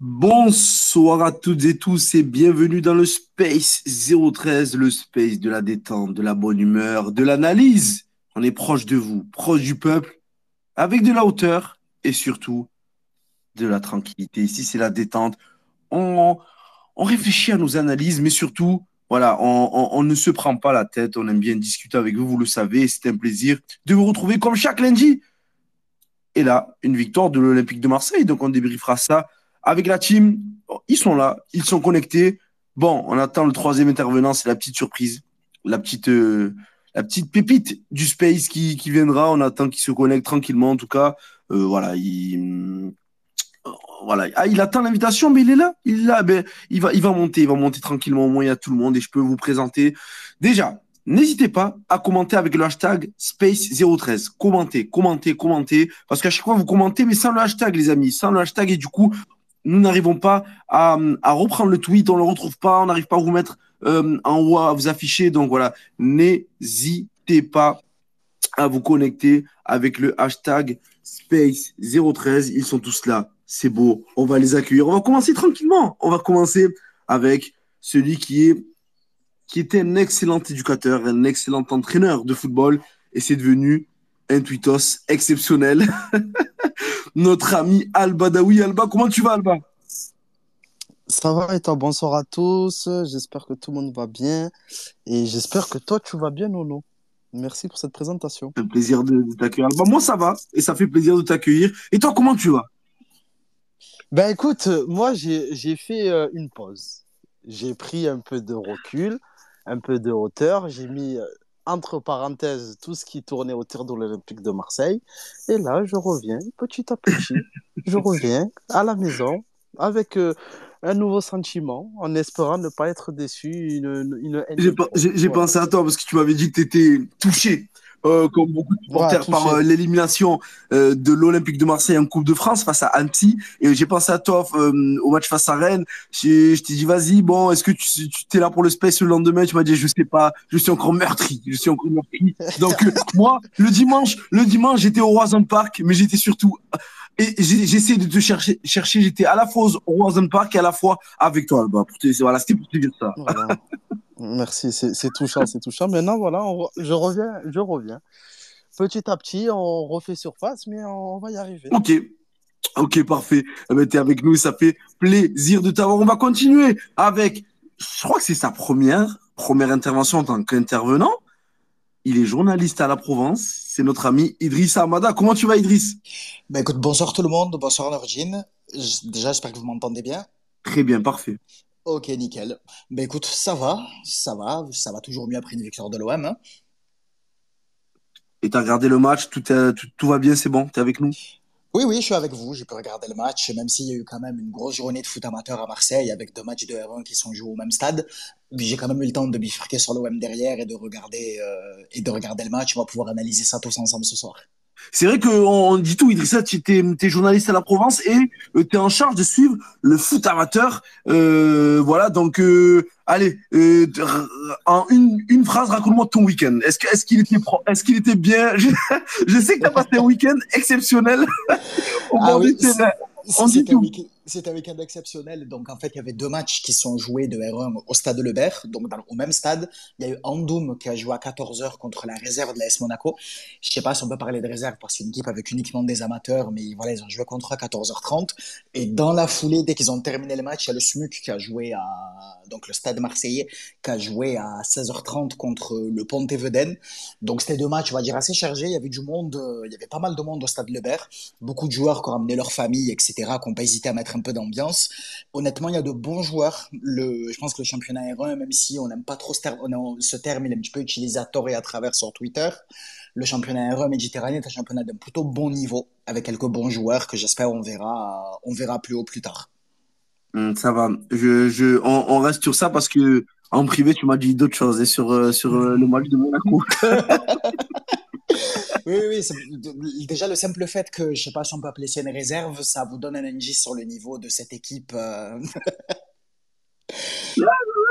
Bonsoir à toutes et tous et bienvenue dans le Space 013, le space de la détente, de la bonne humeur, de l'analyse. On est proche de vous, proche du peuple, avec de la hauteur et surtout de la tranquillité. Ici, c'est la détente. On, réfléchit à nos analyses, mais surtout, voilà, on, on, on, ne se prend pas la tête. On aime bien discuter avec vous, vous le savez. C'est un plaisir de vous retrouver comme chaque lundi. Et là, une victoire de l'Olympique de Marseille. Donc, on débriefera ça avec la team. Ils sont là, ils sont connectés. Bon, on attend le troisième intervenant, c'est la petite surprise, la petite, euh, la petite pépite du space qui, qui viendra. On attend qu'il se connecte tranquillement. En tout cas, euh, voilà, il, euh, voilà. Ah, il attend l'invitation, mais il est là. Il est là. Ben, il va, il va monter, il va monter tranquillement. Au moins, il y a tout le monde et je peux vous présenter. Déjà, N'hésitez pas à commenter avec le hashtag Space013. Commentez, commentez, commentez. Parce qu'à chaque fois, vous commentez, mais sans le hashtag, les amis. Sans le hashtag. Et du coup, nous n'arrivons pas à, reprendre le tweet, on ne le retrouve pas, on n'arrive pas à vous mettre euh, en haut, à vous afficher. Donc voilà, n'hésitez pas à vous connecter avec le hashtag Space013. Ils sont tous là. C'est beau. On va les accueillir. On va commencer tranquillement. On va commencer avec celui qui est qui était un excellent éducateur, un excellent entraîneur de football, et c'est devenu un tweetos exceptionnel. Notre ami Alba Daoui. Alba, comment tu vas, Alba? Ça va et toi? Bonsoir à tous. J'espère que tout le monde va bien. Et j'espère que toi, tu vas bien, Nono. Merci pour cette présentation. C'est un plaisir de, de t'accueillir. Alba, moi, ça va. Et ça fait plaisir de t'accueillir. Et toi, comment tu vas? Ben écoute, moi, j'ai fait euh, une pause. J'ai pris un peu de recul un peu de hauteur. J'ai mis euh, entre parenthèses tout ce qui tournait autour de l'Olympique de Marseille. Et là, je reviens petit à petit. je reviens à la maison avec euh, un nouveau sentiment, en espérant ne pas être déçu. Une, une, J'ai pensé à toi parce que tu m'avais dit que tu étais touché euh, comme beaucoup de supporters, par euh, l'élimination euh, de l'Olympique de Marseille en Coupe de France face à Annecy. Et j'ai pensé à toi euh, au match face à Rennes. Je t'ai dit, vas-y, bon, est-ce que tu, tu es là pour le space le lendemain? Tu m'as dit, je sais pas, je suis encore meurtri. Je suis encore meurtri. Donc, moi, le dimanche, le dimanche, j'étais au Roison Park, mais j'étais surtout. Et j'essaie de te chercher, chercher. J'étais à la fois au Roison Park et à la fois avec toi. Bah, pour te, voilà, c'était pour te dire ça. Voilà. Merci, c'est touchant, c'est touchant. Maintenant, voilà, on, je reviens, je reviens. Petit à petit, on refait surface, mais on va y arriver. Ok, ok, parfait. Eh ben, tu es avec nous, ça fait plaisir de t'avoir. On va continuer avec, je crois que c'est sa première, première intervention en tant qu'intervenant. Il est journaliste à la Provence. C'est notre ami Idriss Amada. Comment tu vas, Idriss? Ben, écoute, Bonsoir tout le monde, bonsoir Norgine. Déjà, j'espère que vous m'entendez bien. Très bien, parfait. Ok, nickel. Ben écoute, ça va, ça va, ça va toujours mieux après une victoire de l'OM. Hein. Et t'as regardé le match, tout, est, tout, tout va bien, c'est bon, t'es avec nous? Oui, oui, je suis avec vous, j'ai pu regarder le match, même s'il y a eu quand même une grosse journée de foot amateur à Marseille avec deux matchs de R1 qui sont joués au même stade. J'ai quand même eu le temps de bifurquer sur l'OM derrière et de regarder euh, et de regarder le match. On va pouvoir analyser ça tous ensemble ce soir. C'est vrai qu'on dit tout, Idrissa, tu es, es, journaliste à la Provence et euh, tu es en charge de suivre le foot amateur. Euh, voilà, donc euh, allez, euh, en une, une phrase, raconte-moi ton week-end. Est-ce qu'il est qu'il était, est qu'il était bien? Je, je, sais que tu as passé un week-end exceptionnel. ah oui, on dit tout. C'était un week-end exceptionnel. Donc, en fait, il y avait deux matchs qui sont joués de R1 au stade Lebert. Donc, au même stade, il y a eu Andoum qui a joué à 14h contre la réserve de l'AS Monaco. Je sais pas si on peut parler de réserve parce que c'est une équipe avec uniquement des amateurs, mais voilà, ils ont joué contre à 14h30. Et dans la foulée, dès qu'ils ont terminé le match, il y a le SMUC qui a joué à, donc le stade marseillais, qui a joué à 16h30 contre le Pontevedène. Donc, c'était deux matchs, on va dire, assez chargés. Il y avait du monde, il y avait pas mal de monde au stade Lebert. Beaucoup de joueurs qui ont amené leur famille, etc., qui n'ont pas hésité à mettre un peu d'ambiance. Honnêtement, il y a de bons joueurs. Le, je pense que le championnat R1, même si on n'aime pas trop ce terme, ce terme, il est un petit peu utilisé à tort et à travers sur Twitter. Le championnat R1 méditerranéen est un championnat d'un plutôt bon niveau, avec quelques bons joueurs que j'espère on verra, on verra plus haut plus tard. Hum, ça va. Je, je, on, on, reste sur ça parce que en privé, tu m'as dit d'autres choses et sur, euh, sur euh, le match de Monaco. oui, oui, déjà le simple fait que, je sais pas si on peut appeler ça une réserve, ça vous donne un indice sur le niveau de cette équipe. Euh...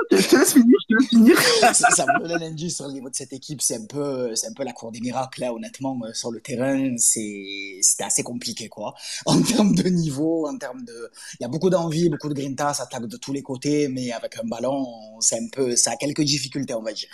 Je te laisse finir, je te laisse finir. ça, ça me donne un indice sur le niveau de cette équipe. C'est un peu, c'est un peu la cour des miracles, là, honnêtement. euh, Sur le terrain, c'est, c'était assez compliqué, quoi. En termes de niveau, en termes de, il y a beaucoup d'envie, beaucoup de grinta, ça attaque de tous les côtés, mais avec un ballon, c'est un peu, ça a quelques difficultés, on va dire.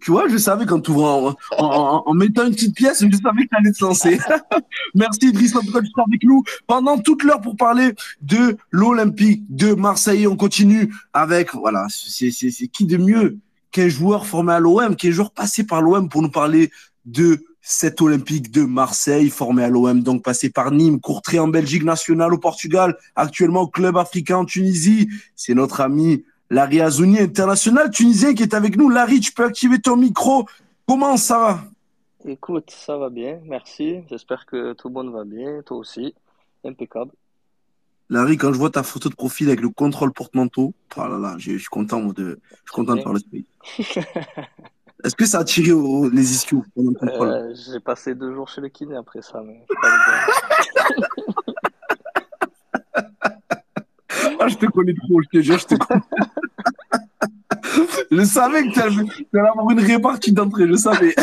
Tu vois, je savais quand tu ouvrais en, en, mettant une petite pièce, je savais que tu allais te lancer. Merci Idriss, en tout cas, avec nous pendant toute l'heure pour parler de l'Olympique de Marseille. On continue avec, voilà, c'est qui de mieux qu'un joueur formé à l'OM, qu'un joueur passé par l'OM pour nous parler de cet Olympique de Marseille, formé à l'OM, donc passé par Nîmes, Courtrai en Belgique nationale au Portugal, actuellement au club africain en Tunisie. C'est notre ami Larry Azouni, international tunisien, qui est avec nous. Larry, tu peux activer ton micro. Comment ça va? Écoute, ça va bien, merci. J'espère que tout le monde va bien, toi aussi. Impeccable. Larry, quand je vois ta photo de profil avec le contrôle porte-manteau, oh là là, je, je suis content moi, de, je suis content de faire le space. Est-ce que ça a tiré au- les ischios Euh, j'ai passé deux jours chez le kiné après ça, mais Ah, je te connais trop, je te jure, je te connais. je savais que tu allais, avoir une répartie d'entrée, je savais.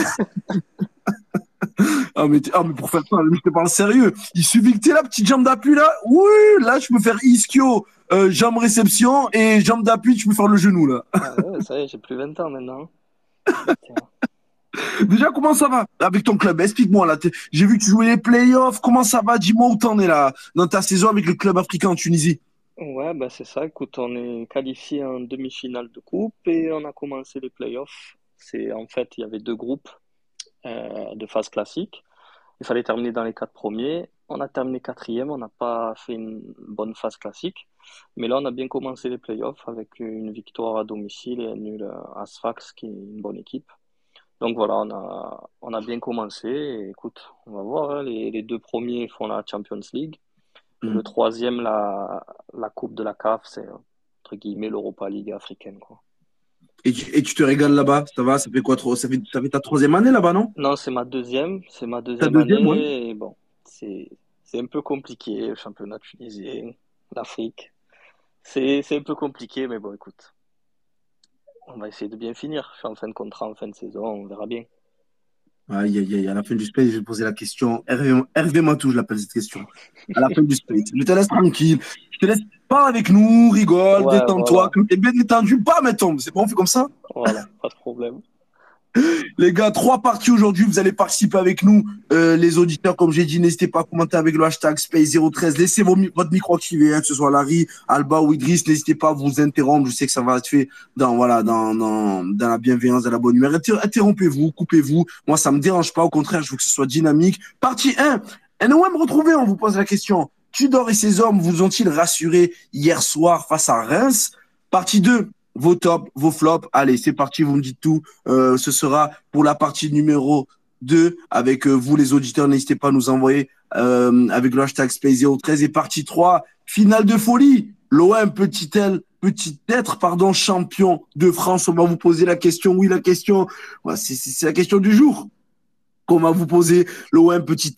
ah, mais, ah, mais pour faire ça, je te parle sérieux. Il suffit que tu la petite jambe d'appui là. Oui, là, je peux faire ischio, euh, jambe réception et jambe d'appui, tu peux faire le genou là. Ah ouais, ça y est, j'ai plus 20 ans maintenant. Déjà, comment ça va? Avec ton club Explique-moi là. J'ai vu que tu jouais les playoffs. Comment ça va? Dis-moi où t'en es là dans ta saison avec le club africain en Tunisie. Ouais, bah c'est ça. Écoute, on est qualifié en demi-finale de coupe et on a commencé les playoffs. C'est en fait, il y avait deux groupes euh, de phase classique. Il fallait terminer dans les quatre premiers. On a terminé quatrième. On n'a pas fait une bonne phase classique, mais là, on a bien commencé les playoffs avec une victoire à domicile et un nul à Sfax, qui est une bonne équipe. Donc voilà, on a on a bien commencé. Écoute, on va voir. hein. Les, les deux premiers font la Champions League. Le troisième, la, la Coupe de la CAF, c'est entre guillemets l'Europa League africaine, quoi. Et tu, et tu te régales là-bas Ça va? Ça fait quoi trop ça fait, ça fait ta troisième année là-bas, non? Non, c'est ma deuxième, c'est ma deuxième deuxième, année. Et bon, c'est un peu compliqué, le championnat tunisien, l'Afrique. C'est un peu compliqué, mais bon, écoute, on va essayer de bien finir. Je suis en fin de contrat, en fin de saison, on verra bien. Aïe, aïe, aïe. À la fin du space, je vais poser la question. Hervé, Hervé Matou, je l'appelle cette question. À la fin du space. Je te laisse tranquille. Je te laisse parler avec nous, rigole, Ouais, détends-toi. voilà. T'es bien détendu, pas mais tombe. C'est bon, on fait comme ça? Voilà, pas de problème. Les gars, trois parties aujourd'hui. Vous allez participer avec nous. Euh, les auditeurs, comme j'ai dit, n'hésitez pas à commenter avec le hashtag Space013. Laissez votre micro activé, hein, que ce soit Larry, Alba ou Idriss. N'hésitez pas à vous interrompre. Je sais que ça va être fait dans, voilà, dans, dans, dans la bienveillance, dans la bonne humeur. Inter- Interrompez-vous, coupez-vous. Moi, ça me dérange pas. Au contraire, je veux que ce soit dynamique. Partie 1. NOM retrouvé, on vous pose la question. Tudor et ses hommes vous ont-ils rassuré hier soir face à Reims? Partie 2. Vos tops, vos flops. Allez, c'est parti, vous me dites tout. Euh, ce sera pour la partie numéro 2 avec euh, vous les auditeurs. N'hésitez pas à nous envoyer euh, avec le hashtag Space013 et partie 3, finale de folie. L'OM peut-il peut être pardon champion de France On va vous poser la question. Oui, la question, c'est la question du jour. Qu'on va vous poser. L'OM peut-il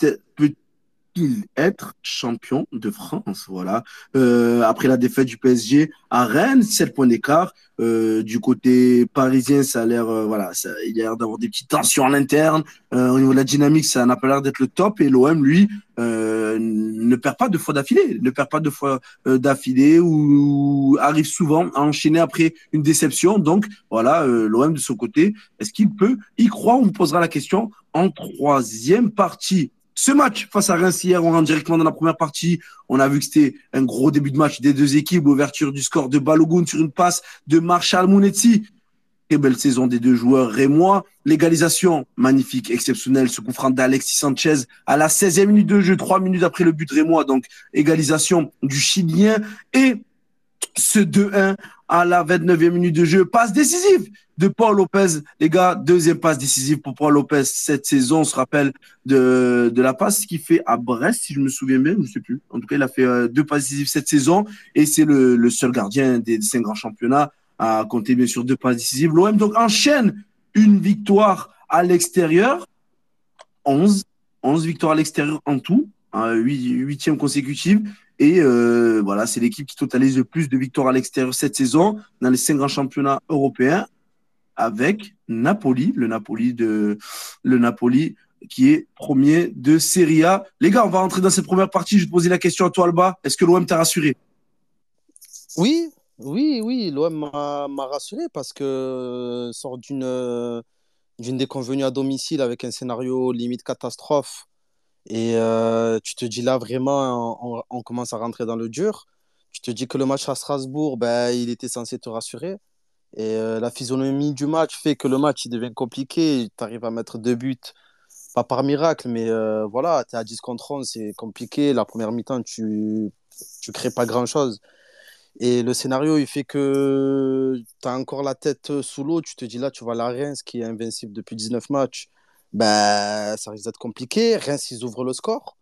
être champion de France Voilà. Euh, après la défaite du PSG à Rennes, 7 points d'écart. Euh, du côté parisien, ça a l'air, euh, voilà, ça, il a l'air d'avoir des petites tensions à l'interne. Au niveau de la dynamique, ça n'a pas l'air d'être le top. Et l'OM, lui, ne perd pas deux fois d'affilée, ne perd pas deux fois d'affilée ou arrive souvent à enchaîner après une déception. Donc voilà, l'OM de son côté, est-ce qu'il peut y croire? On vous posera la question en troisième partie. Ce match face à Reims hier, on rentre directement dans la première partie. On a vu que c'était un gros début de match des deux équipes. Ouverture du score de Balogun sur une passe de Marshall Mounetzi. Très belle saison des deux joueurs rémois. L'égalisation, magnifique, exceptionnelle. Ce coup d'Alexis Sanchez à la 16e minute de jeu, trois minutes après le but rémois. Donc, égalisation du Chilien. Et ce 2-1 à la 29e minute de jeu. Passe décisive de Paul Lopez. Les gars, deuxième passe décisive pour Paul Lopez cette saison. On se rappelle de, la passe qu'il fait à Brest, si je me souviens bien, je ne sais plus. En tout cas, il a fait euh, deux passes décisives cette saison et c'est le, le seul gardien des cinq grands championnats à compter bien sûr deux passes décisives. L'OM donc enchaîne une victoire à l'extérieur, 11, 11 victoires à l'extérieur en tout, hein, huit- huitième consécutive. Et euh, voilà, c'est l'équipe qui totalise le plus de victoires à l'extérieur cette saison dans les cinq grands championnats européens avec Napoli, le Napoli de le Napoli qui est premier de Serie A. Les gars, on va rentrer dans cette première partie. Je vais te poser la question à toi, Alba. Est-ce que l'OM t'a rassuré? Oui, oui, oui. L'OM m'a rassuré parce que sort d'une d'une déconvenue à domicile avec un scénario limite catastrophe. Et euh, tu te dis là, vraiment, on, commence à rentrer dans le dur. Tu te dis que le match à Strasbourg, ben, il était censé te rassurer. Et euh, la physionomie du match fait que le match il devient compliqué. Tu arrives à mettre deux buts, pas par miracle, mais euh, voilà, tu es à 10 contre 11, c'est compliqué. La première mi-temps, tu ne crées pas grand-chose. Et le scénario, il fait que tu as encore la tête sous l'eau. Tu te dis là, tu vois la Reims qui est invincible depuis 19 matchs. Ben, ça risque d'être compliqué. Reims, ils ouvrent le score.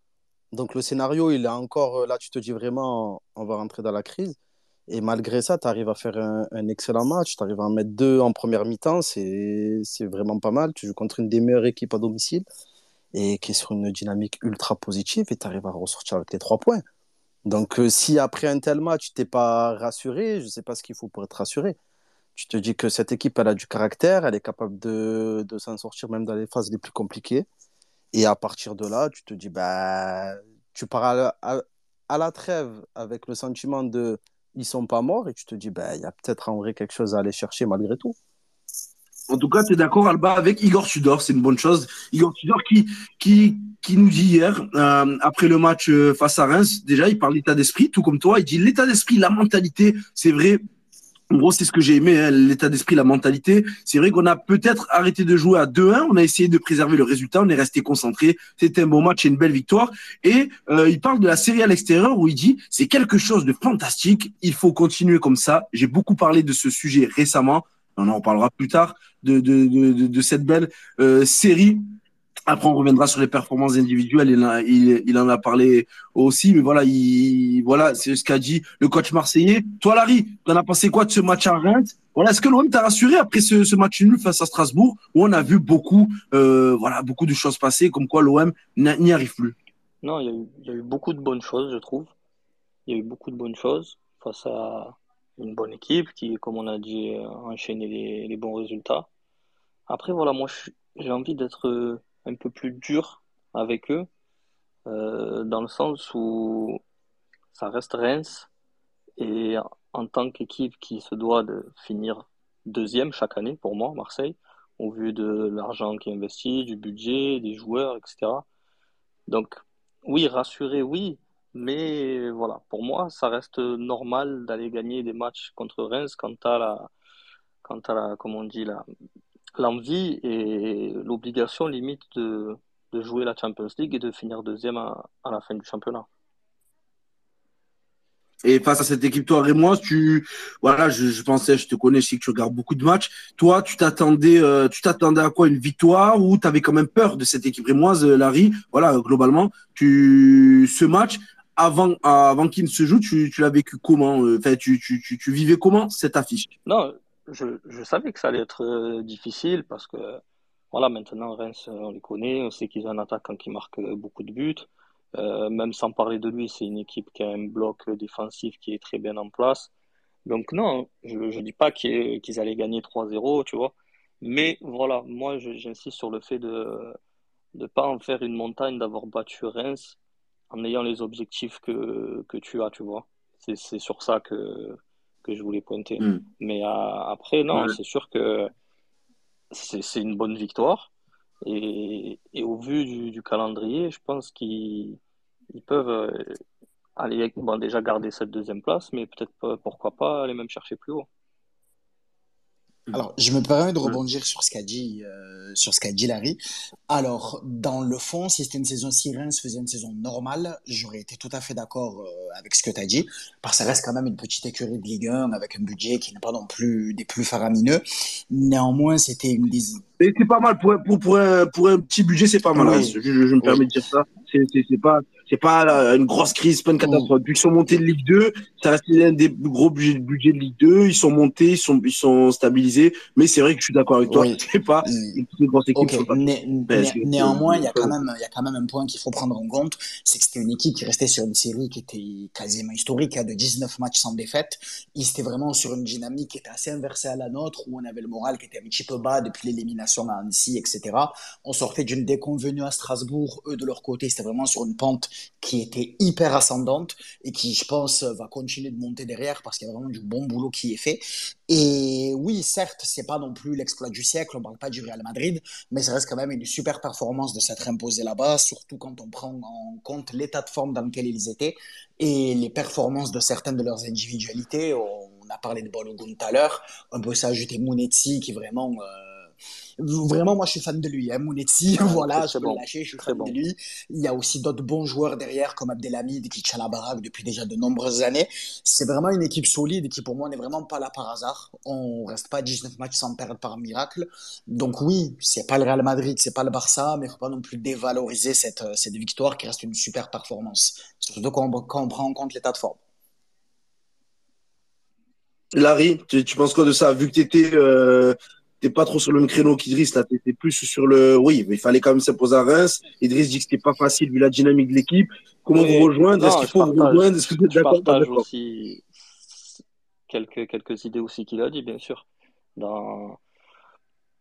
Donc le scénario, il est encore là. Tu te dis vraiment, on va rentrer dans la crise. Et malgré ça, tu arrives à faire un, excellent match. Tu arrives à en mettre deux en première mi-temps. C'est vraiment pas mal. Tu joues contre une des meilleures équipes à domicile et qui est sur une dynamique ultra positive et tu arrives à ressortir avec les trois points. Donc, euh, si après un tel match, tu n'es pas rassuré, je ne sais pas ce qu'il faut pour être rassuré. Tu te dis que cette équipe, elle a du caractère, elle est capable de, de s'en sortir même dans les phases les plus compliquées. Et à partir de là, tu te dis, bah, tu pars à, à, la trêve avec le sentiment de ils sont pas morts et tu te dis, bah, il y a peut-être en vrai quelque chose à aller chercher malgré tout. En tout cas, tu es d'accord, Alba, avec Igor Tudor, c'est une bonne chose. Igor Tudor qui, qui, qui nous dit hier, euh, après le match euh, face à Reims, déjà, il parle d'état d'esprit, tout comme toi. Il dit l'état d'esprit, la mentalité, c'est vrai. En gros, c'est ce que j'ai aimé, hein, l'état d'esprit, la mentalité. C'est vrai qu'on a peut-être arrêté de jouer à 2-1. On a essayé de préserver le résultat. On est resté concentré. C'était un bon match et une belle victoire. Et euh, il parle de la série à l'extérieur où il dit c'est quelque chose de fantastique. Il faut continuer comme ça. J'ai beaucoup parlé de ce sujet récemment on en parlera plus tard de, de, de, cette belle euh, série. Après, on reviendra sur les performances individuelles. Il, en a parlé aussi, mais voilà, il, voilà, c'est ce qu'a dit le coach marseillais. Toi, Larry, tu en as pensé quoi de ce match à Reims Voilà, est-ce que l'OM t'a rassuré après ce, match nul face à Strasbourg, où on a vu beaucoup, euh, voilà, beaucoup de choses passer, comme quoi l'OM n'y arrive plus? Non, il y, a eu, beaucoup de bonnes choses, je trouve. Il y a eu beaucoup de bonnes choses face à une bonne équipe qui, comme on a dit, a enchaîné les, les bons résultats. Après, voilà, moi, j'ai envie d'être un peu plus dur avec eux, euh, dans le sens où ça reste Reims, et en tant qu'équipe qui se doit de finir deuxième chaque année, pour moi, Marseille, au vu de l'argent qui est investi, du budget, des joueurs, etc. Donc, oui, rassurer, oui, mais voilà, pour moi, ça reste normal d'aller gagner des matchs contre Reims quand tu as la, quand la, comme on dit, la, l'envie et l'obligation limite de, de jouer la Champions League et de finir deuxième à, à la fin du championnat. Et face à cette équipe, toi, Rémois, tu, voilà, je, je, pensais, je te connais, je sais que tu regardes beaucoup de matchs. Toi, tu t'attendais, euh, tu t'attendais à quoi? Une victoire ou tu avais quand même peur de cette équipe? Rémoise, euh, Larry Voilà, globalement, tu, ce match, avant, avant qu'il ne se joue, tu, tu l'as vécu comment? Euh, Enfin, tu, tu, tu, tu, vivais comment cette affiche? Non, je, savais que ça allait être euh, difficile parce que voilà, maintenant Reims, on les connaît, on sait qu'ils ont un attaquant qui marque euh, beaucoup de buts. Euh, même sans parler de lui, c'est une équipe qui a un bloc défensif qui est très bien en place. Donc non, je ne dis pas qu'ils allaient gagner 3-0, tu vois. Mais voilà, moi j'insiste sur le fait de ne pas en faire une montagne d'avoir battu Reims en ayant les objectifs que, que tu as, tu vois. C'est sur ça que, que je voulais pointer. Hmm. Mais euh, après, non, c'est sûr que c'est une bonne victoire. Et, et au vu du, du, calendrier, je pense qu'ils peuvent euh, aller bon, déjà garder cette deuxième place, mais peut-être pourquoi pas aller même chercher plus haut. Alors, je me permets de rebondir sur ce qu'a dit, euh, sur ce qu'a dit Larry. Alors, dans le fond, si c'était une saison, si Reims faisait une saison normale, j'aurais été tout à fait d'accord euh, avec ce que tu as dit, parce que ça reste quand même une petite écurie de Ligue 1 avec un budget qui n'est pas non plus des plus faramineux. Néanmoins, c'était une des... C'est pas mal pour, pour, pour, un, pour un petit budget, c'est pas mal. Hein. Je, je, me permets de dire ça. C'est pas c'est pas une grosse crise, pas une catastrophe. Depuis qu'ils sont montés de Ligue 2, ça reste un des gros budgets, budget de Ligue 2. Ils sont montés, ils sont, ils sont stabilisés. Mais c'est vrai que je suis d'accord avec toi. C'est pas une grosse équipe. néanmoins, il y a quand même, il y a quand même un point qu'il faut prendre en compte, c'est que c'était une équipe qui restait sur une série qui était quasiment historique, hein, de 19 matchs sans défaite. Ils étaient vraiment sur une dynamique qui était assez inversée à la nôtre, où on avait le moral qui était un petit peu bas depuis l'élimination à Annecy, etc. On sortait d'une déconvenue à Strasbourg. Eux, de leur côté, c'était vraiment sur une pente qui était hyper ascendante et qui, je pense, va continuer de monter derrière parce qu'il y a vraiment du bon boulot qui est fait. Et oui, certes, c'est pas non plus l'exploit du siècle, on parle pas du Real Madrid, mais ça reste quand même une super performance de s'être imposé là-bas, surtout quand on prend en compte l'état de forme dans lequel ils étaient et les performances de certaines de leurs individualités. On a parlé de Balogun tout à l'heure, on peut s'ajouter Mounetzi qui vraiment euh, Vraiment, moi, je suis fan de lui. Hein. Mounetti, voilà, je peux le lâcher, je suis fan de lui. Il y a aussi d'autres bons joueurs derrière, comme Abdelhamid, qui tient la baraque depuis déjà de nombreuses années. C'est vraiment une équipe solide qui, pour moi, n'est vraiment pas là par hasard. On reste pas 19 matchs sans perdre par miracle. Donc oui, c'est pas le Real Madrid, c'est pas le Barça, mais il faut pas non plus dévaloriser cette, cette victoire qui reste une super performance. Surtout quand on, quand on prend en compte l'état de forme. Larry, tu, penses quoi de ça Vu que tu étais euh, t'es pas trop sur le même créneau qu'Idriss, là, t'étais plus sur le, oui, mais il fallait quand même s'imposer à Reims. Idriss dit que c'était pas facile vu la dynamique de l'équipe. Comment vous rejoindre? Est-ce qu'il faut vous rejoindre? Est-ce que vous êtes d'accord? partage aussi quelques, quelques idées aussi qu'il a dit, bien sûr. Dans,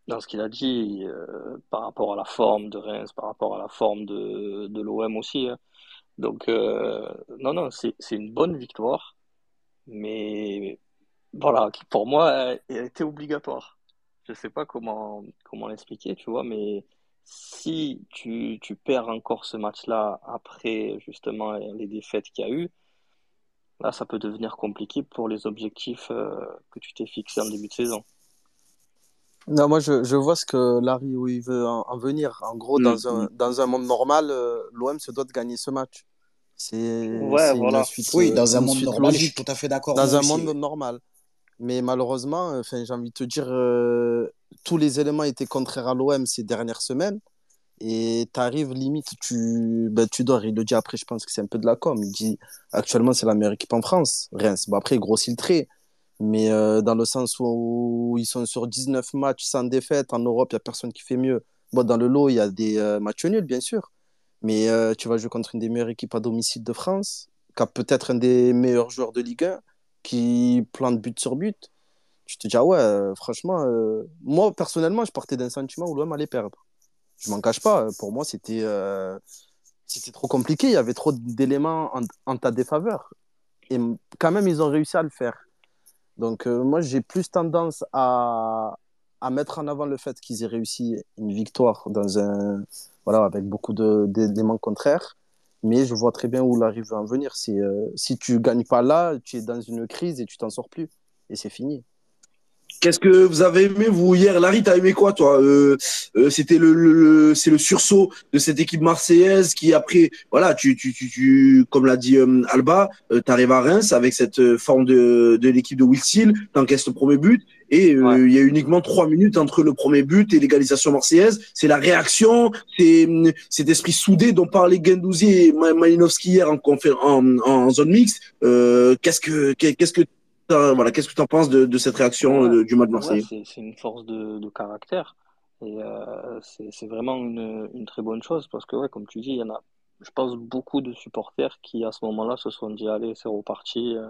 dans ce qu'il a dit, euh, par rapport à la forme de Reims, par rapport à la forme de, de l'OM aussi. Hein. Donc, euh, non, non, c'est une bonne victoire, mais voilà, qui pour moi, elle était obligatoire je sais pas comment, comment l'expliquer, tu vois, mais si tu, tu perds encore ce match-là après justement les défaites qu'il y a eu, là, ça peut devenir compliqué pour les objectifs euh, que tu t'es fixé en début de saison. Non, moi, je, je vois ce que Larry où il veut en, venir. En gros, dans, mm, un, dans un monde normal, euh, l'OM se doit de gagner ce match. C'est ouais, voilà. oui, dans un monde normal, je suis tout à fait d'accord. Dans un monde normal. Mais malheureusement, euh, enfin, j'ai envie de te dire, euh, tous les éléments étaient contraires à l'OM ces dernières semaines. Et tu arrives limite, tu, ben, tu dors. Il le dit après, je pense que c'est un peu de la com. Il dit actuellement, c'est la meilleure équipe en France, Reims. Bon, après, il grossit le trait. Mais euh, dans le sens où, ils sont sur 19 matchs sans défaite, en Europe, il n'y a personne qui fait mieux. Bon, dans le lot, il y a des matchs nuls, bien sûr. Mais tu vas jouer contre une des meilleures équipes à domicile de France, qui a peut-être un des meilleurs joueurs de Ligue 1 qui plante but sur but, tu te dis, ah ouais, euh, franchement, euh, moi, personnellement, je partais d'un sentiment où l'homme allait perdre. Je m'en cache pas. Pour moi, c'était euh, c'était trop compliqué. Il y avait trop d'éléments en, en, ta défaveur. Et quand même, ils ont réussi à le faire. Donc, moi, j'ai plus tendance à, à mettre en avant le fait qu'ils aient réussi une victoire dans un, voilà, avec beaucoup d'éléments contraires mais je vois très bien où l'arrive veut en venir. Si, euh, si tu gagnes pas là, tu es dans une crise et tu t'en sors plus. Et c'est fini. Qu'est-ce que vous avez aimé, vous, hier? Larry, t'as aimé quoi, toi? Euh, euh, C'était le, c'est le sursaut de cette équipe marseillaise qui, après, voilà, tu, tu, tu, comme l'a dit Alba, euh, tu arrives à Reims avec cette forme de, de l'équipe de Will Seal, t'encaisses le premier but, et il y a uniquement trois minutes entre le premier but et l'égalisation marseillaise. C'est la réaction, c'est cet esprit soudé dont parlaient Gendouzi et Malinowski hier en, en, en zone mixte. qu'est-ce que qu'est-ce que voilà, qu'est-ce que tu en penses de, de, cette réaction euh, du match de Marseille C'est une force de, de caractère. Et euh, c'est vraiment une, une, très bonne chose parce que, ouais, comme tu dis, il y en a, je pense, beaucoup de supporters qui, à ce moment-là, se sont dit Allez, c'est reparti, euh,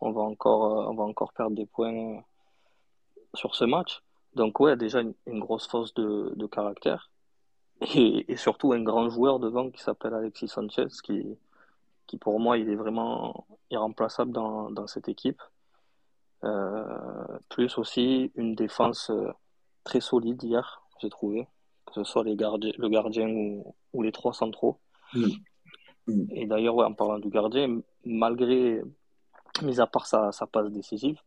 on, va encore, on va encore perdre des points sur ce match. Donc, ouais, déjà une, une grosse force de, de caractère. Et, et, surtout un grand joueur devant qui s'appelle Alexis Sanchez, qui, qui pour moi, il est vraiment irremplaçable dans, dans cette équipe. Euh, plus aussi une défense euh, très solide hier, j'ai trouvé, que ce soit les gardiens, le gardien ou, les trois centraux. Mm. Mm. Et d'ailleurs, en parlant du gardien, malgré, mis à part sa, passe décisive,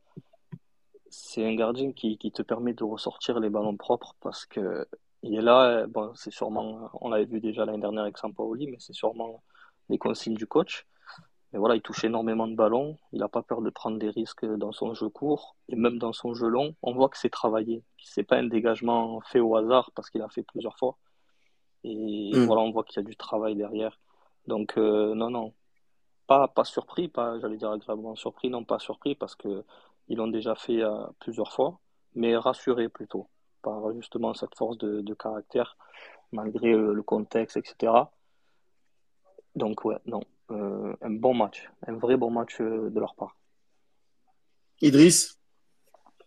c'est un gardien qui, te permet de ressortir les ballons propres parce que il est là, bon, c'est sûrement, on l'avait vu déjà l'année dernière avec Sampaoli, mais c'est sûrement les consignes du coach. Mais voilà, il touche énormément de ballons. Il n'a pas peur de prendre des risques dans son jeu court et même dans son jeu long. On voit que c'est travaillé. C'est pas un dégagement fait au hasard parce qu'il a fait plusieurs fois. Et hmm. voilà, on voit qu'il y a du travail derrière. Donc, non, non. Pas, pas surpris, pas, j'allais dire agréablement surpris, non, pas surpris parce que ils l'ont déjà fait plusieurs fois, mais rassuré plutôt par justement cette force de, caractère, malgré le contexte, etc. Donc, ouais, non, un bon match, un vrai bon match de leur part. Idriss?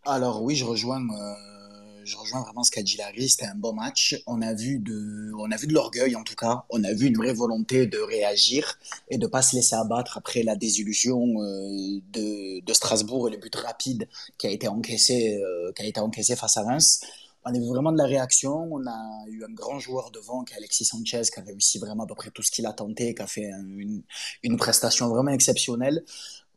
Alors oui, je rejoins, euh, je rejoins vraiment ce qu'a dit Larry. C'était un bon match. On a vu de, on a vu de l'orgueil en tout cas. On a vu une vraie volonté de réagir et de pas se laisser abattre après la désillusion euh, de, de, Strasbourg et le but rapide qui a été encaissé, euh, qui a été encaissé face à Reims. On a vu vraiment de la réaction. On a eu un grand joueur devant, qui est Alexis Sanchez, qui a réussi vraiment à peu près tout ce qu'il a tenté, qui a fait une, une prestation vraiment exceptionnelle.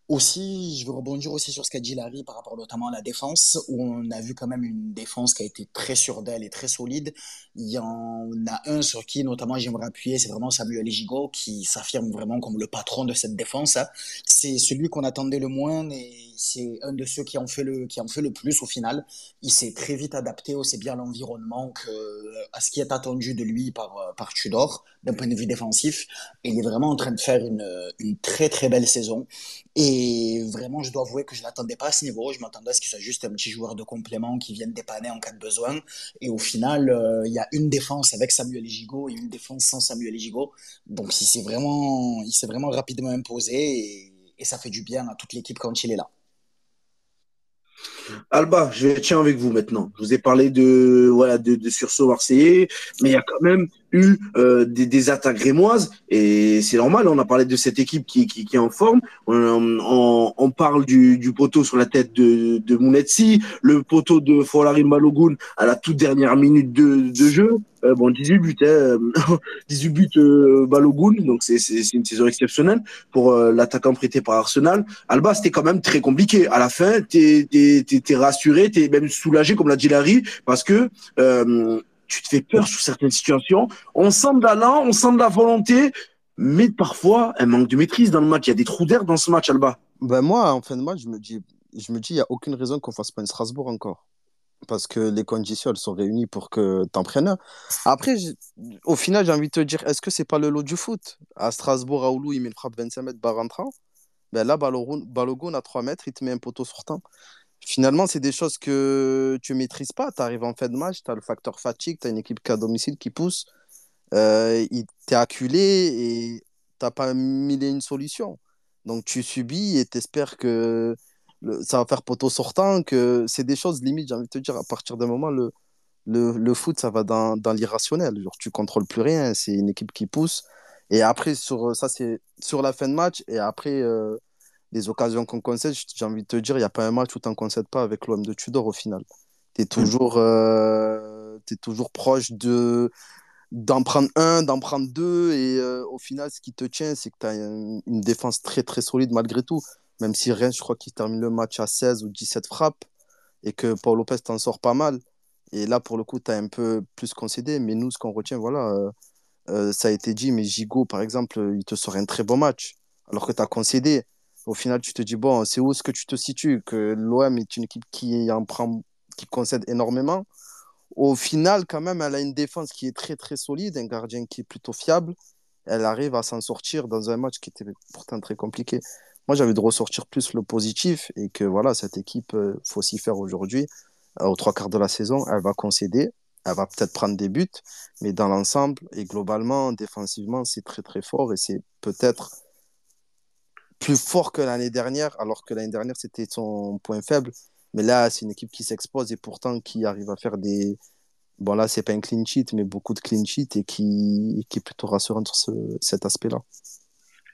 Aussi, je veux rebondir aussi sur ce qu'a dit Larry par rapport notamment à la défense, où on a vu quand même une défense qui a été très sûre d'elle et très solide. Il y en a un sur qui notamment j'aimerais appuyer, c'est vraiment Samuel Ejigo, qui s'affirme vraiment comme le patron de cette défense. Hein. C'est celui qu'on attendait le moins et c'est un de ceux qui en fait le, qui en fait le plus au final. Il s'est très vite adapté aussi bien à l'environnement que à ce qui est attendu de lui par, par Tudor d'un point de vue défensif. Et il est vraiment en train de faire une, une très très belle saison. Et vraiment, je dois avouer que je l'attendais pas à ce niveau. Je m'attendais à ce qu'il soit juste un petit joueur de complément qui vienne dépanner en cas de besoin. Et au final, euh, il y a une défense avec Samuel Ejigo et une défense sans Samuel Ejigo. Donc, il s'est vraiment, il vraiment rapidement imposé et ça fait du bien à toute l'équipe quand il est là. Alba, je tiens avec vous maintenant. Je vous ai parlé de voilà de sursaut marseillais, mais il y a quand même eu euh, des, des, attaques rémoises et c'est normal. On a parlé de cette équipe qui, qui, qui est en forme. On, on, on parle du, du, poteau sur la tête de, de Mounetsi, le poteau de Folari Malogun à la toute dernière minute de, de jeu. Euh, bon, 18 buts, hein, 18 buts euh, Balogun, donc c'est une saison exceptionnelle pour euh, l'attaquant prêté par Arsenal. Alba, c'était quand même très compliqué. À la fin, t'es es, rassuré, t'es même soulagé, comme l'a dit Larry, parce que euh, tu te fais peur sur certaines situations. On sent de l'allant, on sent de la volonté, mais parfois un manque de maîtrise dans le match. Il y a des trous d'air dans ce match, Alba. Ben moi, en fin de match, je me dis, je me dis, il y a aucune raison qu'on fasse pas une Strasbourg encore, parce que les conditions elles sont réunies pour que tu en prennes un. Après, au final, j'ai envie de te dire, est-ce que c'est pas le lot du foot? À Strasbourg, à Oulu, il met une frappe 25 mètres barre rentrant. Ben là, Balogun à 3 mètres, il te met un poteau sortant finalement, c'est des choses que tu ne maîtrises pas. Tu arrives en fin de match, tu as le facteur fatigue, tu as une équipe qui à domicile qui pousse. Euh, il t'est acculé et tu n'as pas mis une solution. Donc tu subis et tu espères que ça va faire poteau sortant, que c'est des choses limites, j'ai envie de te dire, à partir d'un moment, le, le, le, foot, ça va dans, dans l'irrationnel. Genre, tu contrôles plus rien, c'est une équipe qui pousse. Et après, sur, ça, c'est sur la fin de match. Et après, euh, les occasions qu'on concède, j'ai envie de te dire, il n'y a pas un match où tu n'en concèdes pas avec l'OM de Tudor au final. Tu es, toujours, euh, es toujours proche de d'en prendre un, d'en prendre deux. Et euh, au final, ce qui te tient, c'est que tu as une, défense très très solide malgré tout. Même si Rennes, je crois qu'il termine le match à 16 ou 17 frappes et que Paul Lopez t'en sort pas mal. Et là, pour le coup, tu as un peu plus concédé. Mais nous, ce qu'on retient, voilà, euh, ça a été dit, mais Gigot, par exemple, il te sort un très bon match. Alors que tu as concédé au final, tu te dis, bon, c'est où est-ce que tu te situes Que l'OM est une équipe qui en prend, qui concède énormément. Au final, quand même, elle a une défense qui est très, très solide, un gardien qui est plutôt fiable. Elle arrive à s'en sortir dans un match qui était pourtant très compliqué. Moi, j'avais de ressortir plus le positif et que voilà, cette équipe, il euh, faut s'y faire aujourd'hui. Euh, aux trois quarts de la saison, elle va concéder, elle va peut-être prendre des buts, mais dans l'ensemble et globalement, défensivement, c'est très très fort et c'est peut-être plus fort que l'année dernière, alors que l'année dernière, c'était son point faible. Mais là, c'est une équipe qui s'expose et pourtant qui arrive à faire des. Bon, là, c'est pas un clean sheet, mais beaucoup de clean sheet et qui, qui est plutôt rassurant sur ce, cet aspect-là.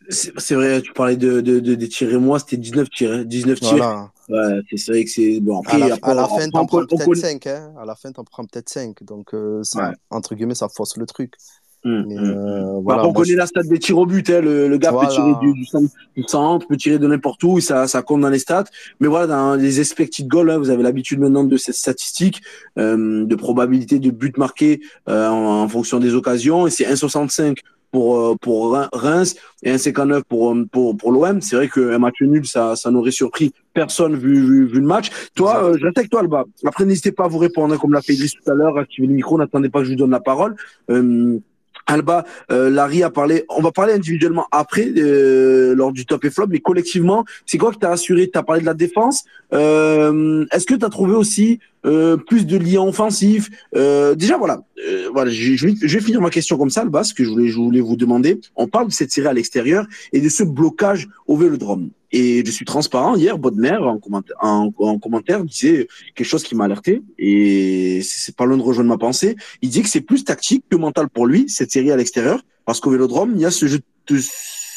C'est vrai, tu parlais de, de, de, des tirs et moi, c'était 19 tirs. 19 tirs. Voilà. Ouais, c'est vrai que c'est. Bon, après, à la, à la fin, t'en prends peut-être 5. Hein. À la fin, t'en prends peut-être 5. Donc, euh, ça, entre guillemets, ça force le truc. Hum, hum, hum. Euh, bah, on connaît la stat des tirs au but. Hein. Le, le, gars peut tirer du, du, centre, peut tirer de n'importe où, ça, ça compte dans les stats. Mais voilà, dans les expected goals, hein, vous avez l'habitude maintenant de cette statistique euh, de probabilité de but marqué euh, en, en, fonction des occasions. Et c'est 1,65 pour euh, pour Reims et 1,59 pour pour pour l'OM. C'est vrai qu'un match nul, ça ça n'aurait surpris personne vu vu, vu le match. Toi, euh, je reste avec toi, Alba. Après, n'hésitez pas à vous répondre, hein, comme l'a fait Idriss tout à l'heure. Activez le micro, n'attendez pas que je vous donne la parole. Euh, Alba, euh, Larry a parlé. On va parler individuellement après euh, lors du top et flop, mais collectivement, c'est quoi qui t'a assuré? Tu as parlé de la défense. Euh, Est-ce que tu as trouvé aussi euh, plus de liens offensifs euh, Déjà, voilà, euh, voilà. Je, je, je, vais, finir ma question comme ça, Alba, ce que je voulais, je voulais vous demander. On parle de cette série à l'extérieur et de ce blocage au Vélodrome. Et je suis transparent. Hier, Bodmer, en, en commentaire, disait quelque chose qui m'a alerté. Et c'est pas loin de rejoindre ma pensée. Il dit que c'est plus tactique que mental pour lui, cette série à l'extérieur. Parce qu'au Vélodrome, il y a ce, jeu de,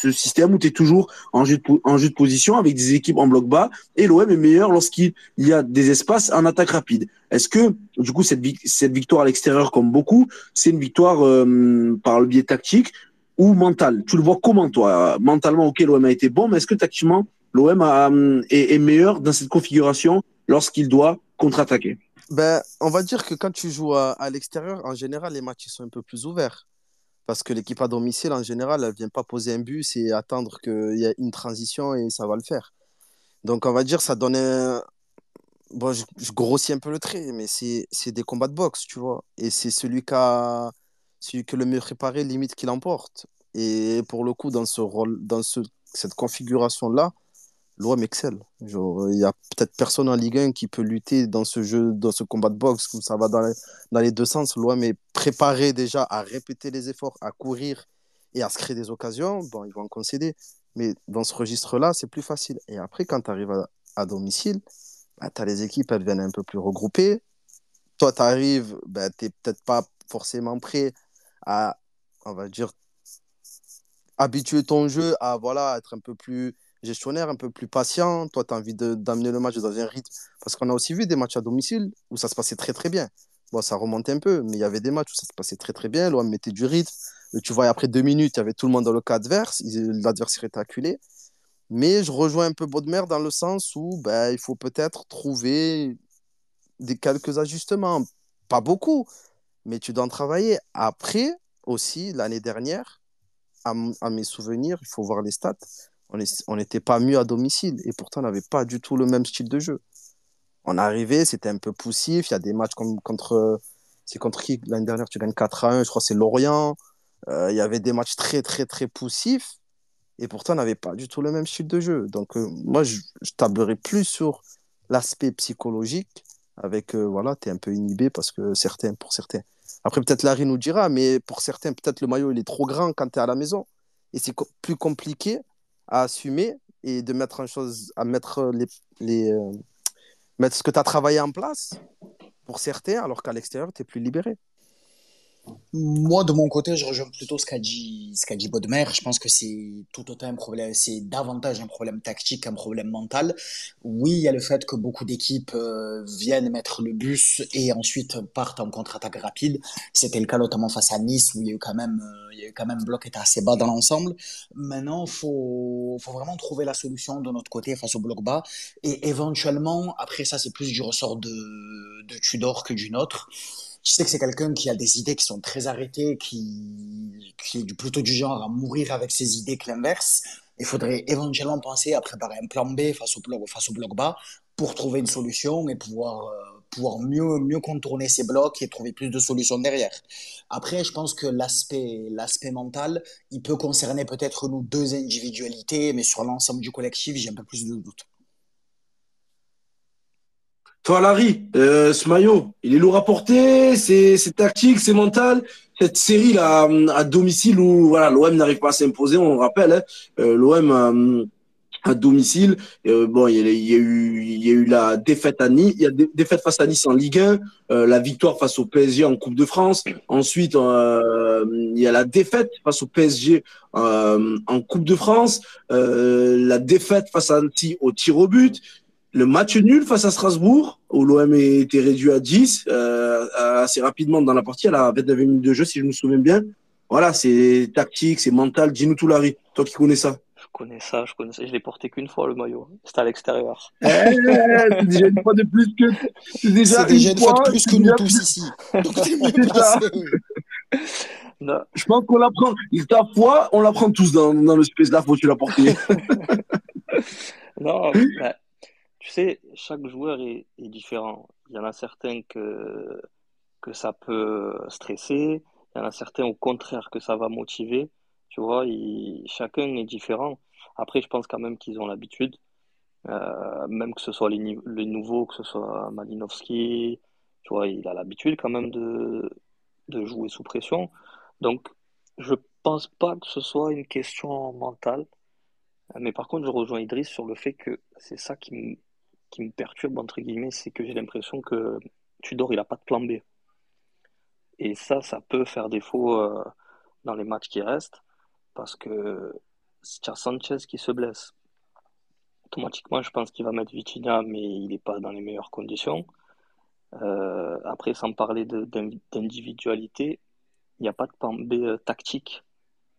ce système où tu es toujours en jeu, de, position avec des équipes en bloc bas. Et l'OM est meilleur lorsqu'il y a des espaces en attaque rapide. Est-ce que, du coup, cette, victoire à l'extérieur, comme beaucoup, c'est une victoire euh, par le biais tactique ou mental? Tu le vois comment, toi? Mentalement, ok, l'OM a été bon, mais est-ce que tactiquement, l'OM est, est, meilleur dans cette configuration lorsqu'il doit contre-attaquer? Ben, On va dire que quand tu joues à l'extérieur, en général, les matchs sont un peu plus ouverts. Parce que l'équipe à domicile, en général, elle ne vient pas poser un but et attendre qu'il y ait une transition et ça va le faire. Donc, on va dire, ça donne un... Bon, je, je grossis un peu le trait, mais c'est des combats de boxe, tu vois. Et c'est celui qui a celui que le mieux préparé, limite, qui l'emporte. Et pour le coup, dans, ce rôle, dans ce, cette configuration-là, l'OM excelle. Genre, il y a peut-être personne en Ligue 1 qui peut lutter dans ce jeu, dans ce combat de boxe, comme ça va dans les, dans les deux sens. L'OM est préparé déjà à répéter les efforts, à courir et à se créer des occasions. Bon, ils vont en concéder. Mais dans ce registre-là, c'est plus facile. Et après, quand tu arrives à, à, domicile, bah, tu as les équipes, elles viennent un peu plus regroupées. Toi, tu arrives, bah, tu n'es peut-être pas forcément prêt à, on va dire, habituer ton jeu à voilà, être un peu plus gestionnaire, un peu plus patient. Toi, tu as envie d'amener le match dans un rythme. Parce qu'on a aussi vu des matchs à domicile où ça se passait très très bien. Bon, ça remontait un peu, mais il y avait des matchs où ça se passait très très bien. L'OM mettait du rythme. Tu vois, après deux minutes, il y avait tout le monde dans le cas adverse. L'adversaire était acculé. Mais je rejoins un peu Bodmer dans le sens où ben, il faut peut-être trouver des quelques ajustements. Pas beaucoup, mais tu dois en travailler. Après, aussi, l'année dernière, à, mes souvenirs, il faut voir les stats, on n'était pas mieux à domicile et pourtant on n'avait pas du tout le même style de jeu. On arrivait, c'était un peu poussif. Il y a des matchs comme contre. C'est contre qui? L'année dernière Tu gagnes 4 à 1, je crois c'est Lorient. Euh, il y avait des matchs très, très, très poussifs et pourtant on n'avait pas du tout le même style de jeu. Donc euh, moi, je, je tablerais plus sur l'aspect psychologique avec, euh, voilà, tu es un peu inhibé parce que certains, pour certains. Après, peut-être Larry nous dira, mais pour certains, peut-être le maillot, il est trop grand quand tu es à la maison. Et c'est plus compliqué à assumer et de mettre en chose, à mettre les, les euh, mettre ce que tu as travaillé en place pour certains, alors qu'à l'extérieur, tu es plus libéré. Moi, de mon côté, je rejoins plutôt ce qu'a dit, ce dit Bodmer. Je pense que c'est tout autant un problème, c'est davantage un problème tactique qu'un problème mental. Oui, il y a le fait que beaucoup d'équipes euh, viennent mettre le bus et ensuite partent en contre-attaque rapide. C'était le cas notamment face à Nice où il y a eu quand même, euh, il y a eu quand même bloc était assez bas dans l'ensemble. Maintenant, faut, faut vraiment trouver la solution de notre côté face au bloc bas et éventuellement, après ça, c'est plus du ressort de, de Tudor que du nôtre je sais que c'est quelqu'un qui a des idées qui sont très arrêtées, qui, est plutôt du genre à mourir avec ses idées que l'inverse. Il faudrait éventuellement penser à préparer un plan B face au bloc, face au bloc bas pour trouver une solution et pouvoir, euh, pouvoir mieux, mieux contourner ces blocs et trouver plus de solutions derrière. Après, je pense que l'aspect, l'aspect mental, il peut concerner peut-être nous deux individualités, mais sur l'ensemble du collectif, j'ai un peu plus de doutes. Toi, Larry, euh, ce maillot, il est lourd à porter, c'est tactique, c'est mental. Cette série là à domicile où voilà l'OM n'arrive pas à s'imposer, on le rappelle, hein, euh, l'OM euh, à domicile. Euh, bon, il y, a, eu il y a eu la défaite à Nice, il y a des défaite face à Nice en Ligue 1, euh, la victoire face au PSG en Coupe de France. Ensuite, euh, il y a la défaite face au PSG en Coupe de France, la défaite face à Annecy au tir au but le match nul face à Strasbourg, où l'OM était réduit à 10 euh, assez rapidement dans la partie, à la 29 minutes de jeu, si je me souviens bien. Voilà, c'est tactique, c'est mental. Dis-nous tout, Larry, toi qui connais ça. Je connais ça, je connais ça. Je l'ai porté qu'une fois, le maillot. C'était à l'extérieur. Eh, c'est déjà une fois de plus que. C'est déjà, déjà, une, fois, de plus que nous tous ici. non. Je pense qu'on l'apprend. Ta foi, on l'apprend tous dans, dans le space là, faut que tu l'as porté. non, bah, tu sais, chaque joueur est, différent. Il y en a certains que, que ça peut stresser, Il y en a certains, au contraire, que ça va motiver. Tu vois, chacun est différent. Après, je pense quand même qu'ils ont l'habitude. Euh, même que ce soit les, les, nouveaux, que ce soit Malinowski, tu vois, il a l'habitude quand même de, de jouer sous pression. Donc, je pense pas que ce soit une question mentale. Mais par contre, je rejoins Idriss sur le fait que c'est ça qui qui me perturbe, entre guillemets, c'est que j'ai l'impression que Tudor, il n'a pas de plan B. Et ça, ça peut faire défaut euh, dans les matchs qui restent, parce que c'est Sanchez qui se blesse. Automatiquement, je pense qu'il va mettre Vitinha, mais il n'est pas dans les meilleures conditions. Euh, après, sans parler d'individualité, il n'y a pas de plan B euh, tactique,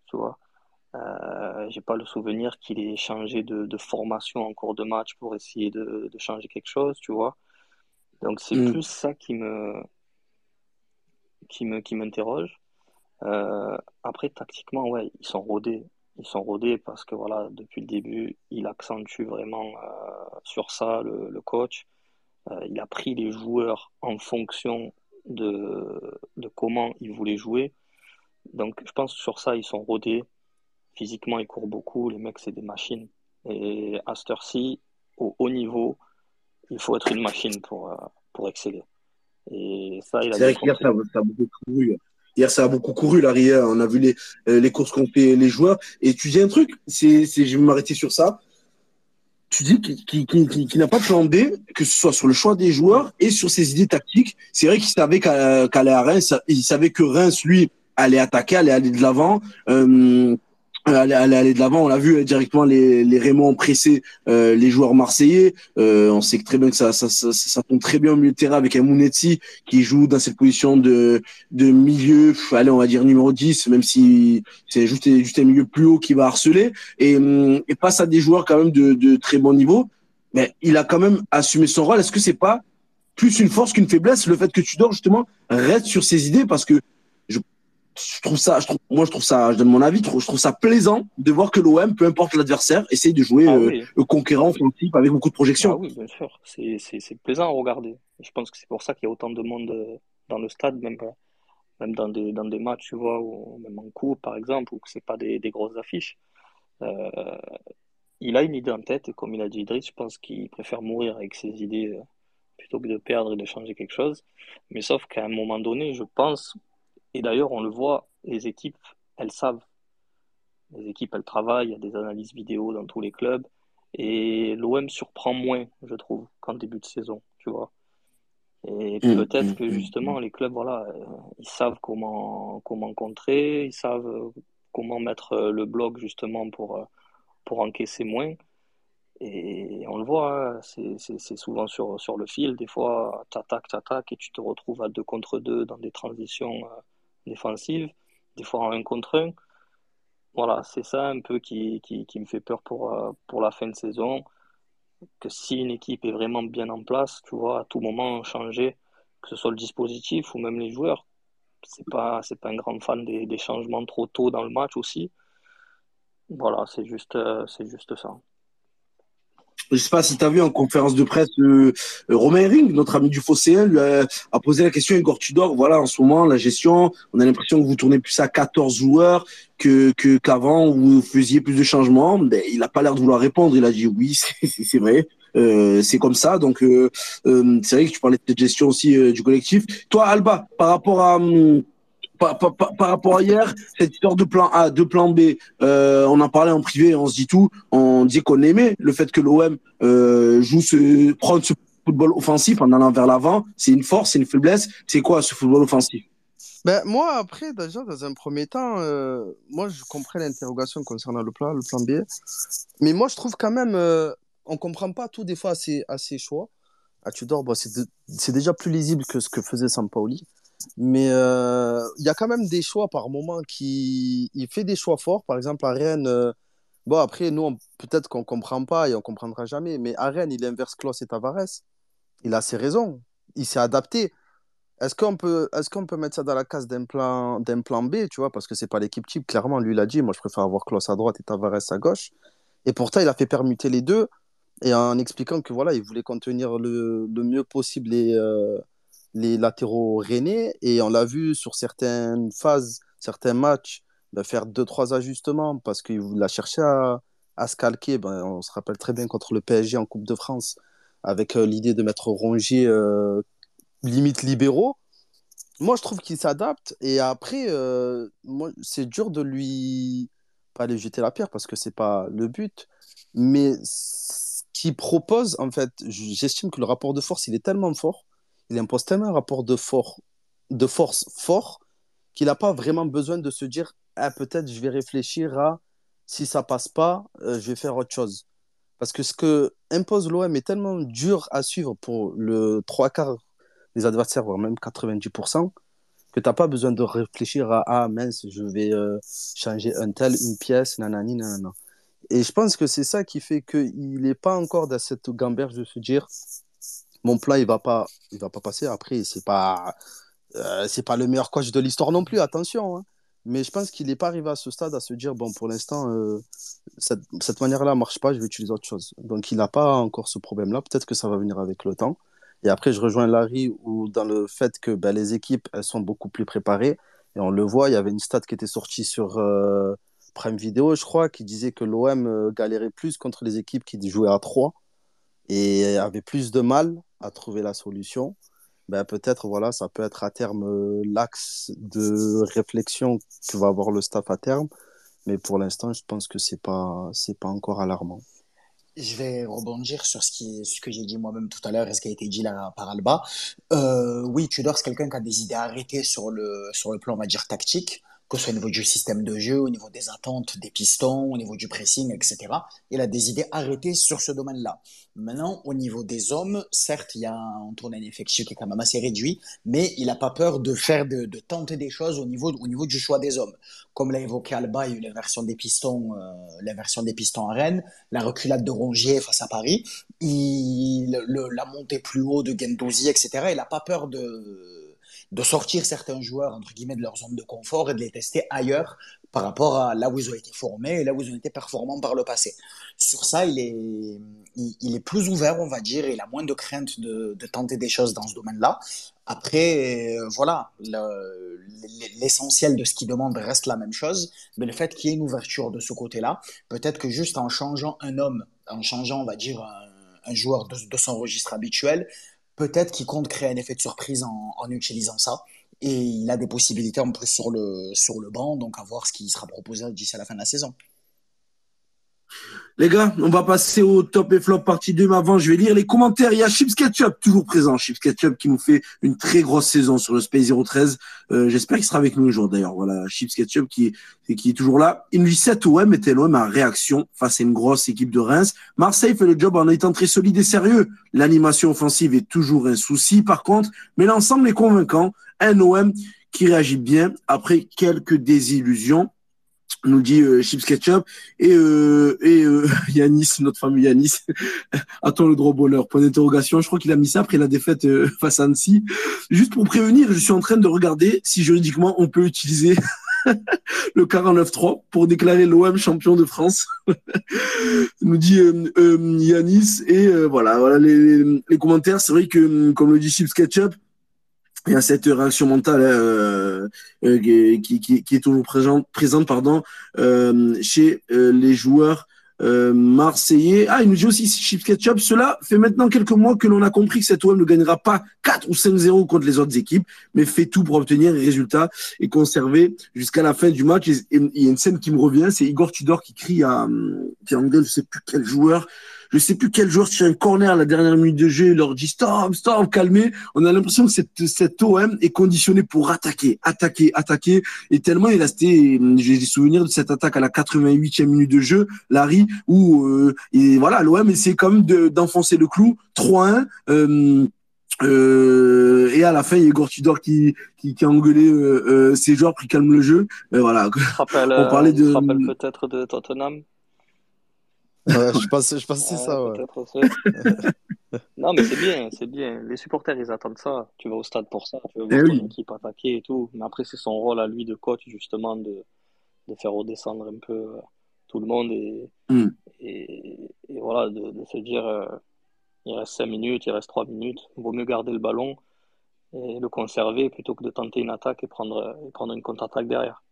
tu vois. Euh, j'ai pas le souvenir qu'il ait changé de, formation en cours de match pour essayer de, changer quelque chose, tu vois. Donc c'est mm. plus ça qui me qui me qui m'interroge. Euh, après tactiquement, ouais, ils sont rodés, ils sont rodés parce que voilà, depuis le début, il accentue vraiment euh, sur ça le, coach. il a pris les joueurs en fonction de, de comment ils voulaient jouer. Donc je pense que sur ça, ils sont rodés physiquement, ils courent beaucoup. Les mecs, c'est des machines. Et à cette heure-ci, au haut niveau, il faut être une machine pour, euh, pour exceller. Et ça, il a C'est vrai qu'hier, ça, ça, a beaucoup couru. Hier, ça a beaucoup couru, l'arrière. On a vu les, euh, les courses qu'ont fait les joueurs. Et tu dis un truc, c'est, c'est, je vais m'arrêter sur ça. Tu dis qu'il, n'a pas de plan B, que ce soit sur le choix des joueurs et sur ses idées tactiques. C'est vrai qu'il savait qu'aller à Reims, il savait que Reims, lui, allait attaquer, allait aller de l'avant. Euh, aller, aller, aller de l'avant. On l'a vu euh, directement les, les Raymond presser euh, les joueurs marseillais. Euh, on sait que très bien que ça, ça, ça, ça, tombe très bien au milieu de terrain avec un Mounetzi qui joue dans cette position de, de milieu, allez, on va dire numéro 10, même si c'est juste, juste un milieu plus haut qui va harceler. Et, hum, et face à des joueurs quand même de, de très bon niveau, mais il a quand même assumé son rôle. Est-ce que c'est pas plus une force qu'une faiblesse, le fait que tu dors justement reste sur ses idées? Parce que je trouve ça, je trouve, moi je trouve ça, je donne mon avis, je trouve, ça plaisant de voir que l'OM, peu importe l'adversaire, essaye de jouer ah euh, conquérant, offensif, avec beaucoup de projections. Ah oui, bien sûr, c'est plaisant à regarder. Je pense que c'est pour ça qu'il y a autant de monde euh, dans le stade, même, euh, même dans, des, dans des matchs, tu vois, ou même en coupe par exemple, où c'est pas des, des, grosses affiches. Euh, il a une idée en tête, et comme il a dit Idriss, je pense qu'il préfère mourir avec ses idées plutôt que de perdre et de changer quelque chose. Mais sauf qu'à un moment donné, je pense et d'ailleurs, on le voit, les équipes, elles savent. Les équipes, elles travaillent, il y a des analyses vidéo dans tous les clubs. Et l'OM surprend moins, je trouve, qu'en début de saison, tu vois. Et mmh, peut-être mmh, que mmh, justement, les clubs, voilà, euh, ils savent comment, comment contrer, ils savent euh, comment mettre euh, le bloc justement pour, pour encaisser moins. Et on le voit, hein, c'est souvent sur, sur le fil. Des fois, tu attaques, tu attaques et tu te retrouves à deux contre deux dans des transitions défensive, des fois en un contre un. Voilà, c'est ça un peu qui, qui, qui, me fait peur pour, euh, pour la fin de saison. Que si une équipe est vraiment bien en place, tu vois, à tout moment changer, que ce soit le dispositif ou même les joueurs. C'est pas, c'est pas un grand fan des, des changements trop tôt dans le match aussi. Voilà, c'est juste, euh, c'est juste ça. Je sais pas si tu as vu en conférence de presse, euh, euh, Romain Ring, notre ami du Fosséen, lui a, posé la question Igor Tudor, voilà, en ce moment, la gestion, on a l'impression que vous tournez plus à 14 joueurs que qu'avant, où vous faisiez plus de changements. Ben, il n'a pas l'air de vouloir répondre. Il a dit oui, c'est vrai. Euh, c'est comme ça. Donc, euh, euh, c'est vrai que tu parlais de gestion aussi du collectif. Toi, Alba, par rapport à... Hum, par, rapport à hier, cette histoire de plan A, de plan B, euh, on en parlait en privé, on se dit tout, on dit qu'on aimait le fait que l'OM euh, joue ce, prendre ce football offensif en allant vers l'avant. C'est une force, c'est une faiblesse. C'est quoi ce football offensif? Ben, moi, après, déjà, dans un premier temps, euh, moi, je comprends l'interrogation concernant le plan, le plan B. Mais moi, je trouve quand même, on ne comprend pas tout des fois à ses, à ses choix. À Tudor, bon, c'est déjà plus lisible que ce que faisait Sampaoli. Mais euh, il y a quand même des choix par moment qui. Il fait des choix forts. Par exemple, à Rennes. Euh, bon, après, nous, peut-être qu'on ne comprend pas et on ne comprendra jamais. Mais à Rennes, il inverse Klaus et Tavares. Il a ses raisons. Il s'est adapté. Est-ce qu'on peut, est qu'on peut mettre ça dans la case d'un plan, d'un plan B, tu vois, parce que c'est pas l'équipe type. Clairement, lui, il a dit, moi, je préfère avoir Klaus à droite et Tavares à gauche. Et pourtant, il a fait permuter les deux et en expliquant que voilà, il voulait contenir le, le mieux possible les, euh, les latéraux rennais et on l'a vu sur certaines phases, certains matchs, faire deux, trois ajustements parce qu'il a cherché à, à se calquer. Ben, on se rappelle très bien contre le PSG en Coupe de France avec euh, l'idée de mettre Rongier euh, limite libéraux. Moi, je trouve qu'il s'adapte et après, euh, c'est dur de lui pas aller jeter la pierre parce que c'est pas le but, mais ce qu'il propose, en fait, j'estime que le rapport de force, il est tellement fort, il impose tellement un rapport de, force fort qu'il n'a pas vraiment besoin de se dire ah, peut-être je vais réfléchir à si ça passe pas, euh, je vais faire autre chose. Parce que ce que impose l'OM est tellement dur à suivre pour le trois quarts des adversaires, voire même 90%, que tu n'as pas besoin de réfléchir à Ah mince, je vais euh, changer un tel, une pièce, nanani, nanana. Et je pense que c'est ça qui fait qu'il n'est pas encore dans cette gamberge de se dire Mon plan, il va pas, il va pas passer. Après, c'est pas, euh, c'est pas le meilleur coach de l'histoire non plus, attention. Hein. Mais je pense qu'il n'est pas arrivé à ce stade à se dire bon, pour l'instant, euh, cette, manière-là ne marche pas, je vais utiliser autre chose. Donc, il n'a pas encore ce problème-là. Peut-être que ça va venir avec le temps. Et après, je rejoins Larry ou dans le fait que ben, les équipes, elles sont beaucoup plus préparées. Et on le voit, il y avait une stat qui était sortie sur euh, Prime Video, je crois, qui disait que l'OM euh, galérait plus contre les équipes qui jouaient à 3 et avait plus de mal à trouver la solution ben, peut-être voilà, ça peut être à terme euh, l'axe de réflexion que va avoir le staff à terme. Mais pour l'instant, je pense que c'est pas pas encore alarmant. Je vais rebondir sur ce que j'ai dit moi-même tout à l'heure et ce qui a été dit là par Alba. Euh, oui, Tudor, c'est quelqu'un qui a des idées arrêtées sur le, sur le plan, on va dire, tactique que ce soit au niveau du système de jeu, au niveau des attentes des pistons, au niveau du pressing, etc. Il a des idées arrêtées sur ce domaine-là. Maintenant, au niveau des hommes, certes, il y a un tournée effectif qui est quand même assez réduit, mais il n'a pas peur de faire, de, tenter des choses au niveau, au niveau du choix des hommes. Comme l'a évoqué Alba, il y a eu l'inversion des pistons, euh, l'inversion des pistons à Rennes, la reculade de Rongier face à Paris, la montée plus haut de Gendouzi, etc. Il n'a pas peur de de sortir certains joueurs, entre guillemets, de leur zone de confort et de les tester ailleurs par rapport à là où ils ont été formés et là où ils ont été performants par le passé. Sur ça, il est, il, est plus ouvert, on va dire, il a moins de crainte de, de tenter des choses dans ce domaine-là. Après, euh, voilà, l'essentiel de ce qu'il demande reste la même chose, mais le fait qu'il y ait une ouverture de ce côté-là, peut-être que juste en changeant un homme, en changeant, on va dire, un, joueur de son registre habituel, peut-être qu'il compte créer un effet de surprise en, utilisant ça. Et il a des possibilités en plus sur le, sur le banc, donc à voir ce qui sera proposé d'ici à la fin de la saison. Les gars, on va passer au top et flop partie 2, mais avant, je vais lire les commentaires. Il y a Chips Ketchup, toujours présent. Chips Ketchup qui nous fait une très grosse saison sur le Space 013. Euh, J'espère qu'il sera avec nous un jour d'ailleurs. Voilà, Chips Ketchup qui, qui est toujours là. Il nous dit 7 OM était l'OM en réaction face à une grosse équipe de Reims? Marseille fait le job en étant très solide et sérieux. L'animation offensive est toujours un souci par contre, mais l'ensemble est convaincant. Un OM qui réagit bien après quelques désillusions nous dit euh, Chips Ketchup et euh, et euh, Yanis, notre famille Yanis, attend le droit bonheur. Point d'interrogation. Je crois qu'il a mis ça après la défaite face à Annecy. Juste pour prévenir, je suis en train de regarder si juridiquement on peut utiliser le 49-3 pour déclarer l'OM champion de France. nous dit Yanis et voilà, voilà les, les commentaires. C'est vrai que comme le dit Chips Ketchup il y a cette réaction mentale hein, euh, euh, qui, qui, qui, est toujours présente, présente pardon, euh, chez euh, les joueurs euh, marseillais. Ah, il nous dit aussi Chips Ketchup. Cela fait maintenant quelques mois que l'on a compris que cet OM ne gagnera pas 4 ou 5-0 contre les autres équipes, mais fait tout pour obtenir un résultat et conserver jusqu'à la fin du match. Il y a une scène qui me revient, c'est Igor Tudor qui crie à, qui en je sais plus quel joueur, je sais plus quel joueur tire un corner à la dernière minute de jeu, il leur dit stop, stop, calmez. On a l'impression que cette, cette OM est conditionnée pour attaquer, attaquer, attaquer. Et tellement il a resté, j'ai des souvenirs de cette attaque à la 88e minute de jeu, Larry, où euh, et voilà, l'OM essaie quand même d'enfoncer le clou, 3-1. Euh, euh, et à la fin, il y a Igor Tudor qui, qui, qui a engueulé euh, euh, ses joueurs, qui calme le jeu. Mais voilà. On parlait de. rappelle peut-être de Tottenham? je pense, je pense c'est ça. Ouais. non, mais c'est bien, c'est bien. Les supporters, ils attendent ça. Tu vas au stade pour ça. Tu veux voir eh ton équipe attaquer et tout. Mais après, c'est son rôle à lui de coach, justement, de, de faire redescendre un peu euh, tout le monde et, mm. et, et, voilà, de, de se dire euh, il reste 5 minutes, il reste 3 minutes. Il vaut mieux garder le ballon et le conserver plutôt que de tenter une attaque et prendre, et prendre une contre-attaque derrière.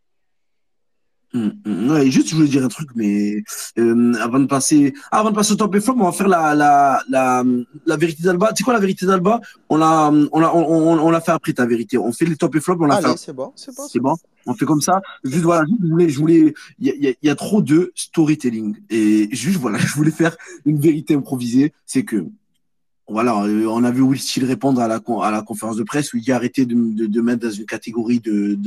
Hum. Ouais, juste, je voulais dire un truc, mais euh, avant de passer, ah, avant de passer au top et flop, on va faire la la la, la vérité d'Alba. Tu sais quoi la vérité d'Alba? On l'a on l'a on, on, l'a fait après ta vérité. On fait les top et flop, on l'a fait. c'est bon, c'est bon. C'est bon? On fait comme ça. Juste voilà, je voulais, je voulais, il y a, y, y a trop de storytelling et juste voilà, je voulais faire une vérité improvisée. C'est que voilà, euh, on a vu Will Steele répondre à la, à la conférence de presse où il dit arrêter de, de, mettre dans une catégorie de,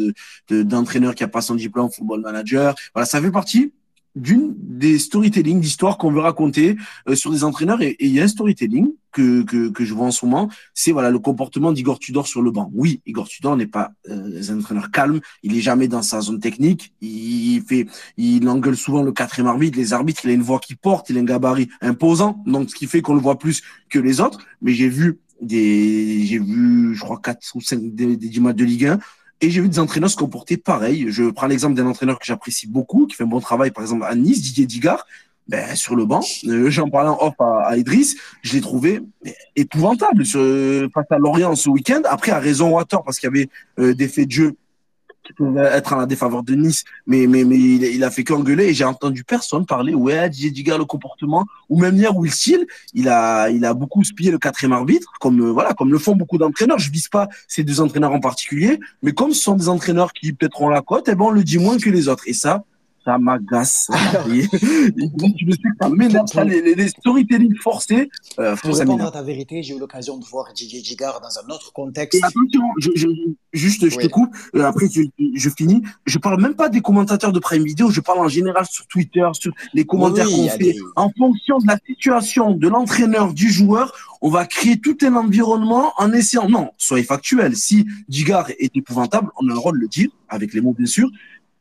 d'entraîneur de, qui a pas son diplôme, football manager. Voilà, ça fait partie d'une des storytelling d'histoires qu'on veut raconter euh, sur des entraîneurs. Et il y a un storytelling que, que, que je vois en ce moment, c'est voilà le comportement d'Igor Tudor sur le banc. Oui, Igor Tudor n'est pas euh, un entraîneur calme, il est jamais dans sa zone technique, il fait, il engueule souvent le quatrième arbitre, les arbitres, il a une voix qui porte, il a un gabarit imposant, donc ce qui fait qu'on le voit plus que les autres. Mais j'ai vu des, j'ai vu, je crois quatre ou cinq des, des matchs de Ligue 1 et j'ai vu des entraîneurs se comporter pareil. Je prends l'exemple d'un entraîneur que j'apprécie beaucoup, qui fait un bon travail, par exemple, à Nice, Didier Digard. Ben, sur le banc, euh, j'en parlais en off à, à Idriss, je l'ai trouvé épouvantable sur, face à Lorient ce week-end. Après, à raison ou à tort, parce qu'il y avait euh, des faits de jeu qui pouvait être à la défaveur de Nice, mais, mais, mais il, a fait qu'engueuler et j'ai entendu personne parler, ouais, Didier le comportement, ou même hier, Will Steele, il a, il a beaucoup spié le quatrième arbitre, comme, euh, voilà, comme le font beaucoup d'entraîneurs. Je vise pas ces deux entraîneurs en particulier, mais comme ce sont des entraîneurs qui peut-être ont la cote, eh ben, on le dit moins que les autres. Et ça, ça m'agace. je sais que ça m'énerve, les, les, storytelling forcés. Euh, Pour répondre à ta vérité, j'ai eu l'occasion de voir Didier Gigard dans un autre contexte. attention, je, je, juste, je te coupe, euh, après je, je, finis. Je parle même pas des commentateurs de Prime Video, je parle en général sur Twitter, sur les commentaires qu'on fait. Des... En fonction de la situation de l'entraîneur, du joueur, on va créer tout un environnement en essayant. Non, soyez factuel. Si Gigard est épouvantable, on a le droit de le dire, avec les mots bien sûr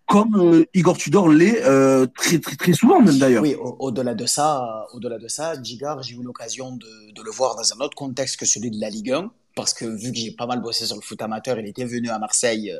comme euh, Igor Tudor l'est euh, très, très, très souvent même d'ailleurs. Oui, au-delà de ça, au-delà de ça, Gigar, j'ai eu l'occasion de, de, le voir dans un autre contexte que celui de la Ligue 1 parce que vu que j'ai pas mal bossé sur le foot amateur, il était venu à Marseille euh,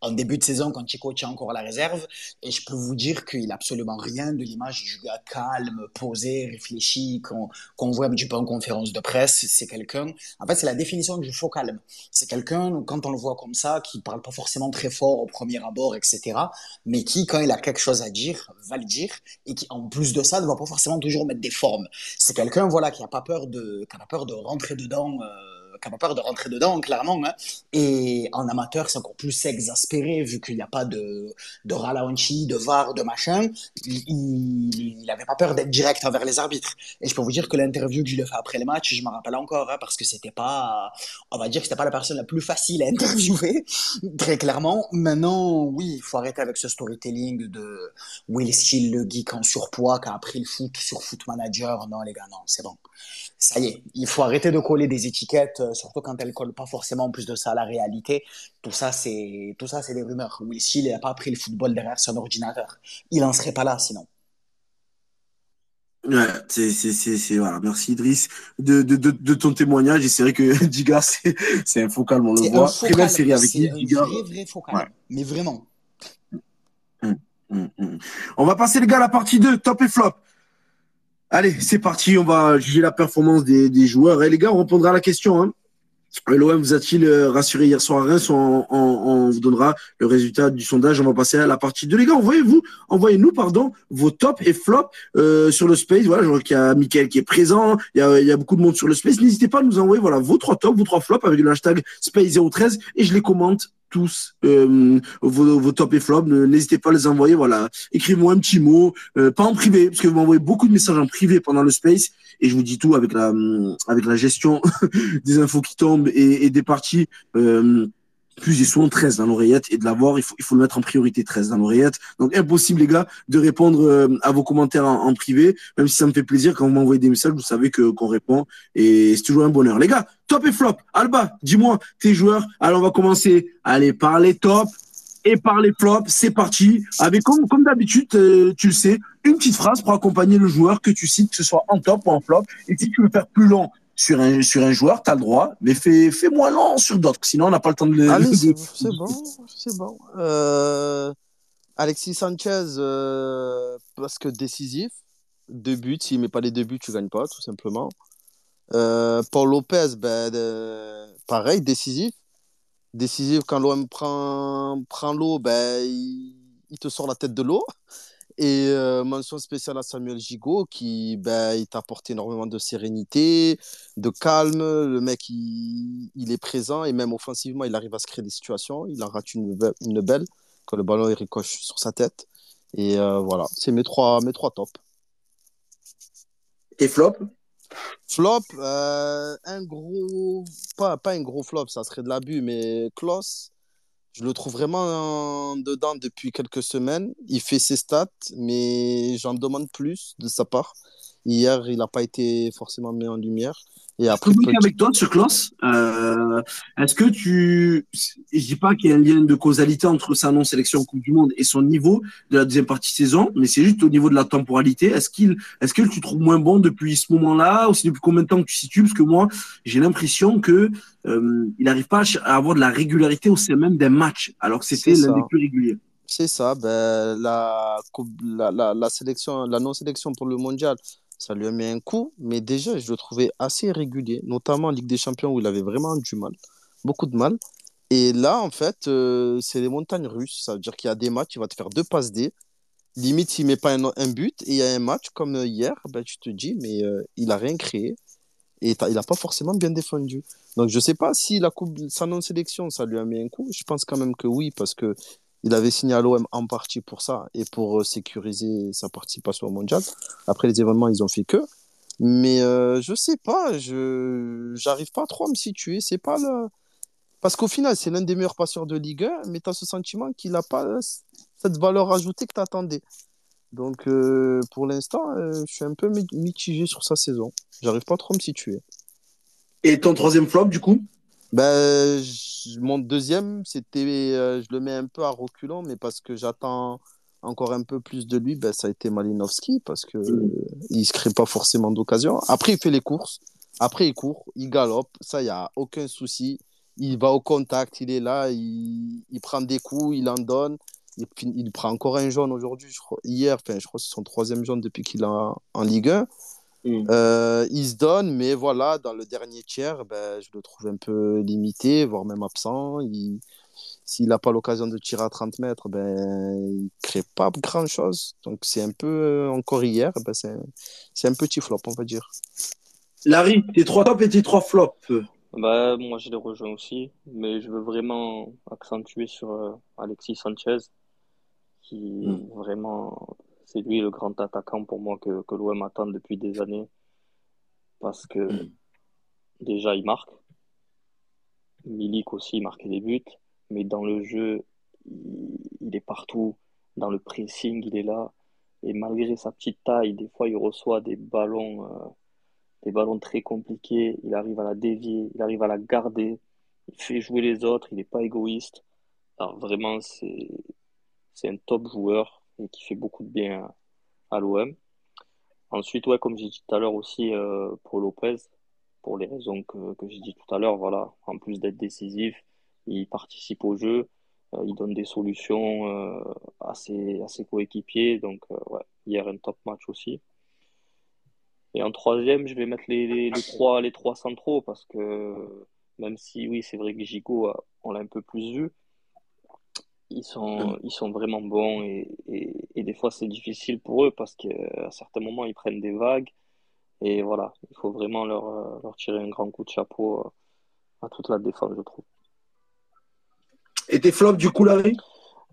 en début de saison quand Chico tient encore la réserve. Et je peux vous dire qu'il a absolument rien de l'image du gars calme, posé, réfléchi, qu'on qu voit un petit peu en conférence de presse. C'est quelqu'un, en fait, c'est la définition du faux calme. C'est quelqu'un, quand on le voit comme ça, qui parle pas forcément très fort au premier abord, etc., mais qui, quand il a quelque chose à dire, va le dire, et qui, en plus de ça, ne va pas forcément toujours mettre des formes. C'est quelqu'un, voilà, qui a pas peur de, qui a pas peur de rentrer dedans, euh, qui pas peur de rentrer dedans, clairement. Hein. Et en amateur, c'est encore plus exaspéré, vu qu'il n'y a pas de, de ralenti, de VAR, de machin. Il n'avait pas peur d'être direct envers les arbitres. Et je peux vous dire que l'interview que je lui ai fait après les matchs, je me rappelle encore, hein, parce que c'était pas, on va dire que c'était pas la personne la plus facile à interviewer, très clairement. Maintenant, oui, il faut arrêter avec ce storytelling de Will Steele, le geek en surpoids, qui a appris le foot sur Foot Manager. Non, les gars, non, c'est bon ça y est, il faut arrêter de coller des étiquettes, euh, surtout quand elles collent pas forcément en plus de ça à la réalité. Tout ça, c'est tout ça, c'est des rumeurs. Will Steele n'a pas appris le football derrière son ordinateur. Il en serait pas là sinon. Ouais, c'est, c'est, c'est, voilà. Merci Idriss de, de, de, de ton témoignage. Et c'est vrai que Diga, c'est, c'est un focal, on le voit. Très belle série avec lui, Diga. Vrai, vrai focal. Ouais. Mais vraiment. Hum, hum, hum. On va passer, les gars, à la partie 2, top et flop. Allez, c'est parti. On va juger la performance des, joueurs. Et les gars, on répondra à la question. Hein. L'OM vous a-t-il euh, rassuré hier soir à Reims on, vous donnera le résultat du sondage. On va passer à la partie 2. Les gars, envoyez-vous, envoyez-nous pardon, vos tops et flops euh, sur le space. Voilà, je vois qu'il y a Mickaël qui est présent. Il y a, il y a beaucoup de monde sur le space. N'hésitez pas à nous envoyer voilà, vos trois tops, vos trois flops avec le hashtag space013 et je les commente tous euh, vos, vos top et flops. N'hésitez pas à les envoyer. Voilà, écrivez-moi un petit mot, euh, pas en privé, parce que vous m'envoyez beaucoup de messages en privé pendant le space et je vous dis tout avec la avec la gestion des infos qui tombent et, des parties. Euh, plus j'ai souvent 13 dans l'oreillette et de l'avoir, il faut, le mettre en priorité 13 dans l'oreillette. Donc impossible les gars de répondre euh, à vos commentaires en, privé, même si ça me fait plaisir quand vous m'envoyez des messages, vous savez que qu'on répond et c'est toujours un bonheur. Les gars, top et flop. Alba, dis-moi tes joueurs. Alors on va commencer. Allez par les tops et par les flops. C'est parti. Avec comme comme d'habitude, euh, tu le sais, une petite phrase pour accompagner le joueur que tu cites, que ce soit en top ou en flop. Et si tu veux faire plus long sur un, sur un joueur, tu as le droit, mais fais, fais moins lent sur d'autres, sinon on n'a pas le temps de le. Allez, c'est bon, c'est bon. Euh, Alexis Sanchez, euh, parce que décisif, deux buts, s'il met pas les deux buts, tu gagnes pas, tout simplement. Euh, Paul Lopez, ben, de... pareil, décisif. Décisif, quand l'OM prend, prend l'eau, ben, il, te sort la tête de l'eau. Et euh, mention spéciale à Samuel Gigot qui ben, il t'a apporté énormément de sérénité, de calme. Le mec, il, il, est présent et même offensivement, il arrive à se créer des situations. Il en rate une, une belle quand le ballon il ricoche sur sa tête. Et euh, voilà, c'est mes trois, mes trois tops. Et flop? Flop, euh, un gros. Pas, pas un gros flop, ça serait de l'abus, mais Klaus, je le trouve vraiment dedans depuis quelques semaines. Il fait ses stats, mais j'en demande plus de sa part. Hier, il n'a pas été forcément mis en lumière. Et après, avec toi, ce Klaus, euh, est-ce que tu, je dis pas qu'il y a un lien de causalité entre sa non-sélection Coupe du Monde et son niveau de la deuxième partie de saison, mais c'est juste au niveau de la temporalité. Est-ce qu'il, est-ce que tu trouves moins bon depuis ce moment-là, ou c'est depuis combien de temps que tu situes? Parce que moi, j'ai l'impression que euh, il n'arrive pas à avoir de la régularité au sein même des matchs, alors que c'était l'un des plus réguliers. C'est ça, ben, la, la, la, la sélection, la non-sélection pour le mondial, ça lui a mis un coup, mais déjà, je le trouvais assez régulier, notamment en Ligue des Champions où il avait vraiment du mal, beaucoup de mal. Et là, en fait, euh, c'est les montagnes russes. Ça veut dire qu'il y a des matchs, il va te faire deux passes D. Limite, s'il ne met pas un, but, et il y a un match comme hier, ben, tu te dis, mais euh, il n'a rien créé. Et il n'a pas forcément bien défendu. Donc, je ne sais pas si la coupe, sa non-sélection, ça lui a mis un coup. Je pense quand même que oui, parce que il avait signé à l'OM en partie pour ça et pour euh, sécuriser sa participation au mondial. Après les événements, ils ont fait que. Mais euh, je sais pas, je j'arrive pas trop à me situer. C'est pas le. Parce qu'au final, c'est l'un des meilleurs passeurs de Ligue 1, mais tu as ce sentiment qu'il n'a pas cette valeur ajoutée que tu attendais. Donc euh, pour l'instant, euh, je suis un peu mitigé sur sa saison. J'arrive pas trop à me situer. Et ton troisième flop, du coup? Ben, mon deuxième, c'était, euh, je le mets un peu à reculons, mais parce que j'attends encore un peu plus de lui, ben, ça a été Malinowski, parce que mm. il se crée pas forcément d'occasion. Après, il fait les courses. Après, il court, il galope. Ça, il n'y a aucun souci. Il va au contact, il est là, il, il prend des coups, il en donne. Il, il prend encore un jaune aujourd'hui, hier, enfin, je crois que c'est son troisième jaune depuis qu'il est en, en Ligue 1. Mm. Euh, il se donne, mais voilà, dans le dernier tiers, ben, je le trouve un peu limité, voire même absent. S'il n'a pas l'occasion de tirer à 30 mètres, ben, il ne crée pas grand-chose. Donc c'est un peu, euh, encore hier, ben, c'est un petit flop, on va dire. Larry, tes trois tops et tes trois flops bah, Moi, je les rejoins aussi, mais je veux vraiment accentuer sur euh, Alexis Sanchez, qui mm. vraiment c'est lui le grand attaquant pour moi que, que l'OM attend depuis des années. Parce que mm. déjà, il marque. Milik aussi, il marquait des buts. Mais dans le jeu, il, est partout. Dans le pressing, il est là. Et malgré sa petite taille, des fois, il reçoit des ballons, euh, des ballons très compliqués. Il arrive à la dévier, il arrive à la garder. Il fait jouer les autres, il n'est pas égoïste. Alors vraiment, c'est, c'est un top joueur et qui fait beaucoup de bien à, l'OM. Ensuite, ouais, comme j'ai dit tout à l'heure aussi euh, pour Lopez, pour les raisons que, que j'ai dit tout à l'heure, voilà, en plus d'être décisif, il participe au jeu, euh, il donne des solutions euh, à, ses, à ses coéquipiers, donc ouais, hier un top match aussi. Et en troisième, je vais mettre les, les, les, trois, les trois centraux parce que même si oui, c'est vrai que Gigo, on l'a un peu plus vu, ils sont, ils sont vraiment bons et, et, des fois c'est difficile pour eux parce qu'à certains moments ils prennent des vagues et voilà, il faut vraiment leur, euh, leur tirer un grand coup de chapeau euh, à toute la défense, je trouve. Et tes flops du coup, Larry?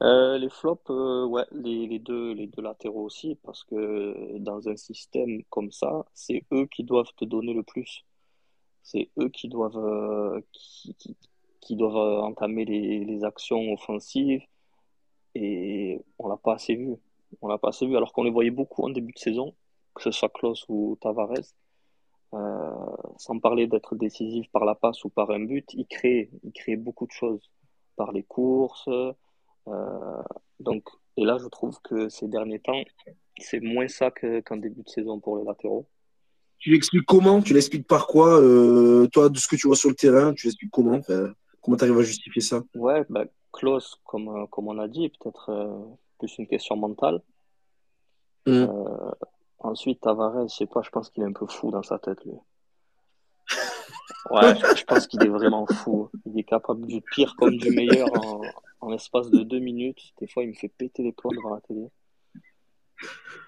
Euh, Les flops, ouais, les, les, deux, les deux latéraux aussi, parce que dans un système comme ça, c'est eux qui doivent te donner le plus. C'est eux qui doivent, qui, qui doivent euh, entamer les, les actions offensives et on l'a pas assez vu. On l'a pas assez vu alors qu'on les voyait beaucoup en début de saison, que ce soit Klaus ou Tavares. Euh, sans parler d'être décisif par la passe ou par un but, il crée, il crée beaucoup de choses par les courses. Euh, donc, et là, je trouve que ces derniers temps, c'est moins ça qu'en début de saison pour les latéraux. Tu l'expliques comment? Tu l'expliques par quoi? Toi, de ce que tu vois sur le terrain, tu l'expliques comment? Comment tu arrives à justifier ça? Ouais, bah, Klaus, comme, euh, comme on a dit, peut-être euh, plus une question mentale. Mmh. Euh, ensuite, Tavares, je sais pas, je pense qu'il est un peu fou dans sa tête, lui. Ouais, je, pense qu'il est vraiment fou. Il est capable du pire comme du meilleur en, en espace de deux minutes. Des fois, il me fait péter les plombs devant la télé.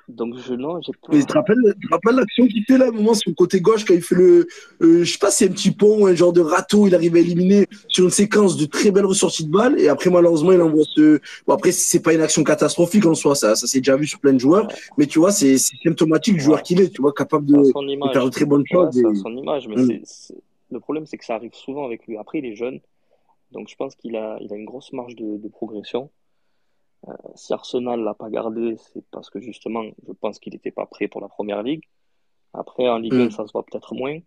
Donc, je, non, j'ai pas. Mais tu te rappelles, l'action qu'il fait là, à un moment, sur le côté gauche, quand il fait le. Euh, je sais pas si c'est un petit pont ou un genre de râteau, il arrive à éliminer sur une séquence de très belles ressorties de balles. Et après, malheureusement, il envoie ce. Bon, après, c'est pas une action catastrophique en soi, ça, ça s'est déjà vu sur plein de joueurs. Mais tu vois, c'est symptomatique du joueur qu'il est, tu vois, capable de, faire de très bonnes choses. Ouais, son image, mais mm. le problème, c'est que ça arrive souvent avec lui. Après, il est jeune. Donc, je pense qu'il a, il a une grosse marge de, de progression. Euh, si Arsenal l'a pas gardé, c'est parce que justement, je pense qu'il n'était pas prêt pour la première ligue. Après, en Ligue 1, mm. ça se voit peut-être moins.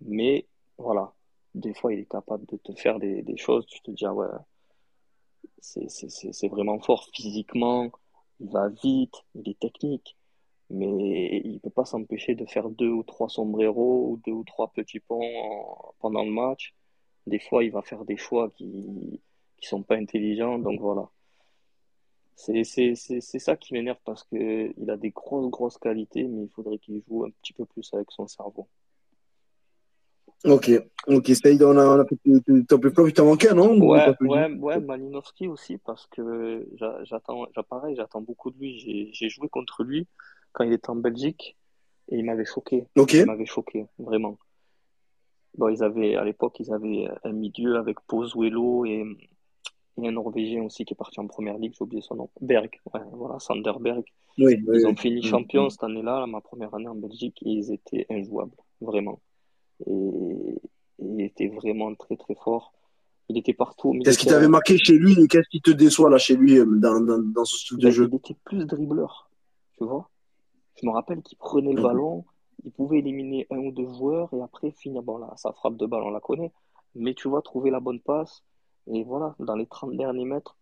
Mais voilà, des fois, il est capable de te faire des, des choses. Tu te dis, ah ouais, c'est vraiment fort physiquement. Il va vite, il est technique. Mais il ne peut pas s'empêcher de faire deux ou trois sombreros ou deux ou trois petits ponts pendant le match. Des fois, il va faire des choix qui ne sont pas intelligents. Donc voilà. C'est ça qui m'énerve parce qu'il a des grosses, grosses qualités, mais il faudrait qu'il joue un petit peu plus avec son cerveau. Ok, ok, Saïd, on a, on a fait top flop, il t'en manquait, non? Ouais, ouais, ouais, Malinowski aussi, parce que j'attends, pareil, j'attends beaucoup de lui. J'ai joué contre lui quand il était en Belgique et il m'avait choqué. Ok. Il m'avait choqué, vraiment. Bon, ils avaient, à l'époque, ils avaient un milieu avec Pozuelo et il y a un Norvégien aussi qui est parti en première ligue, j'ai oublié son nom. Berg, voilà, Sander Berg. ils ont fini champion cette année-là, ma première année en Belgique, et ils étaient injouables, vraiment. Et, il était vraiment très très fort. Il était partout. Qu'est-ce qui t'avait marqué chez lui? Et qu'est-ce qui te déçoit là chez lui euh, dans, dans, dans ce style de ben, jeu? Il était plus dribbleur, tu vois. Je me rappelle qu'il prenait le mhm. ballon, il pouvait éliminer un ou deux joueurs et après finir. Bon là, sa frappe de balle, on la connaît. Mais tu vois, trouver la bonne passe, et voilà, dans les 30 derniers mètres,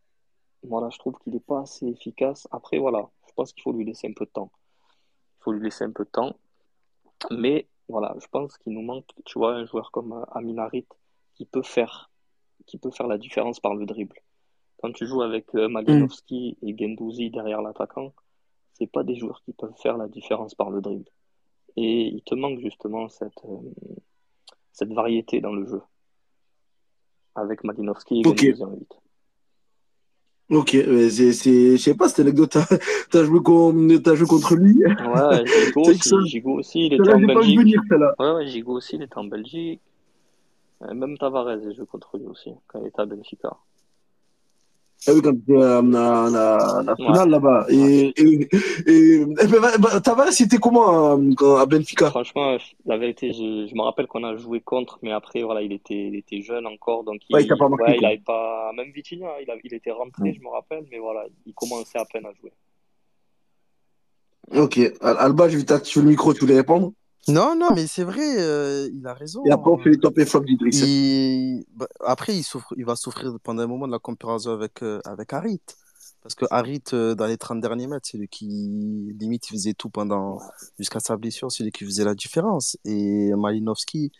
voilà, je trouve qu'il n'est pas assez efficace. Après, voilà, je pense qu'il faut lui laisser un peu de temps. Il faut lui laisser un peu de temps. Mais voilà, je pense qu'il nous manque, tu vois, un joueur comme euh, Aminarit qui peut faire, qui peut faire la différence par le dribble. Quand tu joues avec euh, Malinowski et Gendouzi derrière l'attaquant, c'est pas des joueurs qui peuvent faire la différence par le dribble. Et il te manque justement cette, euh, cette variété dans le jeu avec Malinovski et okay. Ok, c'est, je sais pas, cette anecdote, t'as, joué, joué contre lui. Ouais, Gigo aussi, Gigo aussi, il était en Belgique. Venir, ouais, ouais, Gigo aussi, il était en Belgique. Même Tavares, j'ai joué contre lui aussi, quand il était à Benfica. Ah oui, quand tu étais à la, finale là-bas. Et, et, et, bah, Tavares, c'était comment euh, à Benfica Franchement, la vérité, je, je me rappelle qu'on a joué contre, mais après, voilà, il était, il était jeune encore. Donc il, ouais, il, pas marqué, ouais, il avait pas. Même Vitinha, il, a, il était rentré, je me rappelle, mais voilà, il commençait à peine à jouer. Ok. Alba, je vais t'activer le micro, tu voulais répondre? Non, non, mais c'est vrai, euh, il a raison. Et après, on fait les top et flop d'Idriss. Il... Bah, après, il, souffre, il va souffrir pendant un moment de la comparaison avec, euh, avec Harit. Parce que Harit, euh, dans les 30 derniers mètres, c'est lui qui, limite, il faisait tout pendant, jusqu'à sa blessure, c'est lui qui faisait la différence. Et Malinowski,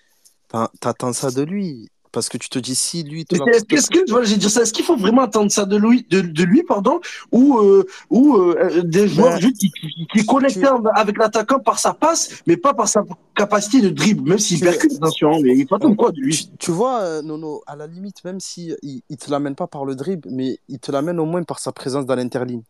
t'attends ça de lui. Parce que tu te dis, si lui. Est-ce que, voilà, j'ai dit ça, est-ce qu'il faut vraiment attendre ça de lui, de, de lui pardon, ou, euh, ou euh, des joueurs juste qui, qui, connectent avec l'attaquant par sa passe, mais pas par sa capacité de dribble, même s'il percute, attention, hein, mais il faut quoi de lui tu, vois, euh, Nono, à la limite, même si il, il te l'amène pas par le dribble, mais il te l'amène au moins par sa présence dans l'interligne.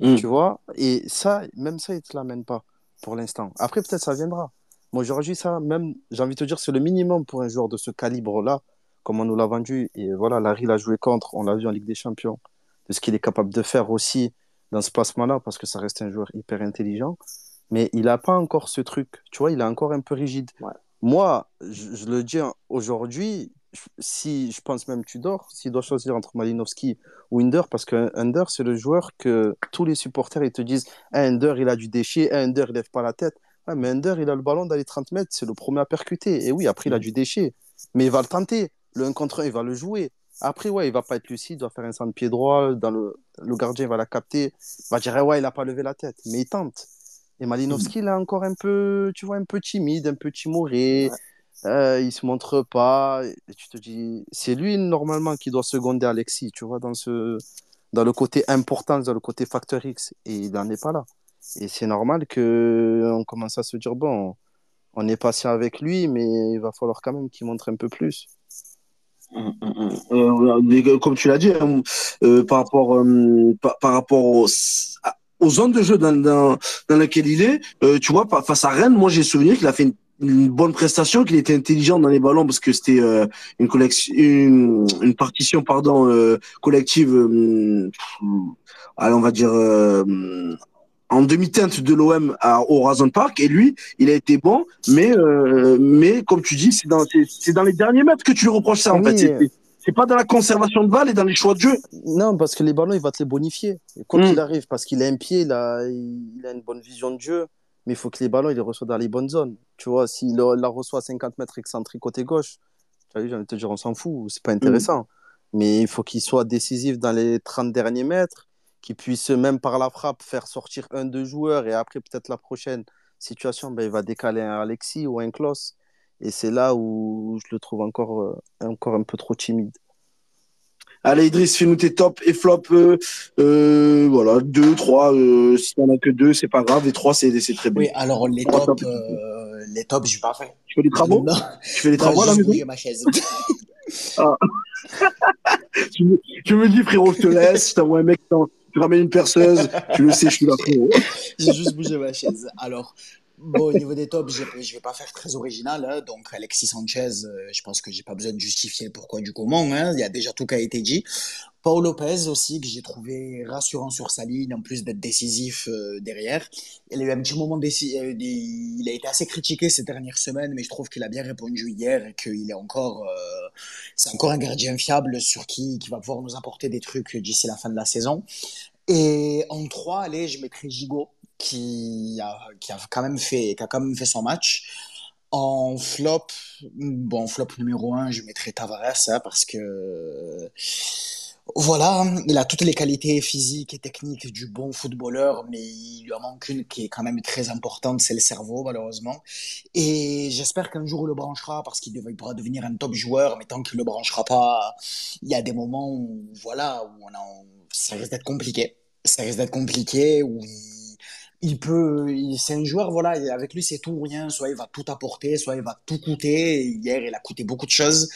Hmm. Tu vois Et ça, même ça, il te l'amène pas pour l'instant. Après, peut-être ça viendra. Moi, aujourd'hui, ça, même, j'ai envie de te dire, c'est le minimum pour un joueur de ce calibre-là comme on nous l'a vendu. Et voilà, Larry l'a joué contre, on l'a vu en Ligue des Champions, de ce qu'il est capable de faire aussi dans ce placement-là, parce que ça reste un joueur hyper intelligent. Mais il n'a pas encore ce truc, tu vois, il est encore un peu rigide. Moi, je, le dis aujourd'hui, si je pense même Tudor, s'il doit choisir entre Malinowski ou Under, parce que Under, c'est le joueur que tous les supporters ils te disent ah, Under, il a du déchet, ah, Under, il lève pas la tête. mais Under, il a le ballon dans les 30 mètres, c'est le premier à percuter. Et oui, après, il a du déchet, mais il va le tenter le 1 contre 1, il va le jouer. Après, ouais, il va pas être lucide, il va faire un centre pied droit, dans le, le gardien va la capter, il va dire, ouais, il a pas levé la tête, mais il tente. Et Malinowski, il est encore un peu, tu vois, un peu timide, un peu timoré, euh, il se montre pas, tu te dis, c'est lui, normalement, qui doit seconder Alexis, tu vois, dans, ce, dans le côté importance, dans le côté facteur X, et il n'en est pas là. Et c'est normal qu'on commence à se dire, bon, on est patient avec lui, mais il va falloir quand même qu'il montre un peu plus. Mm, mm, mm. comme tu l'as dit, hein, par rapport, aux, zones de jeu dans, dans, lesquelles il est, tu vois, face à Rennes, moi j'ai souvenir qu'il a fait une bonne prestation, qu'il était intelligent dans les ballons parce que c'était euh, une une, partition euh, collective. Euh, on va dire en demi-teinte de l'OM au Horizon Park et lui, il a été bon, mais mais comme tu dis, c'est dans c'est dans les derniers mètres que tu lui reproches ça en fait. C'est pas dans la conservation de balles et dans les choix de jeu. Non, parce que les ballons, il va te les bonifier. Quand hmm. il arrive, parce qu'il a un pied, il a, il a une bonne vision de jeu mais il faut que les ballons, il les reçoit dans les bonnes zones. Tu vois, s'il la reçoit à 50 mètres excentrique côté gauche, tu as vu, de te dire, on s'en fout, c'est pas intéressant. Mm. Mais il faut qu'il soit décisif dans les 30 derniers mètres, qu'il puisse, même par la frappe, faire sortir un, deux joueurs, et après, peut-être la prochaine situation, ben, il va décaler un Alexis ou un Klaus. Et c'est là où je le trouve encore, euh, encore un peu trop timide. Allez, Idriss, fais-nous tes top et flop. Euh, euh, voilà, deux, trois. Euh, si t'en as que deux, c'est pas grave. Les trois, c'est très bien. Oui, alors les top, euh, les top, je vais pas faire. Tu fais les travaux non. Tu fais les travaux à la maison ma chaise. ah. tu, me, tu, me, dis, frérot, je te laisse. Je t'envoie un mec, tu ramènes une perceuse. tu le sais, je suis là, frérot. J'ai juste bougé ma chaise. Alors, Bon, au niveau des tops, je ne vais pas faire très original. Hein. Donc, Alexis Sanchez, euh, je pense que j'ai pas besoin de justifier pourquoi du comment. Hein. Il y a déjà tout qui a été dit. Paul Lopez aussi, que j'ai trouvé rassurant sur sa ligne, en plus d'être décisif euh, derrière. Il a eu un petit moment euh, il a été assez critiqué ces dernières semaines, mais je trouve qu'il a bien répondu hier et qu'il est encore, c'est encore un gardien fiable sur qui, qui va pouvoir nous apporter des trucs d'ici la fin de la saison. Et en trois, allez, je mettrai Gigot qui a, qui a quand même fait, qui a quand même fait son match. En flop, bon, flop numéro un, je mettrais Tavares, hein, parce que, voilà, il a toutes les qualités physiques et techniques du bon footballeur, mais il lui en manque une qui est quand même très importante, c'est le cerveau, malheureusement. Et j'espère qu'un jour il le branchera, parce qu'il pourra devenir un top joueur, mais tant qu'il le branchera pas, il y a des moments où, voilà, où ça risque d'être compliqué. Ça risque d'être compliqué, où il il peut, c'est un joueur, voilà, avec lui c'est tout ou rien, soit il va tout apporter, soit il va tout coûter. Hier, il a coûté beaucoup de choses.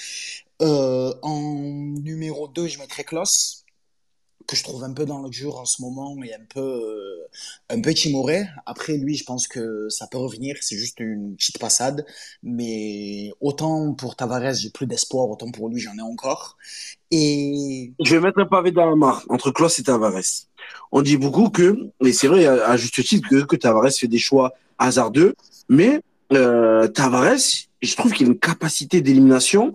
Euh, en numéro 2, je mettrais Klaus, que je trouve un peu dans le dur en ce moment et un peu, euh, un peu timoré. Après, lui, je pense que ça peut revenir, c'est juste une petite passade. Mais autant pour Tavares, j'ai plus d'espoir, autant pour lui, j'en ai encore. Et... Je vais mettre un pavé dans la mare entre Klaus et Tavares on dit beaucoup que, et c'est vrai à, juste titre, que, que Tavares fait des choix hasardeux, mais euh, Tavares, je trouve qu'il a une capacité d'élimination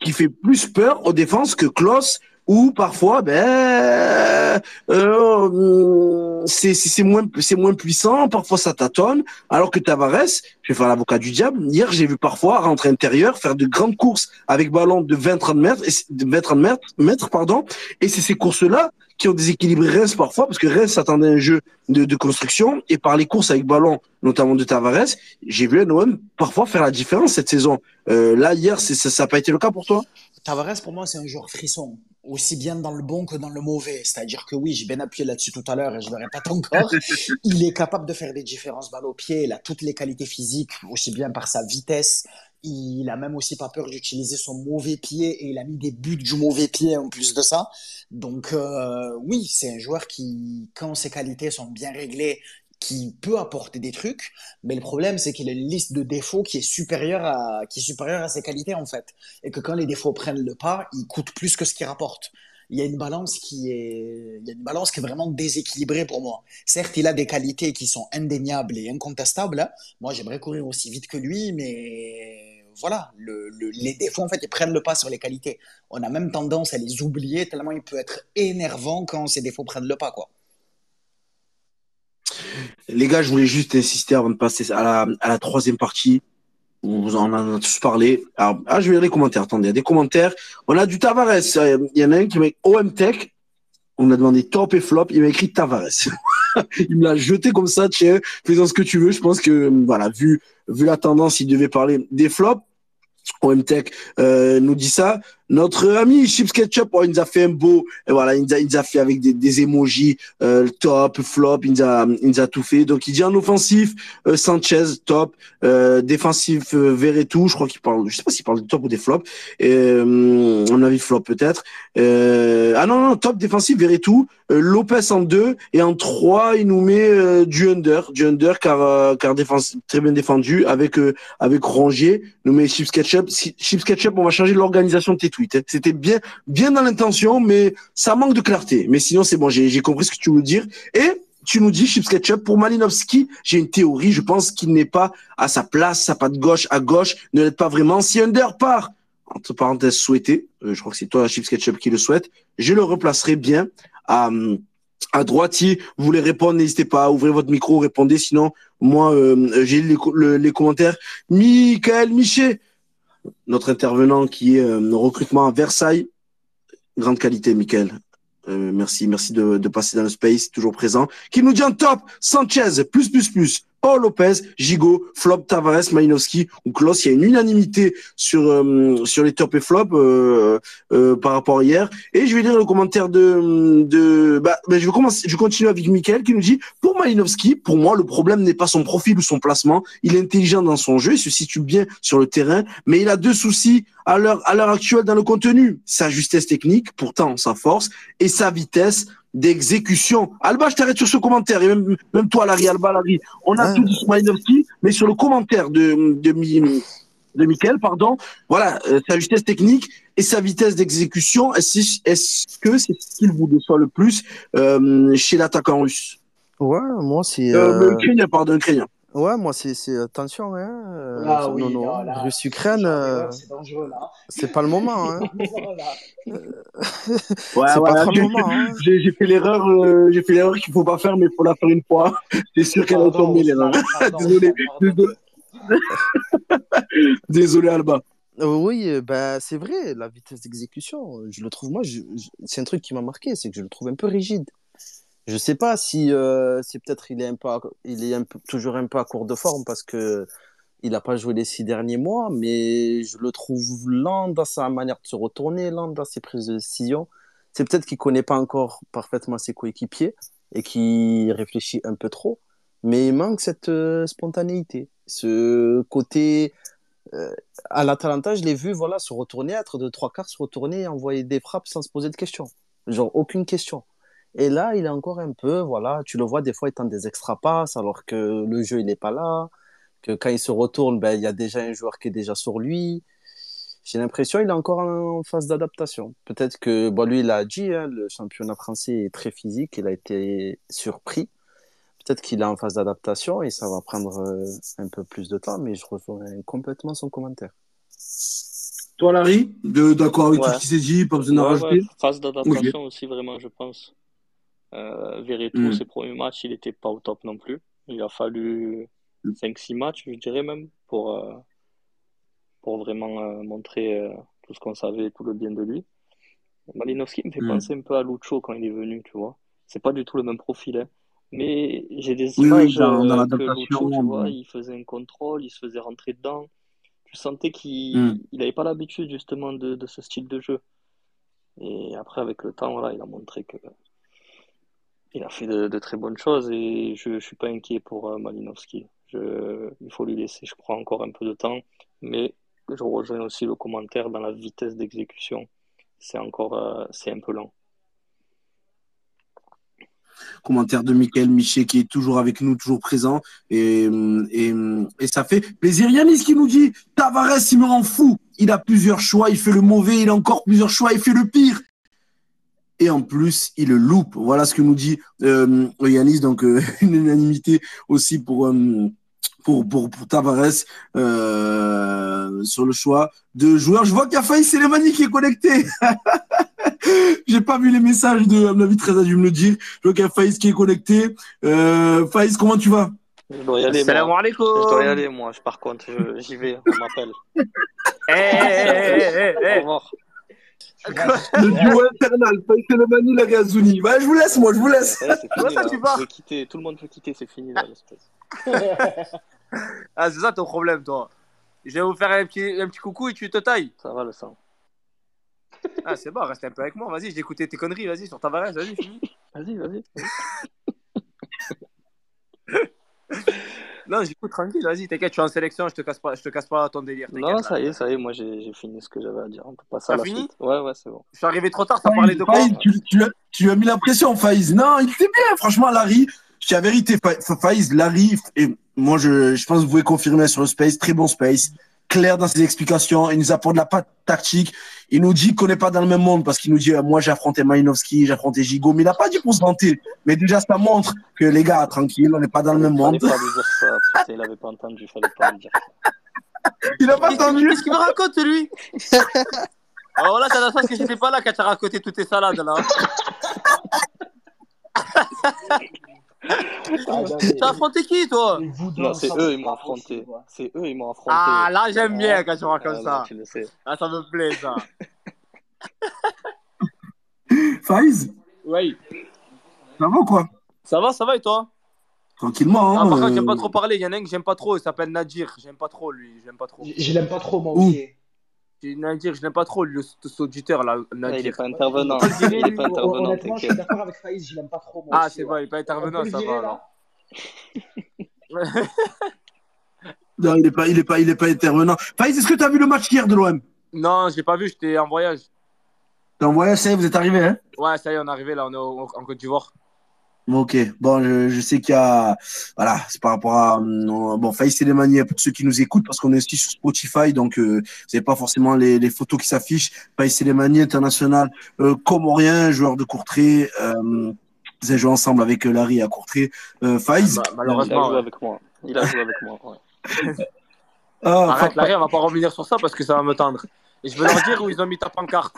qui fait plus peur aux défenses que Klaus ou parfois ben euh, c'est c'est moins c'est moins puissant parfois ça tâtonne alors que Tavares je vais faire l'avocat du diable hier j'ai vu parfois rentrer intérieur faire de grandes courses avec ballon de 20 30 mètres de 20 30 mètres, mètres pardon et c'est ces courses là qui ont déséquilibré Reims parfois, parce que Reims s'attendait à un jeu de, de, construction, et par les courses avec ballon, notamment de Tavares, j'ai vu un OM parfois faire la différence cette saison. Euh, là, hier, ça n'a pas été le cas pour toi? Tavares, pour moi, c'est un joueur frisson, aussi bien dans le bon que dans le mauvais. C'est-à-dire que oui, j'ai bien appuyé là-dessus tout à l'heure et je le répète encore. il est capable de faire des différences balle au pied. Il a toutes les qualités physiques, aussi bien par sa vitesse. Il a même aussi pas peur d'utiliser son mauvais pied et il a mis des buts du mauvais pied en plus de ça. Donc euh, oui, c'est un joueur qui, quand ses qualités sont bien réglées, qui peut apporter des trucs, mais le problème c'est qu'il a une liste de défauts qui est supérieure à qui est supérieure à ses qualités en fait, et que quand les défauts prennent le pas, il coûte plus que ce qu'il rapporte. Il y a une balance qui est il y a une balance qui est vraiment déséquilibrée pour moi. Certes, il a des qualités qui sont indéniables et incontestables. Hein. Moi, j'aimerais courir aussi vite que lui, mais voilà, le, les défauts en fait ils prennent le pas sur les qualités. On a même tendance à les oublier tellement il peut être énervant quand ces défauts prennent le pas quoi. Les gars, je voulais juste insister avant de passer à la, troisième partie. Vous en a tous parlé. Ah, je vais lire les commentaires. Attendez, il y a des commentaires. On a du Tavares. Il y en a un qui met OM Tech. On a demandé top et flop. Il m'a écrit Tavares. il me l'a jeté comme ça. Tiens, fais-en ce que tu veux. Je pense que, voilà, vu, vu la tendance, il devait parler des flops. OM Tech euh, nous dit ça. Notre ami Chips Ketchup, oh, il nous a fait un beau, et voilà, il nous a, il nous a fait avec des, des emojis, euh, top, flop, il nous, a, il nous a tout fait. Donc il dit en offensif, euh, Sanchez, top, euh, défensif, euh, Verretou, je crois qu'il parle, je sais pas s'il parle de top ou des flops, et, euh, à mon avis flop peut-être. Euh, ah non, non, top défensif, Verretou, euh, Lopez en deux, et en trois, il nous met euh, du under, du under car, euh, car défense, très bien défendu, avec, euh, avec Rongier, nous met Chips Ketchup. Chips Ketchup, on va changer l'organisation de tes tweets. hein. C'était bien, bien dans l'intention, mais ça manque de clarté. Mais sinon, c'est bon, j'ai compris ce que tu veux dire. Et tu nous dis, Chips Ketchup, pour Malinowski, j'ai une théorie. Je pense qu'il n'est pas à sa place, sa patte gauche à gauche, ne l'aide pas vraiment. Si Under part, entre parenthèses, souhaité, euh, je crois que c'est toi, Chips Ketchup, qui le souhaite, je le replacerai bien à, à droite. Si vous voulez répondre, n'hésitez pas à ouvrir votre micro, répondez. Sinon, moi, euh, j'ai les, les commentaires. Michael Miché, notre intervenant qui est euh, recrutement à Versailles. Grande qualité, Michael. Euh, merci, merci de, passer dans le space, toujours présent. Qui nous dit en top, Sanchez, plus, plus, plus. Paul Lopez, Gigot, Flop, Tavares, Malinowski ou Klaus. Il y a une unanimité sur, euh, sur les top et flop euh, euh, par rapport à hier. Et je vais lire le commentaire de... de bah, bah, je, vais commencer, je continue avec Michael qui nous dit, pour Malinowski, pour moi, le problème n'est pas son profil ou son placement. Il est intelligent dans son jeu, il se situe bien sur le terrain, mais il a deux soucis à l'heure à l'heure actuelle dans le contenu. Sa justesse technique, pourtant sa force, et sa vitesse d'exécution. Alba, je t'arrête sur ce commentaire, et même, même toi, Larry, Alba, Larry. On a Ouais. tout dit mais sur le commentaire de, de, de Michael, pardon, voilà, euh, sa justesse technique et sa vitesse d'exécution, est-ce est-ce que c'est ce qu'il vous déçoit le plus euh, chez l'attaquant russe? Ouais, moi c'est. euh, euh, Ukrainien, pardon, Ukrainien. Ouais, moi c'est c'est attention hein. euh, Ah non oui, non, non, là, Russe-Ukraine, genre euh, C'est dangereux là. c'est pas le moment hein. Ouais, c'est pas trop le moment hein. J'ai fait l'erreur, euh, j'ai fait l'erreur qu'il faut pas faire, mais il faut la faire une fois. C'est sûr qu'elle a tombé l'erreur. Désolé, désolé. Désolé Alba. Euh, oui, euh, bah, c'est vrai, la vitesse d'exécution, euh, je le trouve, moi, je- c'est un truc qui m'a marqué, c'est que je le trouve un peu rigide. Je sais pas si euh, c'est peut-être il est un peu, à- il est un peu, toujours un peu à court de forme parce que il n'a pas joué les six derniers mois, mais je le trouve lent dans sa manière de se retourner, lent dans ses prises de décision. C'est peut-être qu'il connaît pas encore parfaitement ses coéquipiers et qu'il réfléchit un peu trop, mais il manque cette euh, spontanéité, ce côté euh, à l'Atalanta, je l'ai vu voilà, se retourner, être de trois quarts, se retourner et envoyer des frappes sans se poser de questions. Genre, aucune question. Et là, il est encore un peu, voilà, tu le vois des fois, il tente des extra passes alors que le jeu, il n'est pas là. Que quand il se retourne, ben, il y a déjà un joueur qui est déjà sur lui. J'ai l'impression qu'il est encore en phase d'adaptation. Peut-être que, bon, lui, il a dit, hein, le championnat français est très physique, il a été surpris. Peut-être qu'il est en phase d'adaptation et ça va prendre euh, un peu plus de temps, mais je rejoins complètement son commentaire. Toi Larry, d'accord avec Ouais. tout ce qui s'est dit, pas besoin d'en Ouais, rajouter? ouais, phase d'adaptation aussi, vraiment, je pense. Euh, Verretou, Mm. ses premiers matchs, il n'était pas au top non plus. Il a fallu 5-6 matchs, je dirais même, pour, euh, pour vraiment euh, montrer euh, tout ce qu'on savait, tout le bien de lui. Malinowski me fait Mm. penser un peu à Lucho quand il est venu, tu vois. C'est pas du tout le même profil, hein. Mais j'ai des Oui, oui, images dans- que Lucho, tu vois, il faisait un contrôle, il se faisait rentrer dedans. Tu sentais qu'il Mm. il avait pas l'habitude justement de, de ce style de jeu. Et après, avec le temps, voilà, il a montré que il a fait de, très bonnes choses et je ne suis pas inquiet pour euh, Malinowski. Il faut lui laisser, je crois, encore un peu de temps. Mais je rejoins aussi le commentaire dans la vitesse d'exécution. C'est encore, euh, c'est un peu lent. Commentaire de Michael Miché qui est toujours avec nous, toujours présent. Et, ça fait plaisir. Yanis qui nous dit Tavares, il me rend fou. Il a plusieurs choix, il fait le mauvais, il a encore plusieurs choix, il fait le pire. Et en plus, il le loupe. Voilà ce que nous dit euh, Yanis. Donc, euh, une unanimité aussi pour, euh, pour, pour, pour Tavares euh, sur le choix de joueurs. Je vois qu'il y a Faïs Selemani qui est connecté. J'ai pas vu les messages de à mon avis très a dû me le dire. Je vois qu'il y a Faïs qui est connecté. Euh, Faïs, comment tu vas? Je dois y aller, Salam moi. alaikum. Je dois y aller, moi. Je- Par contre, j'y vais. On m'appelle. Eh, eh, eh, Au eh, revoir. Le duo infernal, Faïs Selemani, la Gazouni. Ouais, je vous laisse, moi, je vous laisse. Ouais, ça, tu pars quitter. Tout le monde peut quitter. C'est fini, là, l'espèce. Ah, c'est ça ton problème, toi. Je vais vous faire un petit, un petit coucou et tu te tailles. Ça va, le sang. Ah, c'est bon, reste un peu avec moi. Vas-y, j'ai écouté tes conneries. Vas-y, sur Tavares. Vas-y. Vas-y, vas-y. Non, j'écoute tranquille. Vas-y, t'inquiète, tu es en sélection. Je te casse pas, je te casse pas ton délire. Non, là. ça y est, ça y est, moi j'ai fini ce que j'avais à dire. On peut passer à T'as la fini suite. Ouais, ouais, c'est bon. Je suis arrivé trop tard. T'as parlé de quoi tu, tu, as- tu as mis la pression, Faiz. Non, il était bien, franchement, Larry. Je la vérité, Fa- Faiz, Larry, et moi, je, je pense que vous pouvez confirmer sur le space, très bon space, clair dans ses explications, il nous apporte de la patte tactique, il nous dit qu'on n'est pas dans le même monde, parce qu'il nous dit, euh, moi, j'ai affronté Malinowski, j'ai affronté Gigo, mais il n'a pas dit pour se vanter. Mais déjà, ça montre que les gars, tranquille, on n'est pas dans le même Fallait monde. pas lui dire ça, putain, il avait pas entendu, fallait pas lui dire ça. Il n'a pas entendu. qu'est-ce qu'il me raconte, lui Alors là, t'as la chance que j'étais pas là quand t'as raconté toutes tes salades, là. Ah, T'as affronté qui, toi Non, c'est eux, ils m'ont affronté. C'est eux, ils m'ont affronté. Ah, là, j'aime bien quand tu Ah, racontes là, ça. tu le sais. Ah, ça me plaît, ça. Faiz, Oui. ça va ou quoi? Ça va, ça va, et toi? Tranquillement. Ah, Hein, par contre, j'aime euh, pas trop parler. Il y en a un que j'aime pas trop. Il s'appelle Nadir. J'aime pas trop, lui. J'aime pas trop. Je l'aime pas trop, moi aussi. Nadir, je l'aime pas trop, le, cet auditeur, là. Ouais, il est Nadir. pas intervenant. Il est lui, pas intervenant, Honnêtement, je suis d'accord avec Faïs, je l'aime pas trop, moi Ah, aussi, c'est ouais. bon, il est pas intervenant, ça virer, va. là. Non, il est pas, il est pas, il est pas intervenant. Faiz, est-ce que tu as vu le match hier de l'OM non, j'ai pas vu, j'étais en voyage. T'es en voyage, ça y est, vous êtes arrivé, hein? Ouais, ça y est, on est arrivé là, on est au- en Côte d'Ivoire. Ok, bon, je, je sais qu'il y a, voilà, c'est par rapport à, hum, bon, Faïs Selemani, pour ceux qui nous écoutent, parce qu'on est aussi sur Spotify, donc euh, vous n'avez pas forcément les, les photos qui s'affichent. Faïs Selemani, international euh, comorien, joueur de Courtrai, euh, vous avez joué ensemble avec euh, Larry à Courtrai. Euh, Faïs, Bah, Il a malheureusement. joué avec moi. Il a joué avec moi. ouais. ah, Arrête, Larry, on va pas revenir sur ça parce que ça va me tendre. Et je veux leur dire où ils ont mis ta pancarte.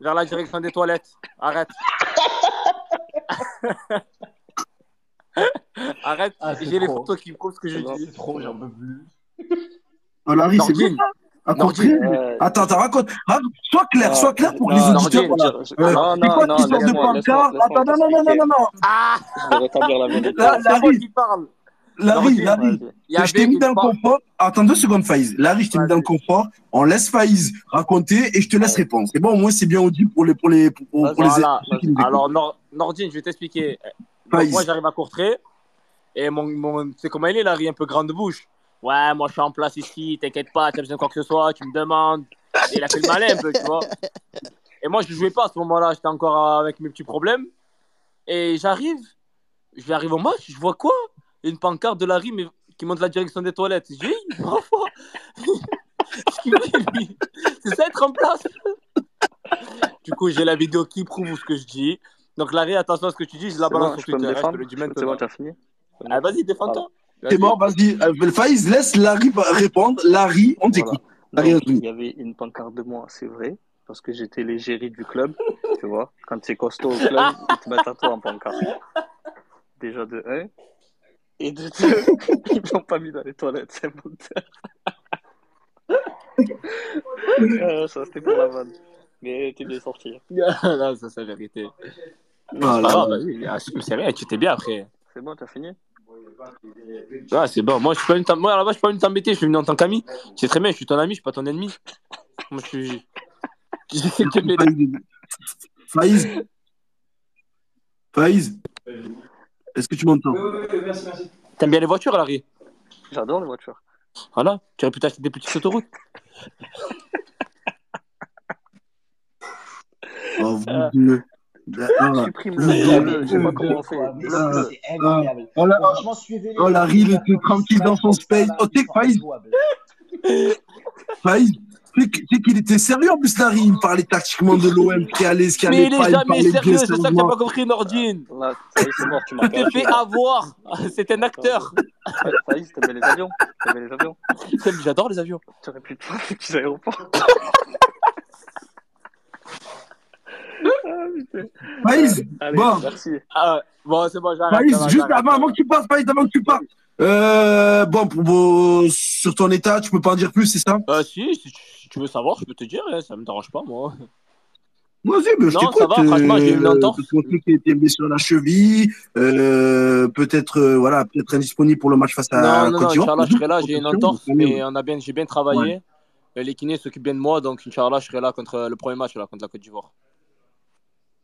Vers la direction des toilettes. Arrête. Arrête. Ah, J'ai les photos qui me prouvent ce que je dis. C'est trop, j'en peux plus. oh, Larry, c'est bien Nordine. Ouais. Attends, attends, raconte, raconte. sois clair, sois clair pour Non, les non, auditeurs. Nordine, voilà. je- Euh, non, c'est quoi non, de laisse-moi, Attends, non, non, non, non, non, non. Ah Je vais rétablir la vérité. Là, Larry, qui parle. Larry, Larry. Je t'ai mis dans le confort. Attends deux secondes, Faïz. Larry, je t'ai mis dans le confort. On laisse Faïz raconter et je te laisse répondre. C'est bon, au moins, c'est bien audible pour les, pour les, pour, les. Alors, Nor- Nordine, je vais t'expliquer. Moi, j'arrive à Courtrai. Et mon, mon, sais comment il est, Larry, un peu grande bouche. Ouais, moi, je suis en place ici, t'inquiète pas, tu as besoin de quoi que ce soit, tu me demandes. Et il a fait le malin un peu, tu vois. Et moi, je jouais pas à ce moment-là, j'étais encore avec mes petits problèmes. Et j'arrive, j'arrive au match, je vois quoi? Une pancarte de Larry mais, qui montre la direction des toilettes. J'ai dit, C'est ça être en place Du coup, j'ai la vidéo qui prouve ce que je dis. Donc, Larry, attention à ce que tu dis, je la balance sur je peux me Twitter. je défendre. te le dis C'est bon, tu as fini Ah, vas-y, défends-toi. C'est bon, vas-y. Euh, Faïz, laisse Larry répondre. Larry, on t'écoute. Voilà. Il y avait une pancarte de moi, c'est vrai, parce que j'étais l'égérie du club, tu vois. Quand c'est costaud au club, ils te mettent à toi en pancarte. Déjà de 1. Et de 2, ils l'ont pas mis dans les toilettes, c'est bon. euh, ça, c'était pour la vanne. Mais t'es bien sorti. non, ça, c'est la vérité. Ah, là, là. vas-y. Ah, C'est rien, tu étais bien après. C'est bon, t'as fini? Ouais, c'est bon. Moi, je suis pas venu t'em- Moi, à la base, je suis pas venu t'embêter. Je suis venu en tant qu'ami. C'est très bien, je suis ton ami, je suis pas ton ennemi. Moi, je suis. J'essaie de te m'aider. Faïz. Faïz. Est-ce que tu m'entends? T'aimes bien les voitures, Larry? J'adore les voitures. Voilà. Tu aurais pu t'acheter des petites autoroutes. Oh, vous deux. Ah, Supprime le je sais pas deux, comment c'est. quoi. Mais Ah, c'est- c'est incroyable. Oh, Franchement, suivez oh, Larry, il était tranquille dans son space. Oh, t'es pas Faïz. Sais qu'il était sérieux en plus, Larry. Il me parlait tactiquement de l'OM, qui allait, ce qui Mais allait il est pas. Il parlait sérieux, bien c'est ça que t'as pas compris, Nordine. Là, ça y est, c'est mort, tu m'as Tu t'es fait avoir. C'est un acteur. Ça y est, t'aimais les avions. T'aimais les avions. J'adore les avions. Tu aurais pu te faire des petits aéroports. ah. Faïz, Allez, Bon. merci. Ah, bon, c'est bon, j'arrête. Faïz, juste avant, avant que tu passes, Faïz, avant que tu partes. Euh, bon, pour, sur ton état, tu peux pas en dire plus, c'est ça? Euh, si, si tu- veux savoir, je peux te dire, hein, ça me dérange pas, moi. Vas-y, mais je Non, t'écoute. ça va, franchement, j'ai une entorse. Qu'on sait qu'il était blessé sur la cheville, euh, peut-être, euh, voilà, peut-être indisponible pour le match face à non, non, non. Inch'Allah, je serai là, j'ai une entorse, mais on a bien, j'ai bien travaillé. les kinés s'occupent bien de moi, donc Inch'Allah, je serai là contre le premier match là, contre la Côte d'Ivoire.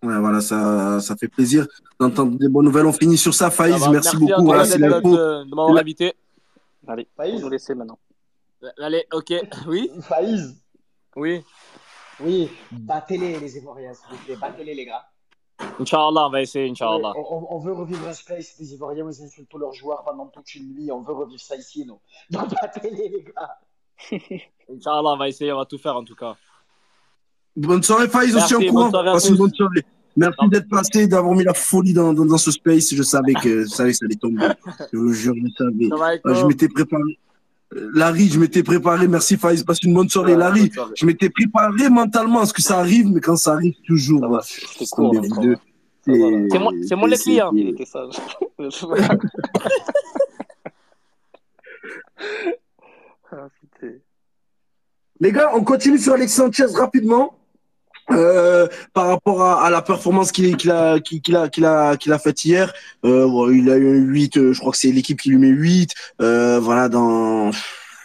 Ouais, voilà, ça, ça fait plaisir d'entendre des bonnes nouvelles. On finit sur ça, Faïz. merci, merci, beaucoup. Voilà, c'est l'info. De, de m'avoir invité. Allez, Faïz, vous laisser maintenant. Allez, ok. Oui Faïz Oui. Oui, battez-les, les Ivoiriens, s'il vous plaît. Battez-les, les gars. Inch'Allah, on va essayer, Inch'Allah. on, on, veut revivre un space des Ivoiriens, ils insultent tous leurs joueurs pendant toute une nuit. On veut revivre ça ici, nous. Donc, battez-les, les gars. Inch'Allah, on va essayer, on va tout faire en tout cas. Bonne soirée, Faïs, aussi en courant. Passez une bonne soirée. Merci d'être passé, d'avoir mis la folie dans, dans, dans, ce space. Je savais que, je savais que ça allait tomber. Je vous jure, je savais. je m'étais préparé. Larry, je m'étais préparé. Merci Faïs, passe une bonne soirée. Larry, je m'étais préparé mentalement à ce que ça arrive, mais quand ça arrive, toujours. C'est cool. C'est moi, le client. Il était sage. ah, Les gars, on continue sur Alex Sanchez rapidement. Euh, par rapport à, à la performance qu'il qu'il a qu'il a qu'il a qu'il a faite hier euh, il a eu 8 euh, je crois que c'est l'équipe qui lui met 8 euh, voilà dans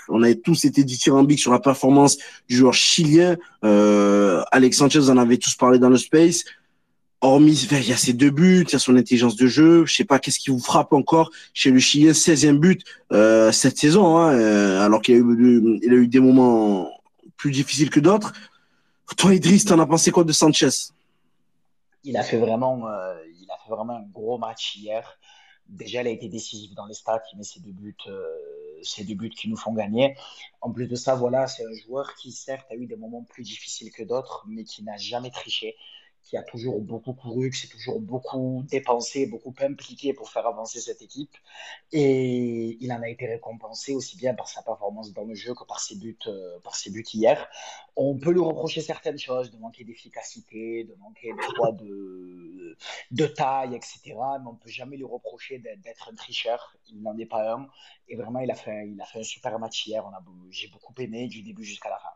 on avait tous été dithyrambiques sur la performance du joueur chilien. Euh, Alex Sanchez vous en avait tous parlé dans le space. Hormis il y a ses deux buts il y a son intelligence de jeu. Je sais pas qu'est-ce qui vous frappe encore chez le chilien? 16e but cette saison hein, alors qu'il a a eu des moments plus difficiles que d'autres toi, Idriss, t'en as pensé quoi de Sanchez? Il a, fait vraiment, euh, il a fait vraiment un gros match hier. Déjà, il a été décisif dans les stats, met ses deux buts, euh, deux buts qui nous font gagner. En plus de ça, voilà, c'est un joueur qui, certes, a eu des moments plus difficiles que d'autres, mais qui n'a jamais triché qui a toujours beaucoup couru, qui s'est toujours beaucoup dépensé, beaucoup impliqué pour faire avancer cette équipe. Et il en a été récompensé aussi bien par sa performance dans le jeu que par ses buts, euh, par ses buts hier. On peut lui reprocher certaines choses, de manquer d'efficacité, de manquer de, de taille, etc. Mais on ne peut jamais lui reprocher d'être un tricheur. Il n'en est pas un. Et vraiment, il a fait, il a fait un super match hier. J'ai beaucoup aimé du début jusqu'à la fin.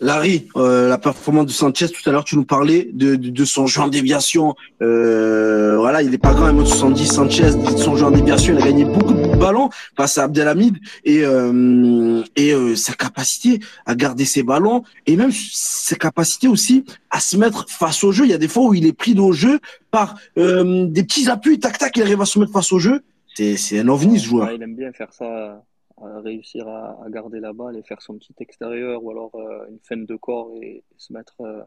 Larry, euh, la performance de Sanchez, tout à l'heure, tu nous parlais de, de, de son jeu en déviation. Euh, voilà, il est pas grand, 1m70, Sanchez, son jeu en déviation, il a gagné beaucoup de ballons face à Abdelhamid et, euh, et euh, sa capacité à garder ses ballons et même sa capacité aussi à se mettre face au jeu. Il y a des fois où il est pris au jeu par euh, des petits appuis, tac tac, il arrive à se mettre face au jeu. C'est un ovni ce joueur. il aime bien faire ça réussir à, à, garder la balle et faire son petit extérieur ou alors euh, une feinte de corps et, et se mettre euh,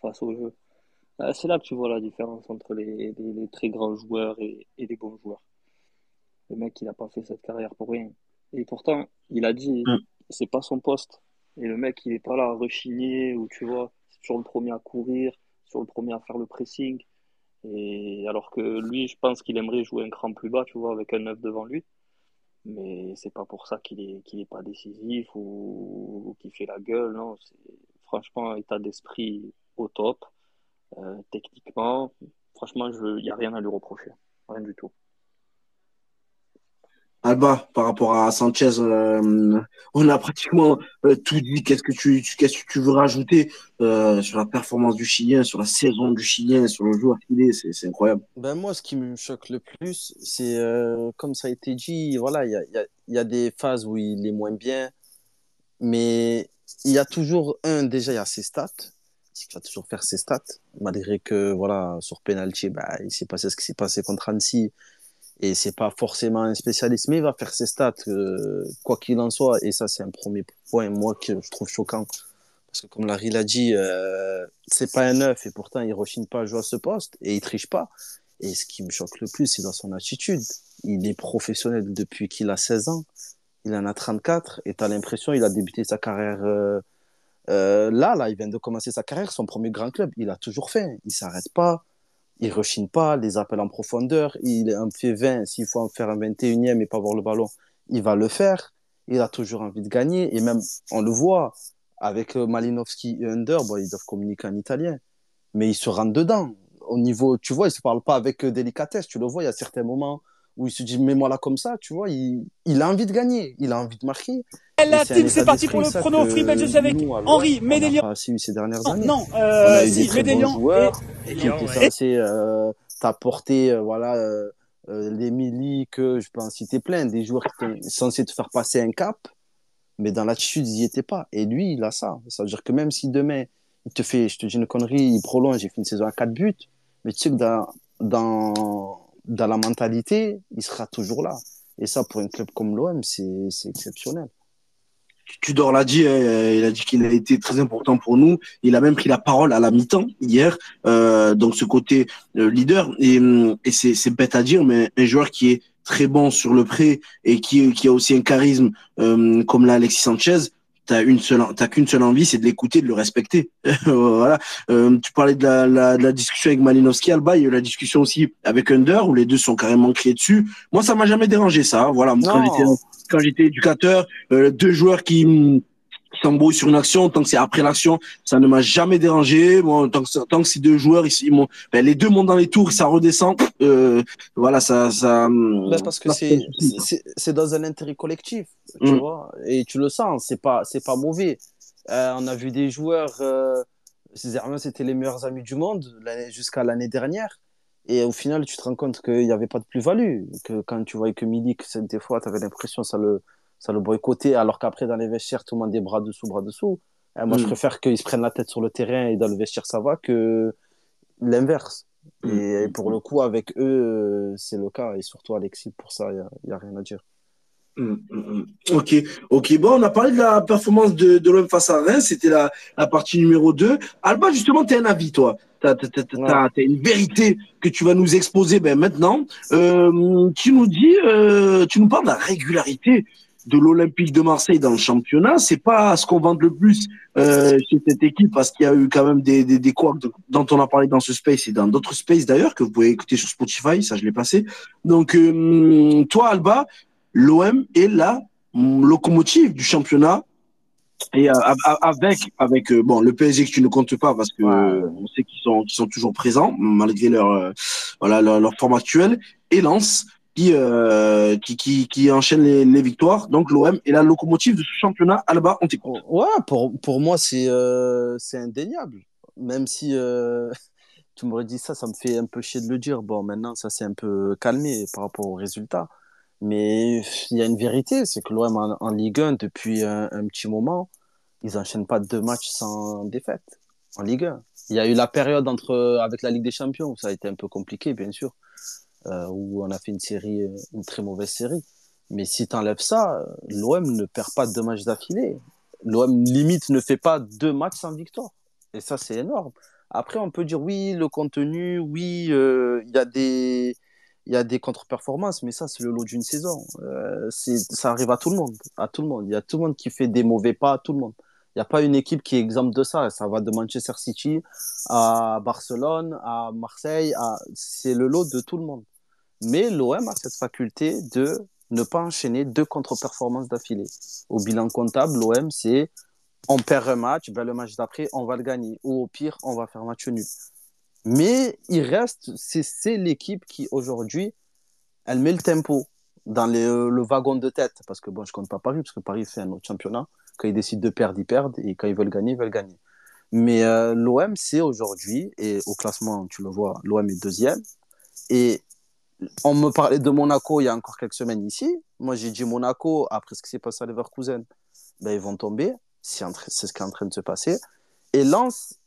face au jeu. Euh, c'est là que tu vois la différence entre les, les, les très grands joueurs et, et, les bons joueurs. Le mec, il n'a pas fait cette carrière pour rien. Et pourtant, il a dit, mm. c'est pas son poste. Et le mec, il est pas là à rechigner ou tu vois, c'est toujours le premier à courir, sur le premier à faire le pressing. Et alors que lui, je pense qu'il aimerait jouer un cran plus bas, tu vois, avec un neuf devant lui mais c'est pas pour ça qu'il est qu'il est pas décisif ou, ou qu'il fait la gueule non. C'est franchement un état d'esprit au top euh, techniquement. Franchement il n'y a rien à lui reprocher. Rien du tout Alba, par rapport à Sanchez, euh, on a pratiquement euh, tout dit. Qu'est-ce que tu, veux rajouter euh, sur la performance du Chilien, sur la saison du Chilien, sur le joueur qu'il est? C'est incroyable. Ben moi, ce qui me choque le plus, c'est comme ça a été dit. Voilà, il y a, des phases où il est moins bien, mais il y a toujours un. Déjà, il y a ses stats. Il va toujours faire ses stats, malgré que voilà sur penalty, bah, il s'est passé ce qui s'est passé contre Annecy et c'est pas forcément un spécialiste, mais il va faire ses stats, euh, quoi qu'il en soit. Et ça, c'est un premier point, moi, que je trouve choquant. Parce que comme Larry l'a dit, euh, c'est pas un neuf, et pourtant, il rechigne pas à jouer à ce poste, et il triche pas. Et ce qui me choque le plus, c'est dans son attitude. Il est professionnel depuis qu'il a 16 ans. Il en a 34, et tu as l'impression il a débuté sa carrière euh, euh, là, là, il vient de commencer sa carrière, son premier grand club. Il a toujours fait. Il s'arrête pas il rechigne pas, les appels en profondeur, il en fait 20, s'il faut en faire un 21e et pas voir le ballon, il va le faire. Il a toujours envie de gagner et même, on le voit, avec euh, Malinowski et Under, ils doivent communiquer en italien, mais il se rentre dedans. Au niveau, tu vois, il se parle pas avec euh, délicatesse, tu le vois, il y a certains moments où il se dit, mets-moi là comme ça, tu vois, il, il a envie de gagner, il a envie de marquer. La team, c'est parti pour le chrono free belge avec nous, Henri, Médélian. Pas si ces dernières années. Non, euh, si, Médélian et, qui étaient censés euh, t'apporter, euh, voilà, euh, les Mili que je peux en citer plein, des joueurs qui étaient censés te faire passer un cap. Mais dans l'attitude, ils n'y étaient pas. Et lui, il a ça. Ça veut dire que même si demain, il te fait, je te dis une connerie, il prolonge, il fait une saison à 4 buts, mais tu sais que dans, dans, dans la mentalité, il sera toujours là. Et ça, pour un club comme l'OM, c'est exceptionnel. Tudor l'a dit, hein, il a dit qu'il a été très important pour nous. Il a même pris la parole à la mi-temps hier, euh, donc ce côté euh, leader. Et, et c'est bête à dire, mais un joueur qui est très bon sur le pré et qui, qui a aussi un charisme euh, comme l'a Alexis Sanchez, t'as une seule, t'as qu'une seule envie, c'est de l'écouter, de le respecter. voilà. Euh, tu parlais de la, la, de la, discussion avec Malinowski, Alba, il y a eu la discussion aussi avec Under où les deux sont carrément criés dessus. Moi, ça m'a jamais dérangé ça. Hein. Voilà. Quand j'étais, quand j'étais éducateur, euh, deux joueurs qui qui s'embrouillent sur une action, tant que c'est après l'action, ça ne m'a jamais dérangé. Bon, tant que, tant que ces deux joueurs, ils, ils ben, les deux montent dans les tours, ça redescend. Euh, voilà, ça, ça. Ben parce que c'est, c'est dans un intérêt collectif, tu mm. vois, et tu le sens. C'est pas, c'est pas mauvais. Euh, on a vu des joueurs. Euh, c'était les meilleurs amis du monde jusqu'à l'année dernière. Et au final, tu te rends compte qu'il n'y avait pas de plus-value. Que quand tu voyais que Milik, des fois, tu avais l'impression que ça le, ça le boycottait, alors qu'après, dans les vestiaires, tout le monde est bras dessous, bras dessous. Et moi, je mm. préfère qu'ils se prennent la tête sur le terrain et dans le vestiaire, ça va, que l'inverse. Mm. Et pour le coup, avec eux, c'est le cas. Et surtout Alexis, pour ça, il n'y a, rien à dire. Mm, ok, ok. Bon, on a parlé de la performance de, de l'homme face à Reims. C'était la, la partie numéro 2. Alba, justement, tu as un avis, toi. Tu as, une vérité que tu vas nous exposer ben, maintenant. Euh, tu nous dis, euh, tu nous parles de la régularité de l'Olympique de Marseille dans le championnat, c'est pas ce qu'on vante le plus euh, chez cette équipe parce qu'il y a eu quand même des, des, des dont on a parlé dans ce space et dans d'autres spaces d'ailleurs que vous pouvez écouter sur Spotify, ça je l'ai passé. Donc euh, toi Alba, l'OM est la locomotive du championnat. Et euh, avec avec euh, bon le PSG que tu ne comptes pas parce que on sait qu'ils sont qu'ils sont toujours présents malgré leur voilà leur, leur forme actuelle. Et Lens euh, qui, qui, qui, enchaîne les, victoires. Donc l'OM est la locomotive de ce championnat. Alba, on t'écoute. Ouais, pour, pour moi, c'est euh, indéniable. Même si euh, tu m'aurais dit ça, ça me fait un peu chier de le dire. Bon, maintenant, ça s'est un peu calmé par rapport aux résultats. Mais il y a une vérité, c'est que l'OM en, Ligue 1, depuis un, un, petit moment, ils n'enchaînent pas deux matchs sans défaite en Ligue 1. Il y a eu la période entre, avec la Ligue des Champions où ça a été un peu compliqué, bien sûr euh, où on a fait une série, euh, une très mauvaise série. Mais si tu enlèves ça, euh, l'OM ne perd pas deux matchs d'affilée. L'OM limite ne fait pas deux matchs sans victoire. Et ça, c'est énorme. Après, on peut dire oui, le contenu, oui, il y a des il y a des contre-performances, mais ça, c'est le lot d'une saison. Ça arrive à tout le monde, à tout le monde. Il y a tout le monde qui fait des mauvais pas, à tout le monde. Il n'y a pas une équipe qui est exempte de ça. Ça va de Manchester City à Barcelone, à Marseille, c'est le lot de tout le monde. Mais l'OM a cette faculté de ne pas enchaîner deux contre-performances d'affilée. Au bilan comptable, l'OM, c'est on perd un match, ben le match d'après, on va le gagner. Ou au pire, on va faire match nul. Mais il reste, c'est l'équipe qui aujourd'hui, elle met le tempo dans le wagon de tête. Parce que bon, je compte pas Paris, parce que Paris fait un autre championnat. Quand ils décident de perdre, ils perdent. Et quand ils veulent gagner, ils veulent gagner. Mais euh, l'OM, c'est aujourd'hui, et au classement, tu le vois, l'OM est deuxième. Et on me parlait de Monaco il y a encore quelques semaines ici. Moi, j'ai dit Monaco, après ce qui s'est passé à Leverkusen, ben, ils vont tomber. C'est ce qui est en train de se passer. Et Lens,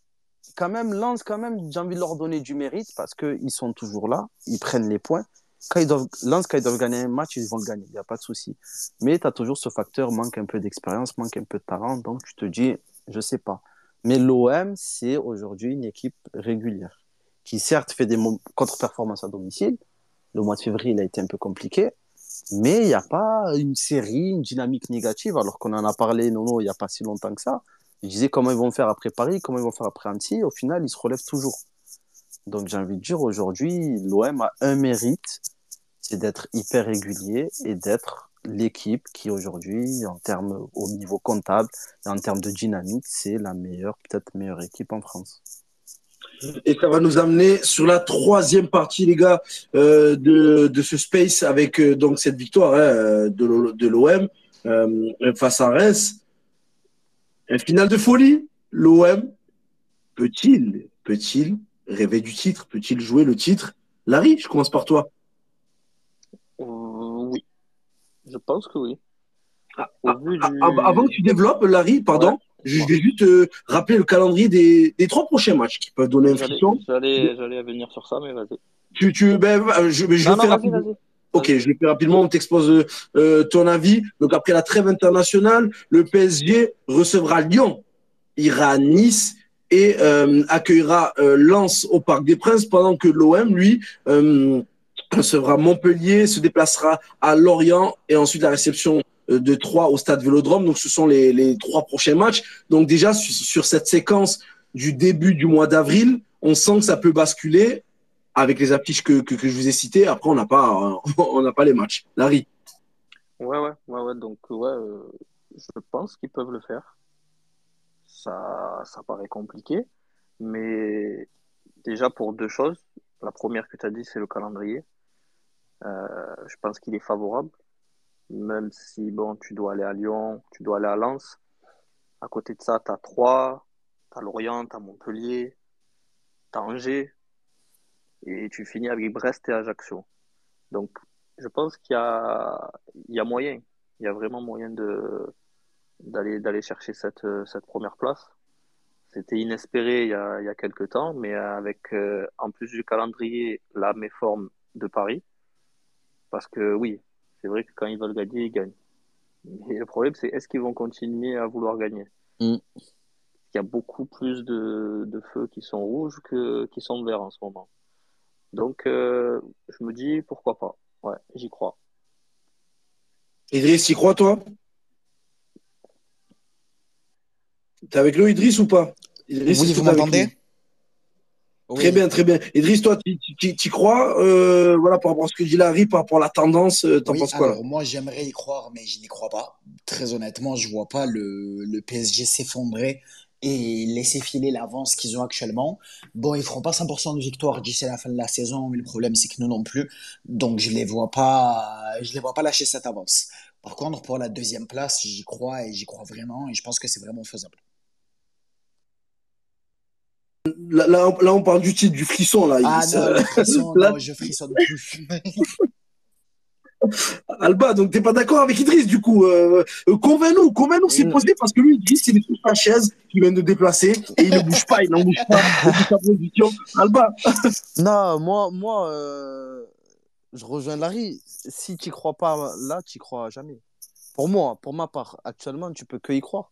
quand même, Lens, quand même, j'ai envie de leur donner du mérite parce qu'ils sont toujours là, ils prennent les points. Quand ils doivent, quand ils doivent gagner un match, ils vont le gagner, il n'y a pas de souci. Mais tu as toujours ce facteur, manque un peu d'expérience, manque un peu de talent, donc tu te dis, je sais pas. Mais l'OM, c'est aujourd'hui une équipe régulière qui certes fait des contre-performances à domicile, le mois de février, il a été un peu compliqué. Mais il n'y a pas une série, une dynamique négative, alors qu'on en a parlé, non, non, il n'y a pas si longtemps que ça. Je disais comment ils vont faire après Paris, comment ils vont faire après Annecy. Au final, ils se relèvent toujours. Donc j'ai envie de dire, aujourd'hui, l'OM a un mérite, c'est d'être hyper régulier et d'être l'équipe qui aujourd'hui, en termes au niveau comptable et en termes de dynamique, c'est la meilleure, peut-être meilleure équipe en France. Et ça va nous amener sur la troisième partie, les gars, euh, de, de, ce space avec euh, donc cette victoire hein, de l'OM euh, face à Reims. Un final de folie. L'OM peut-il, peut-il rêver du titre? Peut-il jouer le titre? Larry, je commence par toi. oui, je pense que oui. Ah, ah, avant que tu développes, Larry, pardon, je vais juste rappeler le calendrier des, des, trois prochains matchs qui peuvent donner une friction. J'allais venir sur ça, mais vas-y. Tu, tu, ben, je, je non, rapidement. Ok, je le fais rapidement, on t'expose euh, ton avis. Donc après la trêve internationale, le PSG recevra Lyon, ira à Nice et euh, accueillera euh, Lens au Parc des Princes, pendant que l'OM, lui, euh, recevra Montpellier, se déplacera à Lorient et ensuite la réception euh, de Troyes au Stade Vélodrome. Donc ce sont les, trois prochains matchs. Donc déjà sur, cette séquence du début du mois d'avril, on sent que ça peut basculer avec les affiches que, que, je vous ai citées. Après, on n'a pas, on n'a pas les matchs. Larry. Ouais, ouais, ouais, ouais. Donc, ouais, euh, je pense qu'ils peuvent le faire. Ça, ça paraît compliqué. Mais déjà, pour deux choses. La première que tu as dit, c'est le calendrier. Euh, je pense qu'il est favorable. Même si, bon, tu dois aller à Lyon, tu dois aller à Lens. À côté de ça, tu as Troyes, tu as Lorient, tu as Montpellier, tu as Angers et tu finis avec Brest et Ajaccio. Donc, je pense qu'il y a, moyen, il y a vraiment moyen de, d'aller, d'aller chercher cette, cette première place. C'était inespéré il y, a, il y a quelques temps, mais avec, euh, en plus du calendrier, la méforme de Paris. Parce que oui, c'est vrai que quand ils veulent gagner, ils gagnent. Mais le problème, c'est est-ce qu'ils vont continuer à vouloir gagner? Mm. Il y a beaucoup plus de, de feux qui sont rouges que qui sont verts en ce moment. Donc, euh, je me dis, pourquoi pas. Ouais, j'y crois. Idriss, y crois, toi? T'es avec nous, Idriss, ou pas? Idriss, Oui, vous m'entendez? Très bien, très bien. Idriss, toi, tu y crois euh, voilà, par rapport à ce que dit Larry, par rapport à la tendance, euh, t'en penses quoi alors, Moi, j'aimerais y croire, mais je n'y crois pas. Très honnêtement, je vois pas le, le PSG s'effondrer et laisser filer l'avance qu'ils ont actuellement. Bon, ils feront pas 100% de victoire d'ici la fin de la saison, mais le problème c'est que nous non plus. Donc je les vois pas, je les vois pas lâcher cette avance. Par contre, pour la deuxième place, j'y crois et j'y crois vraiment et je pense que c'est vraiment faisable. Là, là, on parle du titre, du frisson là. Ah non, le frisson, non, je frissonne plus. Alba, donc t'es pas d'accord avec Idriss du coup euh, euh Convainc-nous, convainc-nous c'est possible parce que lui, Idriss, il est sur sa chaise, il vient de déplacer et il ne bouge pas, il n'en bouge pas. Alba. non, moi, moi euh, je rejoins Larry. Si tu crois pas là, tu crois jamais. Pour moi, pour ma part, actuellement, tu peux que y croire.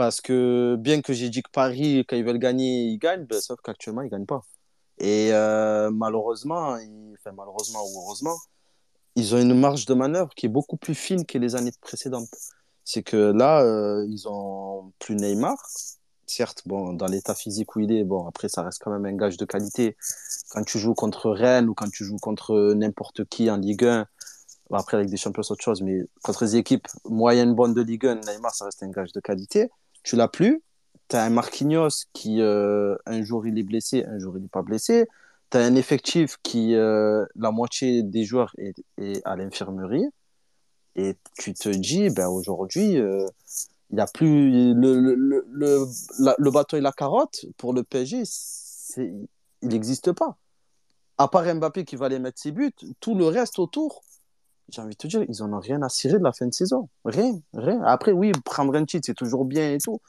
Parce que bien que j'ai dit que Paris, quand ils veulent gagner, ils gagnent, ben, sauf qu'actuellement, ils gagnent pas. Et euh, malheureusement, enfin, malheureusement ou heureusement, ils ont une marge de manœuvre qui est beaucoup plus fine que les années précédentes. C'est que là, euh, ils ont plus Neymar. Certes, bon, dans l'état physique où il est, bon, après, ça reste quand même un gage de qualité. Quand tu joues contre Rennes ou quand tu joues contre n'importe qui en Ligue 1, après, avec des champions, c'est autre chose, mais contre des équipes moyennes bonnes de Ligue 1, Neymar, ça reste un gage de qualité. Tu l'as plus. Tu as un Marquinhos qui, euh, un jour, il est blessé, un jour, il n'est pas blessé tu as un effectif qui, euh, la moitié des joueurs est, à l'infirmerie. Et tu te dis, ben aujourd'hui, euh, il n'y a plus le, le, le, le, bateau et la carotte pour le PSG, il n'existe pas. À part Mbappé qui va aller mettre ses buts, tout le reste autour, j'ai envie de te dire, ils n'en ont rien à cirer de la fin de saison. Rien, rien. Après, oui, prendre un titre, c'est toujours bien et tout.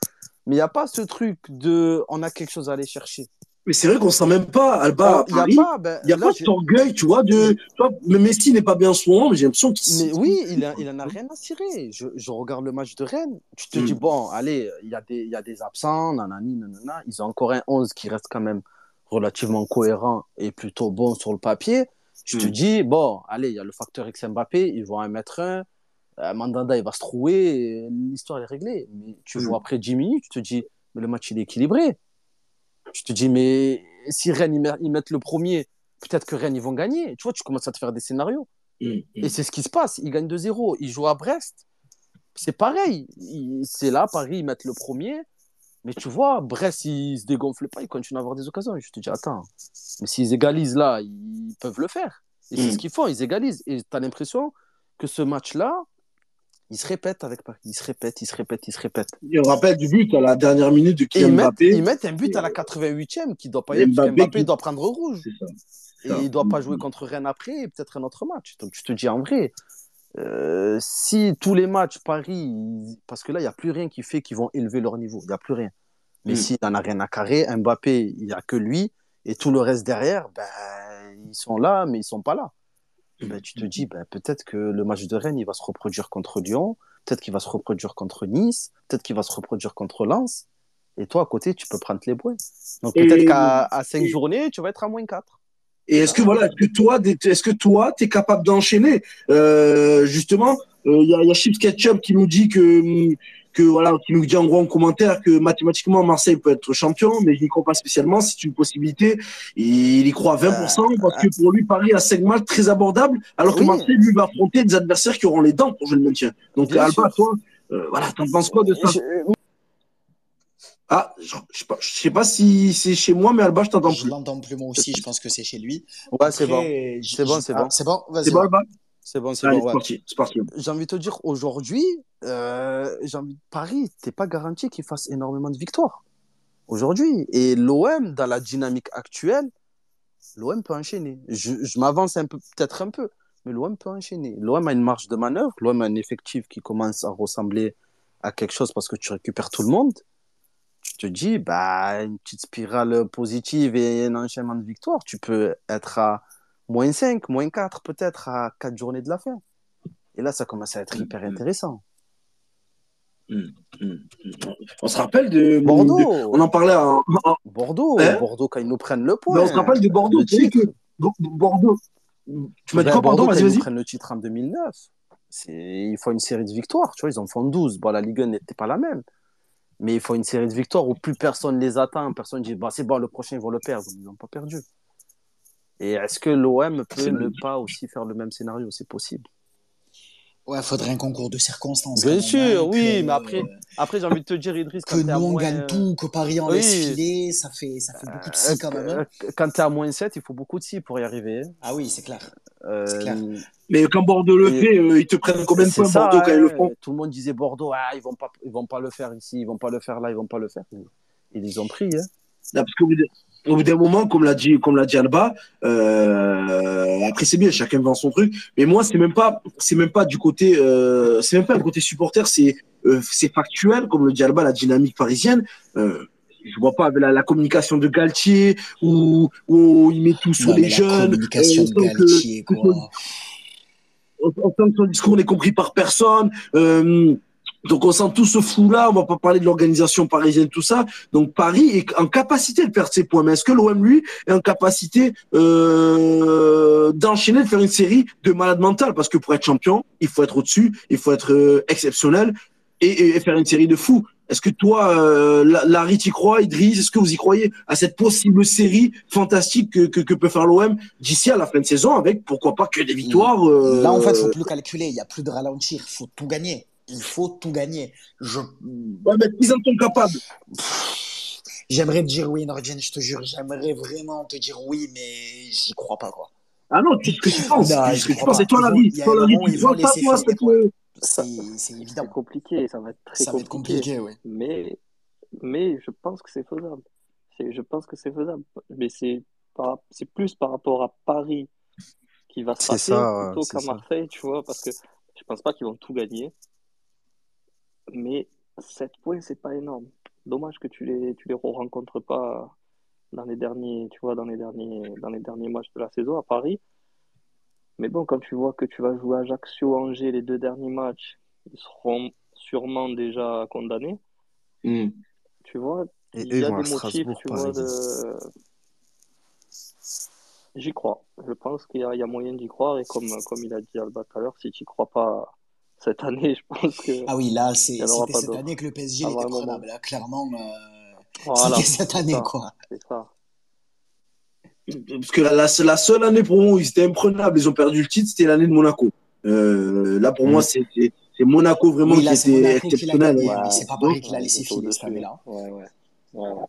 Mais il n'y a pas ce truc de on a quelque chose à aller chercher. Mais c'est vrai qu'on sent même pas, Alba, il n'y a pas, ben, y a pas cet orgueil, tu vois, de, vois, Messi n'est pas bien souvent, mais j'ai l'impression qu'il. Mais oui, il, a, il en a rien à cirer. Je, je, regarde le match de Rennes, tu te dis, hmm. bon, allez, il y, a des, y a des absents, nanani, nanana. Ils ont encore un 11 qui reste quand même relativement cohérent et plutôt bon sur le papier. Tu te hmm. dis, bon, allez, il y a le facteur X Mbappé, ils vont en mettre un. Euh, Mandanda, il va se trouver, l'histoire est réglée. Mais tu hmm. vois après 10 minutes, tu te dis, mais le match, il est équilibré. Tu te dis, mais si Rennes, ils mettent le premier, peut-être que Rennes, ils vont gagner. Tu vois, tu commences à te faire des scénarios. Mm, mm. Et c'est ce qui se passe. Ils gagnent 2-0. Ils jouent à Brest. C'est pareil. C'est là, Paris, ils mettent le premier. Mais tu vois, Brest, ils se dégonflent pas, ils continuent à avoir des occasions. Je te dis, attends, mais s'ils égalisent là, ils peuvent le faire. Et c'est mm. ce qu'ils font, ils égalisent. Et tu as l'impression que ce match-là, il se répète avec Paris. Il se répète, il se répète, il se répète. Il rappelle du but à la dernière minute de Kylian Mbappé. Ils mettent un but à la 88e qui doit pas y être, Mbappé, Mbappé doit prendre rouge. Et il doit pas jouer contre Rennes après, peut-être un autre match. Donc tu te dis en vrai, Euh, si tous les matchs, Paris, parce que là, il n'y a plus rien qui fait qu'ils vont élever leur niveau. Il n'y a plus rien. Mais s'il n'y en a rien à carrer, Mbappé, il n'y a que lui. Et tout le reste derrière, ben, ils sont là, mais ils ne sont pas là. Mm. Ben, tu te dis, ben, peut-être que le match de Rennes, il va se reproduire contre Lyon. Peut-être qu'il va se reproduire contre Nice. Peut-être qu'il va se reproduire contre Lens. Et toi, à côté, tu peux prendre les points. Donc peut-être qu'à à 5 journées, tu vas être à moins 4. Et est-ce que voilà, est-ce que toi, est-ce que toi, es capable d'enchaîner? Euh, Justement, il euh, y, a, y a Chips Ketchup qui nous dit que que voilà, qui nous dit en gros en commentaire que mathématiquement Marseille peut être champion, mais je n'y crois pas spécialement. C'est une possibilité. Il y croit à 20% parce que pour lui, Paris a 5 matchs très abordables, alors que Marseille lui va affronter des adversaires qui auront les dents pour jouer le maintien. Donc Alba, toi, euh, voilà, t'en penses quoi de ça? Ah, je, je, sais pas si c'est chez moi, mais Alba, je t'entends plus. Je l'entends plus moi aussi, je pense que c'est chez lui. Ouais, c'est bon. C'est bon, c'est bon. C'est bon, vas-y. C'est bon, Alba? C'est bon, c'est bon. C'est parti, J'ai envie de te dire, aujourd'hui, euh, envie... Paris, t'es pas garanti qu'il fasse énormément de victoires. Aujourd'hui. Et l'OM, dans la dynamique actuelle, l'OM peut enchaîner. Je, je m'avance un peu, peut-être un peu, mais l'OM peut enchaîner. L'OM a une marge de manœuvre, l'OM a un effectif qui commence à ressembler à quelque chose parce que tu récupères tout le monde te dis, bah, une petite spirale positive et un enchaînement de victoires, tu peux être à moins 5, moins 4 peut-être à 4 journées de la fin. Et là, ça commence à être hyper intéressant. Hum, hum, hum. On se rappelle de Bordeaux. on en parlait à, Bordeaux. Hein Bordeaux quand ils nous prennent le point. on se rappelle de Bordeaux. Tu sais que Bordeaux. Tu m'as dit quoi, Bordeaux vas-y. Ils nous prennent le titre en 2009. Il faut une série de victoires. Tu vois, ils en font 12. Bon, la Ligue 1 n'était pas la même mais il faut une série de victoires où plus personne les atteint, personne dit bah, c'est bon, le prochain ils vont le perdre. Ils n'ont pas perdu. Et est-ce que l'OM peut ne pas aussi faire le même scénario? C'est possible. Ouais, il faudrait un concours de circonstances. Bien sûr, hein, oui, mais après, après j'ai envie de te dire, Idriss, que nous on gagne tout, que Paris en laisse filer, ça fait, ça fait beaucoup de si quand même. Hein. Euh, quand tu es à moins 7, il faut beaucoup de si pour y arriver. Hein. Ah oui, c'est clair. Euh, clair. Mais quand Bordeaux le fait, euh, ils te prennent combien de points Bordeaux quand ils le font? Tout le monde disait Bordeaux, ah, ils vont pas, ils vont pas le faire ici, ils vont pas le faire là, ils vont pas le faire. Ils les ont pris. Hein. parce que au bout d'un moment, comme l'a dit, comme l'a dit Alba, euh, après c'est bien, chacun vend son truc. Mais moi, c'est même pas, c'est même pas du côté, euh, c'est même pas un côté supporter, c'est, euh, c'est factuel, comme le dit Alba, la dynamique parisienne. Euh, je vois pas avec la, la, communication de Galtier où, où il met tout sur les jeunes. La communication de Galtier, quoi. On, sent que son discours n'est compris par personne. Euh, donc on sent tout ce flou-là, on va pas parler de l'organisation parisienne, tout ça. Donc Paris est en capacité de perdre ses points. Mais est-ce que l'OM, lui, est en capacité euh, d'enchaîner, de faire une série de malades mentales? Parce que pour être champion, il faut être au-dessus, il faut être euh, exceptionnel et, faire une série de fous. Est-ce que toi, euh, Larry, y crois, Idriss? Est-ce que vous y croyez à cette possible série fantastique que, que, que peut faire l'OM d'ici à la fin de saison avec, pourquoi pas, que des victoires euh... Là, en fait, il faut plus calculer, il y a plus de ralentir, il faut tout gagner il faut tout gagner. Je... Ouais, mais ils en sont capables. J'aimerais te dire oui, Nordien, je te jure, j'aimerais vraiment te dire oui, mais j'y crois pas, quoi. Ah non, tu ce que tu penses. ce que tu penses, c'est toi la vie. Toi la vie, tu vois pas toi, c'est C'est évident. compliqué, ça va être très ça compliqué. Va être compliqué oui. Mais, mais je pense que c'est faisable. Je pense que c'est faisable. Mais c'est plus par rapport à Paris qui va se passer plutôt qu'à Marseille, tu vois, parce que je pense pas qu'ils vont tout gagner mais 7 points, c'est pas énorme. Dommage que tu les, tu les rencontres pas dans les derniers, tu vois, dans les derniers, dans les derniers matchs de la saison à Paris. Mais bon, quand tu vois que tu vas jouer Ajaccio, Angers, les deux derniers matchs, ils seront sûrement déjà condamnés. Hmm. Tu vois, il y a des motifs, tu vois, de... J'y crois. Je pense qu'il y, y, a moyen d'y croire. Et comme, comme il a dit Alba tout à l'heure, si tu n'y crois pas cette année, je pense que. Ah oui, là, c'était cette année que le PSG ah, était prenable. Là, clairement, euh, c'était cette année, quoi. C'est ça. Parce que la, la, seule année pour moi où ils étaient imprenables, ils ont perdu le titre, c'était l'année de Monaco. Euh, là, pour mm. moi, c'est Monaco vraiment oui, qui était exceptionnel. Ouais, c'est pas Paris qui l'a laissé filer cette année-là. Ouais, ouais. ouais.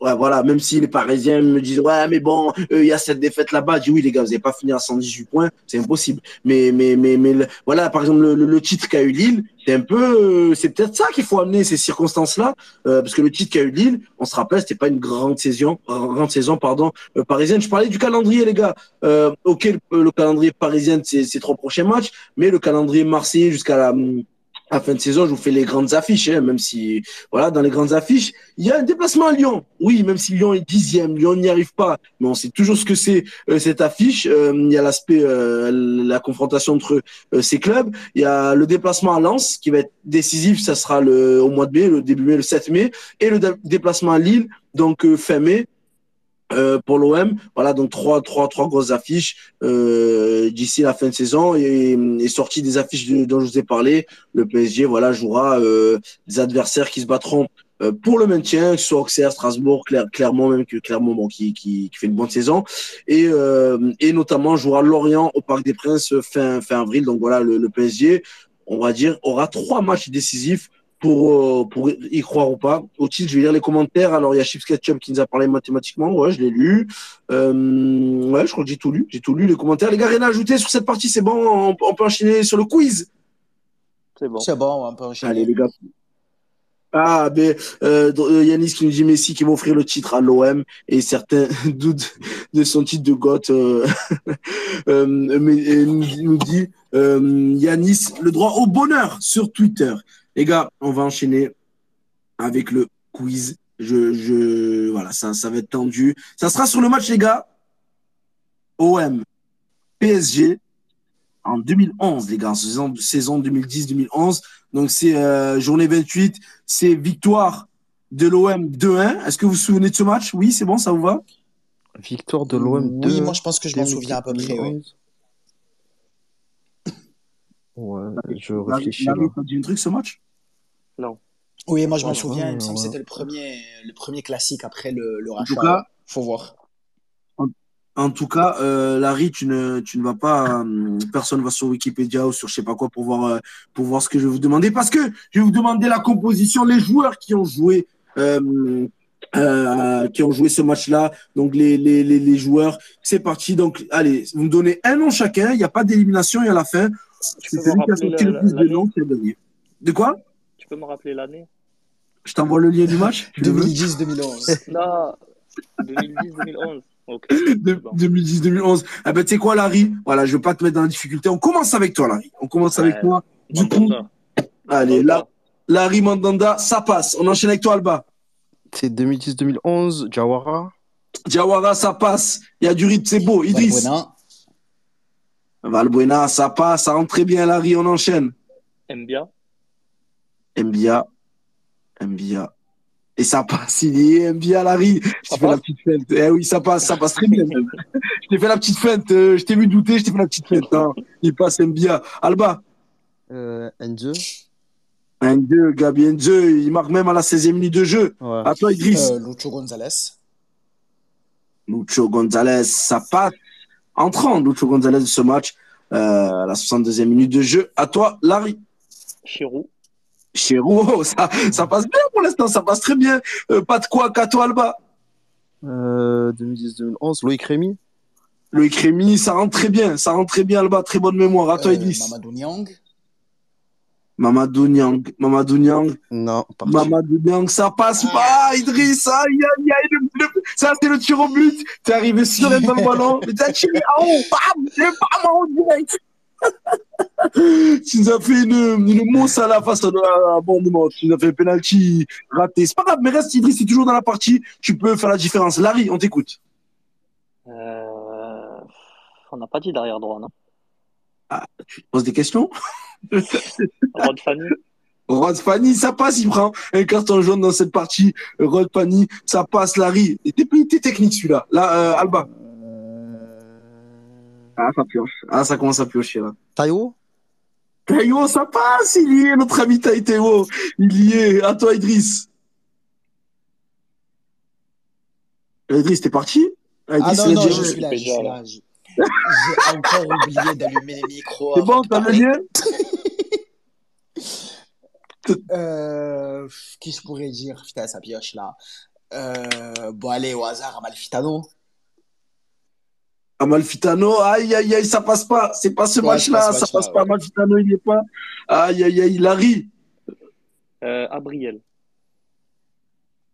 Ouais, voilà, même si les Parisiens me disent, ouais, mais bon, il y a cette défaite là-bas, je dis, oui, les gars, vous n'avez pas fini à 118 points, c'est impossible. Mais, mais, mais, mais, voilà, par exemple, le, le, titre qu'a eu Lille, c'est un peu, c'est peut-être ça qu'il faut amener, ces circonstances-là, euh, parce que le titre qu'a eu Lille, on se rappelle, c'était pas une grande saison, grande saison, pardon, euh, parisienne. Je parlais du calendrier, les gars. Euh, ok, le, calendrier parisien, c'est ces trois prochains matchs, mais le calendrier marseillais jusqu'à la, à fin de saison, je vous fais les grandes affiches, hein, même si, voilà, dans les grandes affiches, il y a un déplacement à Lyon. Oui, même si Lyon est dixième, Lyon n'y arrive pas, mais on sait toujours ce que c'est euh, cette affiche. Euh, il y a l'aspect, euh, la confrontation entre ces clubs. Il y a le déplacement à Lens qui va être décisif, ça sera le, au mois de mai, le début mai, le 7 mai, et le déplacement à Lille, donc fin mai. Euh, pour l'OM. Voilà, donc trois, trois, trois grosses affiches euh, d'ici la fin de saison. Et, et sorti des affiches dont je vous ai parlé, le PSG voilà jouera euh, des adversaires qui se battront euh, pour le maintien, que ce soit Auxerre, Strasbourg, Claire, Clermont, même que Clermont bon, qui, qui, fait une bonne saison. Et, et notamment jouera Lorient au Parc des Princes fin, fin avril. Donc voilà, le, le PSG, on va dire, aura trois matchs décisifs pour, euh, pour y croire ou pas. Au titre, je vais lire les commentaires. Alors, il y a Chips Ketchup qui nous a parlé mathématiquement. Ouais, je l'ai lu. Euh, ouais, je crois que j'ai tout lu. J'ai tout lu, les commentaires. Les gars, rien à ajouter sur cette partie. C'est bon, on, peut enchaîner sur le quiz. C'est bon. C'est bon, on peut enchaîner. Allez, les gars. Ah, ben, euh, Yanis qui nous dit Messi qui va offrir le titre à l'OM et certains doutent de son titre de GOAT. Euh, euh, mais, nous dit euh, Yanis le droit au bonheur sur Twitter. Les gars, on va enchaîner avec le quiz. Je, je, voilà, ça, ça va être tendu. Ça sera sur le match, les gars. OM, PSG, en 2011, les gars, saison, saison 2010-2011. Donc, c'est euh, journée 28. C'est victoire de l'OM 2-1. Est-ce que vous vous souvenez de ce match? Oui, c'est bon, ça vous va? Victoire de l'OM 2 Oui, moi, je pense que je m'en souviens à peu près. Oui. Ouais, je réfléchis. Tu as dit un truc ce match? Non. Oui, moi je m'en souviens, il me semble que c'était le premier, le premier classique après le, le rachat. En tout cas, faut voir. En, tout cas, euh, Larry, tu ne, tu ne vas pas, euh, personne va sur Wikipédia ou sur je sais pas quoi pour voir, euh, pour voir ce que je vais vous demander, parce que je vais vous demander la composition, les joueurs qui ont joué. Euh, euh, qui ont joué ce match-là. Donc les, les, les, les joueurs, c'est parti. Donc allez, vous me donnez un nom chacun. Il n'y a pas d'élimination et à la fin, a sorti le plus de quoi? Peux me rappeler l'année? Je t'envoie le lien du match 2010-2011. non, 2010-2011. 2010-2011. Ah ben, tu sais quoi, Larry? Voilà, je veux pas te mettre dans la difficulté. On commence avec toi, Larry. On commence avec toi. Du coup, allez, là, Larry Mandanda, ça passe. On enchaîne avec toi, Alba. C'est 2010-2011, Jawara. Jawara, ça passe. Il y a du rythme, c'est beau. Idriss. Valbuena. Valbuena, ça passe. Ça rentre très bien, Larry. On enchaîne. Mbia. Mbia. Mbia. Et ça passe, il y est, Mbia Larry. Je t'ai fait la petite feinte. Eh oui, ça passe, ça passe très bien. je t'ai fait la petite feinte. Euh, je t'ai vu douter, je t'ai fait la petite feinte. Hein. Il passe Mbia. Alba. Euh, N2. N2, Gabi N2. Il marque même à la 16e minute de jeu. Ouais. À toi, Idriss. Euh, Lucho Gonzalez. Lucho Gonzalez, ça passe. Entrant, Lucho Gonzalez de ce match. Euh, à la 62e minute de jeu. À toi, Larry. Chirou chez Rouault. Ça, ça passe bien pour l'instant, ça passe très bien. Euh, pas de quoi, Kato Alba. Euh, 2010-2011, Loïc Rémy. Loïc Rémy, ça rentre très bien, ça rentre très bien, Alba. Très bonne mémoire. À toi, euh, Idriss. Mamadou Niang. Mamadou Niang. Mamadou Niang. Non, parti. Mamadou Niang, ça passe pas, Idriss. Aïe, aïe, aïe. Le, le, ça, c'est le tir au but. T'es arrivé sur le ballon. Mais t'as tiré en haut. Bam! Le bam en direct. tu nous as fait une, une mousse à la face à l'abondement. Tu nous as fait un penalty raté. C'est pas grave, mais reste Idriss, c'est toujours dans la partie. Tu peux faire la différence. Larry, on t'écoute. Euh... On n'a pas dit derrière droit, non? Ah, Tu te poses des questions Rod Fanny. Rod Fanny, ça passe, il prend un carton jaune dans cette partie. Rod Fanny, ça passe, Larry. T'es technique celui-là. Là, euh, Alba. Ah, ça pioche. Ah, ça commence à piocher là. Taïwo Taïwo, ça passe, il y est, notre ami Taïwo. Il y est. À toi, Idriss. Idriss, t'es parti? Ah, Idriss, ah non, non, je suis là, je suis là. J'ai encore oublié d'allumer les micros. C'est bon, t'as le lien euh, Qui je pourrais dire? Putain, ça pioche là. Euh, bon, allez, au hasard, Amalfitano. Amalfitano, aïe, aïe, aïe, ça passe pas. C'est pas ce Ouais, match-là, ça passe pas. ouais. Amalfitano, il est pas. Aïe, aïe, aïe, Larry. Euh, Abriel.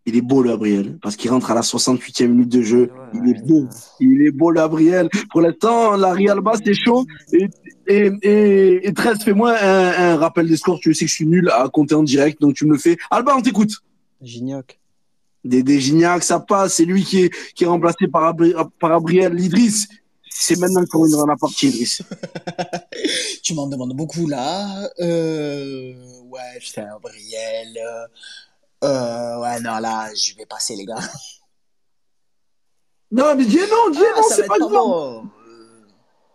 Il est beau, le Gabriel, parce qu'il rentre à la 68e minute de jeu. Ouais, il est beau. Il est beau, le Gabriel. Pour l'instant, Larry Alba, c'est chaud. Et, et, et, et 13, fais-moi un, un rappel des scores. Tu sais que je suis nul à compter en direct, donc tu me le fais. Alba, on t'écoute. Gignac. Dédé Gignac, ça passe. C'est lui qui est, qui est remplacé par, Abri- par Gabriel Idriss. C'est maintenant qu'on est dans la partie, Idriss. Tu m'en demandes beaucoup là. Euh, ouais, putain, Gabriel. Euh, ouais, non, là, je vais passer, les gars. Non, mais dis non, dis Ah, non, c'est pas grave.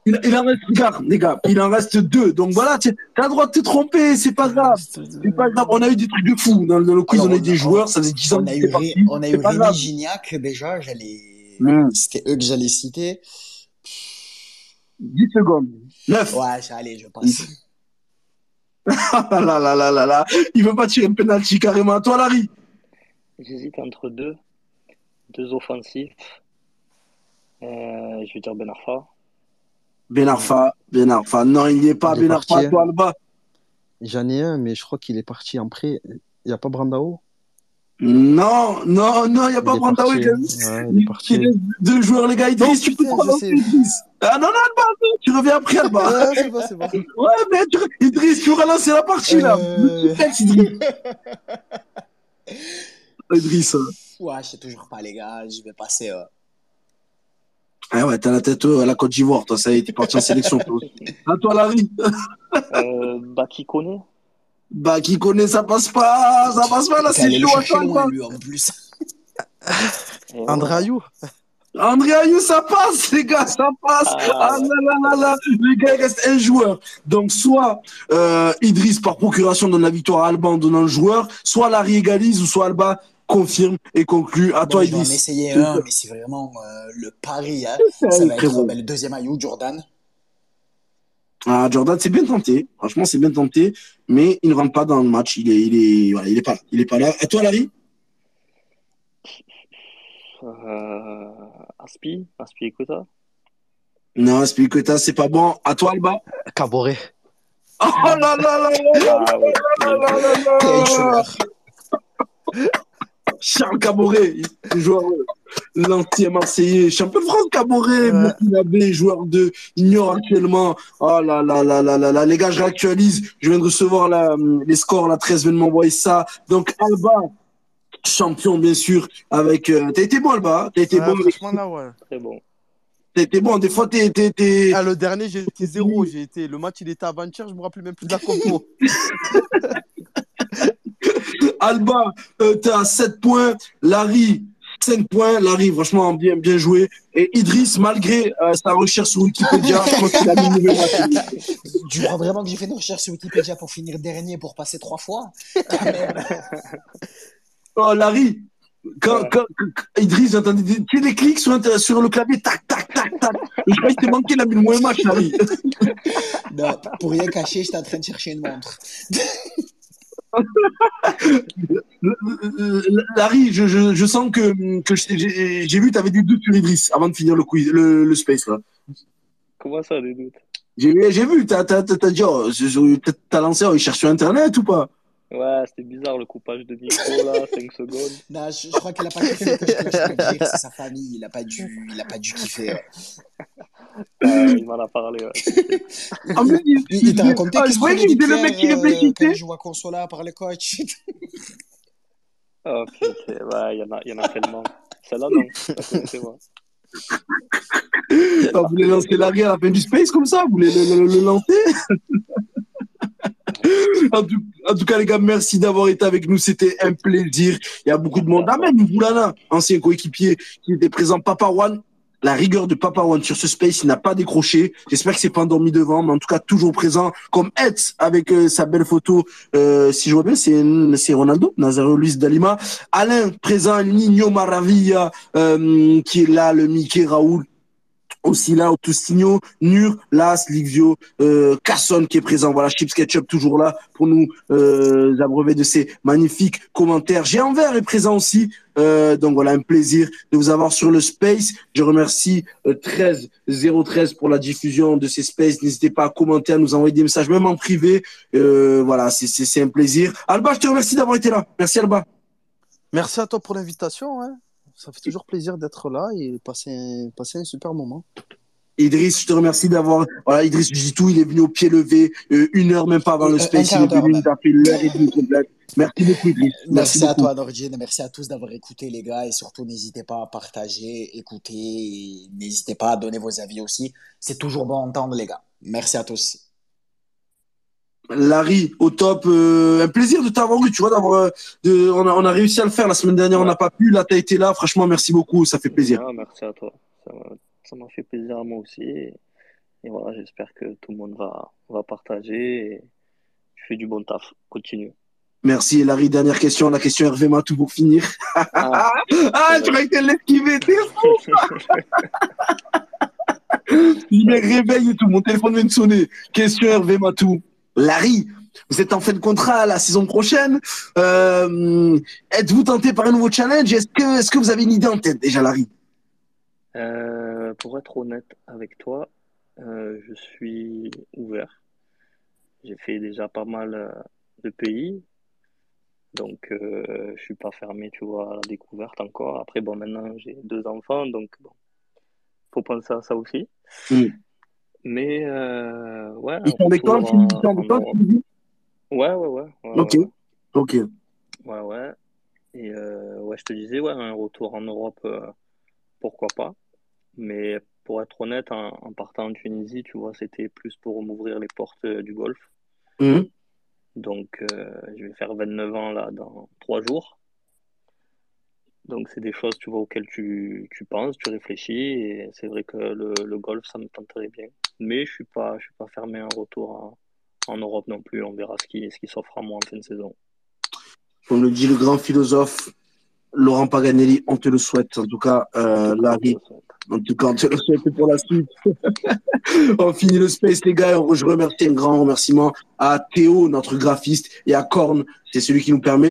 Il, il en reste, regarde, les gars, il en reste deux. Donc voilà, tu as le droit de te tromper, c'est pas grave. C'est pas grave. On a eu des trucs de fou. Dans, dans le quiz, Alors, on a eu on- des joueurs, ça faisait 10 ans On a eu, partis. on a eu Rémi. Gignac, déjà, j'allais. Mm. C'était eux que j'allais citer. 10 secondes. 9. Ouais, allez, je passe. Ah là là là là là. Il veut pas tirer le penalty carrément. Toi, Larry. J'hésite entre deux. Deux offensifs. Euh, je vais dire Ben Arfa. Ben Arfa, Ben Arfa. Non, il n'y est pas. Il est Ben Arfa, parti, hein. toi, Alba. J'en ai un, mais je crois qu'il est parti en prêt. Il n'y a pas Brandao? Non, non, non, il n'y a pas est Brandaoui. même. Ouais, il est Il reste deux joueurs, les gars. Idriss, Non, tu peux prendre. Idriss. Ah non, non, Alba, tu reviens après, Alba. Ouais, c'est bon, c'est bon. Ouais, mais tu... Idriss, tu relances la partie, là. Euh. Le texte, Idriss. Idriss. hein. Ouais, je sais toujours pas, les gars. Je vais passer. euh. Ah ouais, t'as la tête euh, à la Côte d'Ivoire, toi, ça y est, t'es parti en sélection. À toi, Larry. Euh, Baki Kone. Bah, qui connaît, ça passe pas, ça passe pas, là, c'est Alba. lui, en plus. André Ayou André Ayou, ça passe, les gars, ça passe. Ah, Ah là là là là, les gars, il reste un joueur. Donc, soit euh, Idriss, par procuration, donne la victoire à Alba en donnant le joueur, soit Larry égalise, ou soit Alba confirme et conclut. À Bon, toi, je vais en Idriss. essayer un, mais c'est vraiment euh, le pari. Hein. Ça va être bon. ben, le deuxième Ayou, Jordan. Ah, Jordan, c'est bien tenté. Franchement, c'est bien tenté, mais il ne rentre pas dans le match. Il est, il est, voilà, il est pas, là. il est pas là. À toi, Larry. euh, Aspi. Aspi Ekuta. Non, Spilicueta, c'est pas bon. À toi, Alba. Caboret. Oh là là là là là Ah ouais. là là là là Quel là. Joueur. Charles Caboret, joueur euh, l'entier marseillais, champion de France Caboret, Ouais. Joueur de ignore actuellement. Oh là là là là là là, les gars, je réactualise. Je viens de recevoir la, les scores, la 13 vient de m'envoyer ça. Donc Alba, champion bien sûr, avec. Euh, t'as été bon Alba, hein. t'as été Ouais, bon. franchement, là, ouais. Très bon. T'as été bon. Des fois, t'es, t'es, t'es- Ah, le dernier, j'ai été zéro. J'ai été... Le match, il était avant-hier, je me rappelle même plus de la compo. Alba, euh, t'es à 7 points. Larry, 5 points. Larry, franchement, bien, bien joué. Et Idriss, malgré euh, sa recherche sur Wikipédia, je crois qu'il a mis une nouvelle. Tu crois vraiment que j'ai fait une recherche sur Wikipédia pour finir dernier pour passer trois fois? Ah, merde. Oh, Larry, quand, Ouais. quand, quand- Idriss, j'entendais des, tu sais, des clics sur, le clavier, tac, tac, tac, tac. Je croyais que t'es manqué, il a mis le moins match, Larry. Non, pour rien cacher, j'étais en train de chercher une montre. Larry, je, je, je sens que, j'ai vu, t'avais du doute sur Idriss avant de finir le quiz, le, le space, là. Comment ça, des doutes? J'ai vu, t'as dit, oh, t'as- lancé, oh, il cherche sur Internet ou pas? Ouais, c'était bizarre le coupage de micro là, 5 secondes. Non, je, je crois qu'il a pas kiffé que je, que je peux le dire, c'est sa famille, il a pas dû, il a pas dû kiffer. Euh, il m'en a parlé, ouais. En plus, il, Il, il t'a raconté Ah, qu'il je se qu'il des le mec qui pierres, euh, réfléchissait. quand il joue à Consola par le coach. Oh putain, ouais, il y, en a- il y en a tellement. Celle-là, non? La connaissez-moi. Ah, vous voulez lancer Larry à la fin du space comme ça? Vous voulez le, le- le lancer? en, tout, en tout cas, les gars, merci d'avoir été avec nous. C'était un plaisir. Il y a beaucoup de monde. Ah, même Boulana, ancien coéquipier qui était présent. Papa One, la rigueur de Papa One sur ce space, n'a pas décroché. J'espère que c'est pas endormi devant, mais en tout cas, toujours présent. Comme Eds avec euh, sa belle photo. Euh, si je vois bien, c'est, c'est Ronaldo, Nazario Luis Dalima. Alain, présent, Nino Maravilla, euh, qui est là, le Mickey Raoul aussi là, Autostigno, Nur, Las, Livio, euh, Casson qui est présent. Voilà, Chips Ketchup toujours là pour nous euh, abreuver de ces magnifiques commentaires. Envers est présent aussi. Euh, donc voilà, un plaisir de vous avoir sur le Space. Je remercie euh, 13 013 pour la diffusion de ces Space. N'hésitez pas à commenter, à nous envoyer des messages, même en privé. Euh, voilà, c'est un plaisir. Alba, je te remercie d'avoir été là. Merci Alba. Merci à toi pour l'invitation. Hein ça fait toujours plaisir d'être là et passer, passer un super moment. Idriss, je te remercie d'avoir. Voilà, Idriss tout, il est venu au pied levé, euh, une heure même pas avant le euh, space, il est venu, il a fait l'heure et demie complète. Merci beaucoup, Idriss. Merci, à toi, Nordine. Merci à tous d'avoir écouté, les gars. Et surtout, n'hésitez pas à partager, écouter. N'hésitez pas à donner vos avis aussi. C'est toujours bon à entendre, les gars. Merci à tous. Larry, au top. Euh, un plaisir de t'avoir eu, tu vois, d'avoir, euh, on, a, on a réussi à le faire la semaine dernière, on n'a pas pu. Là, tu as été là. Franchement, merci beaucoup, ça fait plaisir. merci à toi. Ça m'a fait plaisir à moi aussi. Et, voilà, j'espère que tout le monde va, va partager. Et tu fais du bon taf. Continue. Merci, Larry. Dernière question, la question Hervé Matou pour finir. Ah, ah tu vas été l'esquiver, t'es fou! Il me réveille et tout, mon téléphone vient de sonner. Question Hervé Matou. Larry, vous êtes en fin de contrat la saison prochaine. Euh, êtes-vous tenté par un nouveau challenge? Est-ce que, est que vous avez une idée en tête déjà, Larry? Euh, Pour être honnête avec toi, euh, je suis ouvert. J'ai fait déjà pas mal de pays. Donc, je suis pas fermé, tu vois, à la découverte encore. Après, bon, maintenant, j'ai deux enfants, donc bon, faut penser à ça aussi. Mais euh, ouais. Ils sont avec toi, Ouais, ouais, ouais. ok. Ok. Ouais, ouais. Et euh, ouais, je te disais, ouais, un retour en Europe, euh, pourquoi pas. Mais pour être honnête, en, partant en Tunisie, tu vois, c'était plus pour m'ouvrir les portes du golf. Mhm. Donc, je vais faire 29 ans là dans trois jours. Donc, c'est des choses, tu vois, auxquelles tu, tu penses, tu réfléchis. Et c'est vrai que le, le golf, ça me tenterait bien mais je suis pas, je suis pas fermé à un retour en, Europe non plus. On verra ce qui, ce qui s'offre à moi en fin de saison. Comme le dit le grand philosophe Laurent Paganelli, on te le souhaite. En tout cas, euh, Larry, en tout cas, on te le souhaite pour la suite. on finit le space, les gars. Je remercie un grand remerciement à Théo, notre graphiste, et à Korn, c'est celui qui nous permet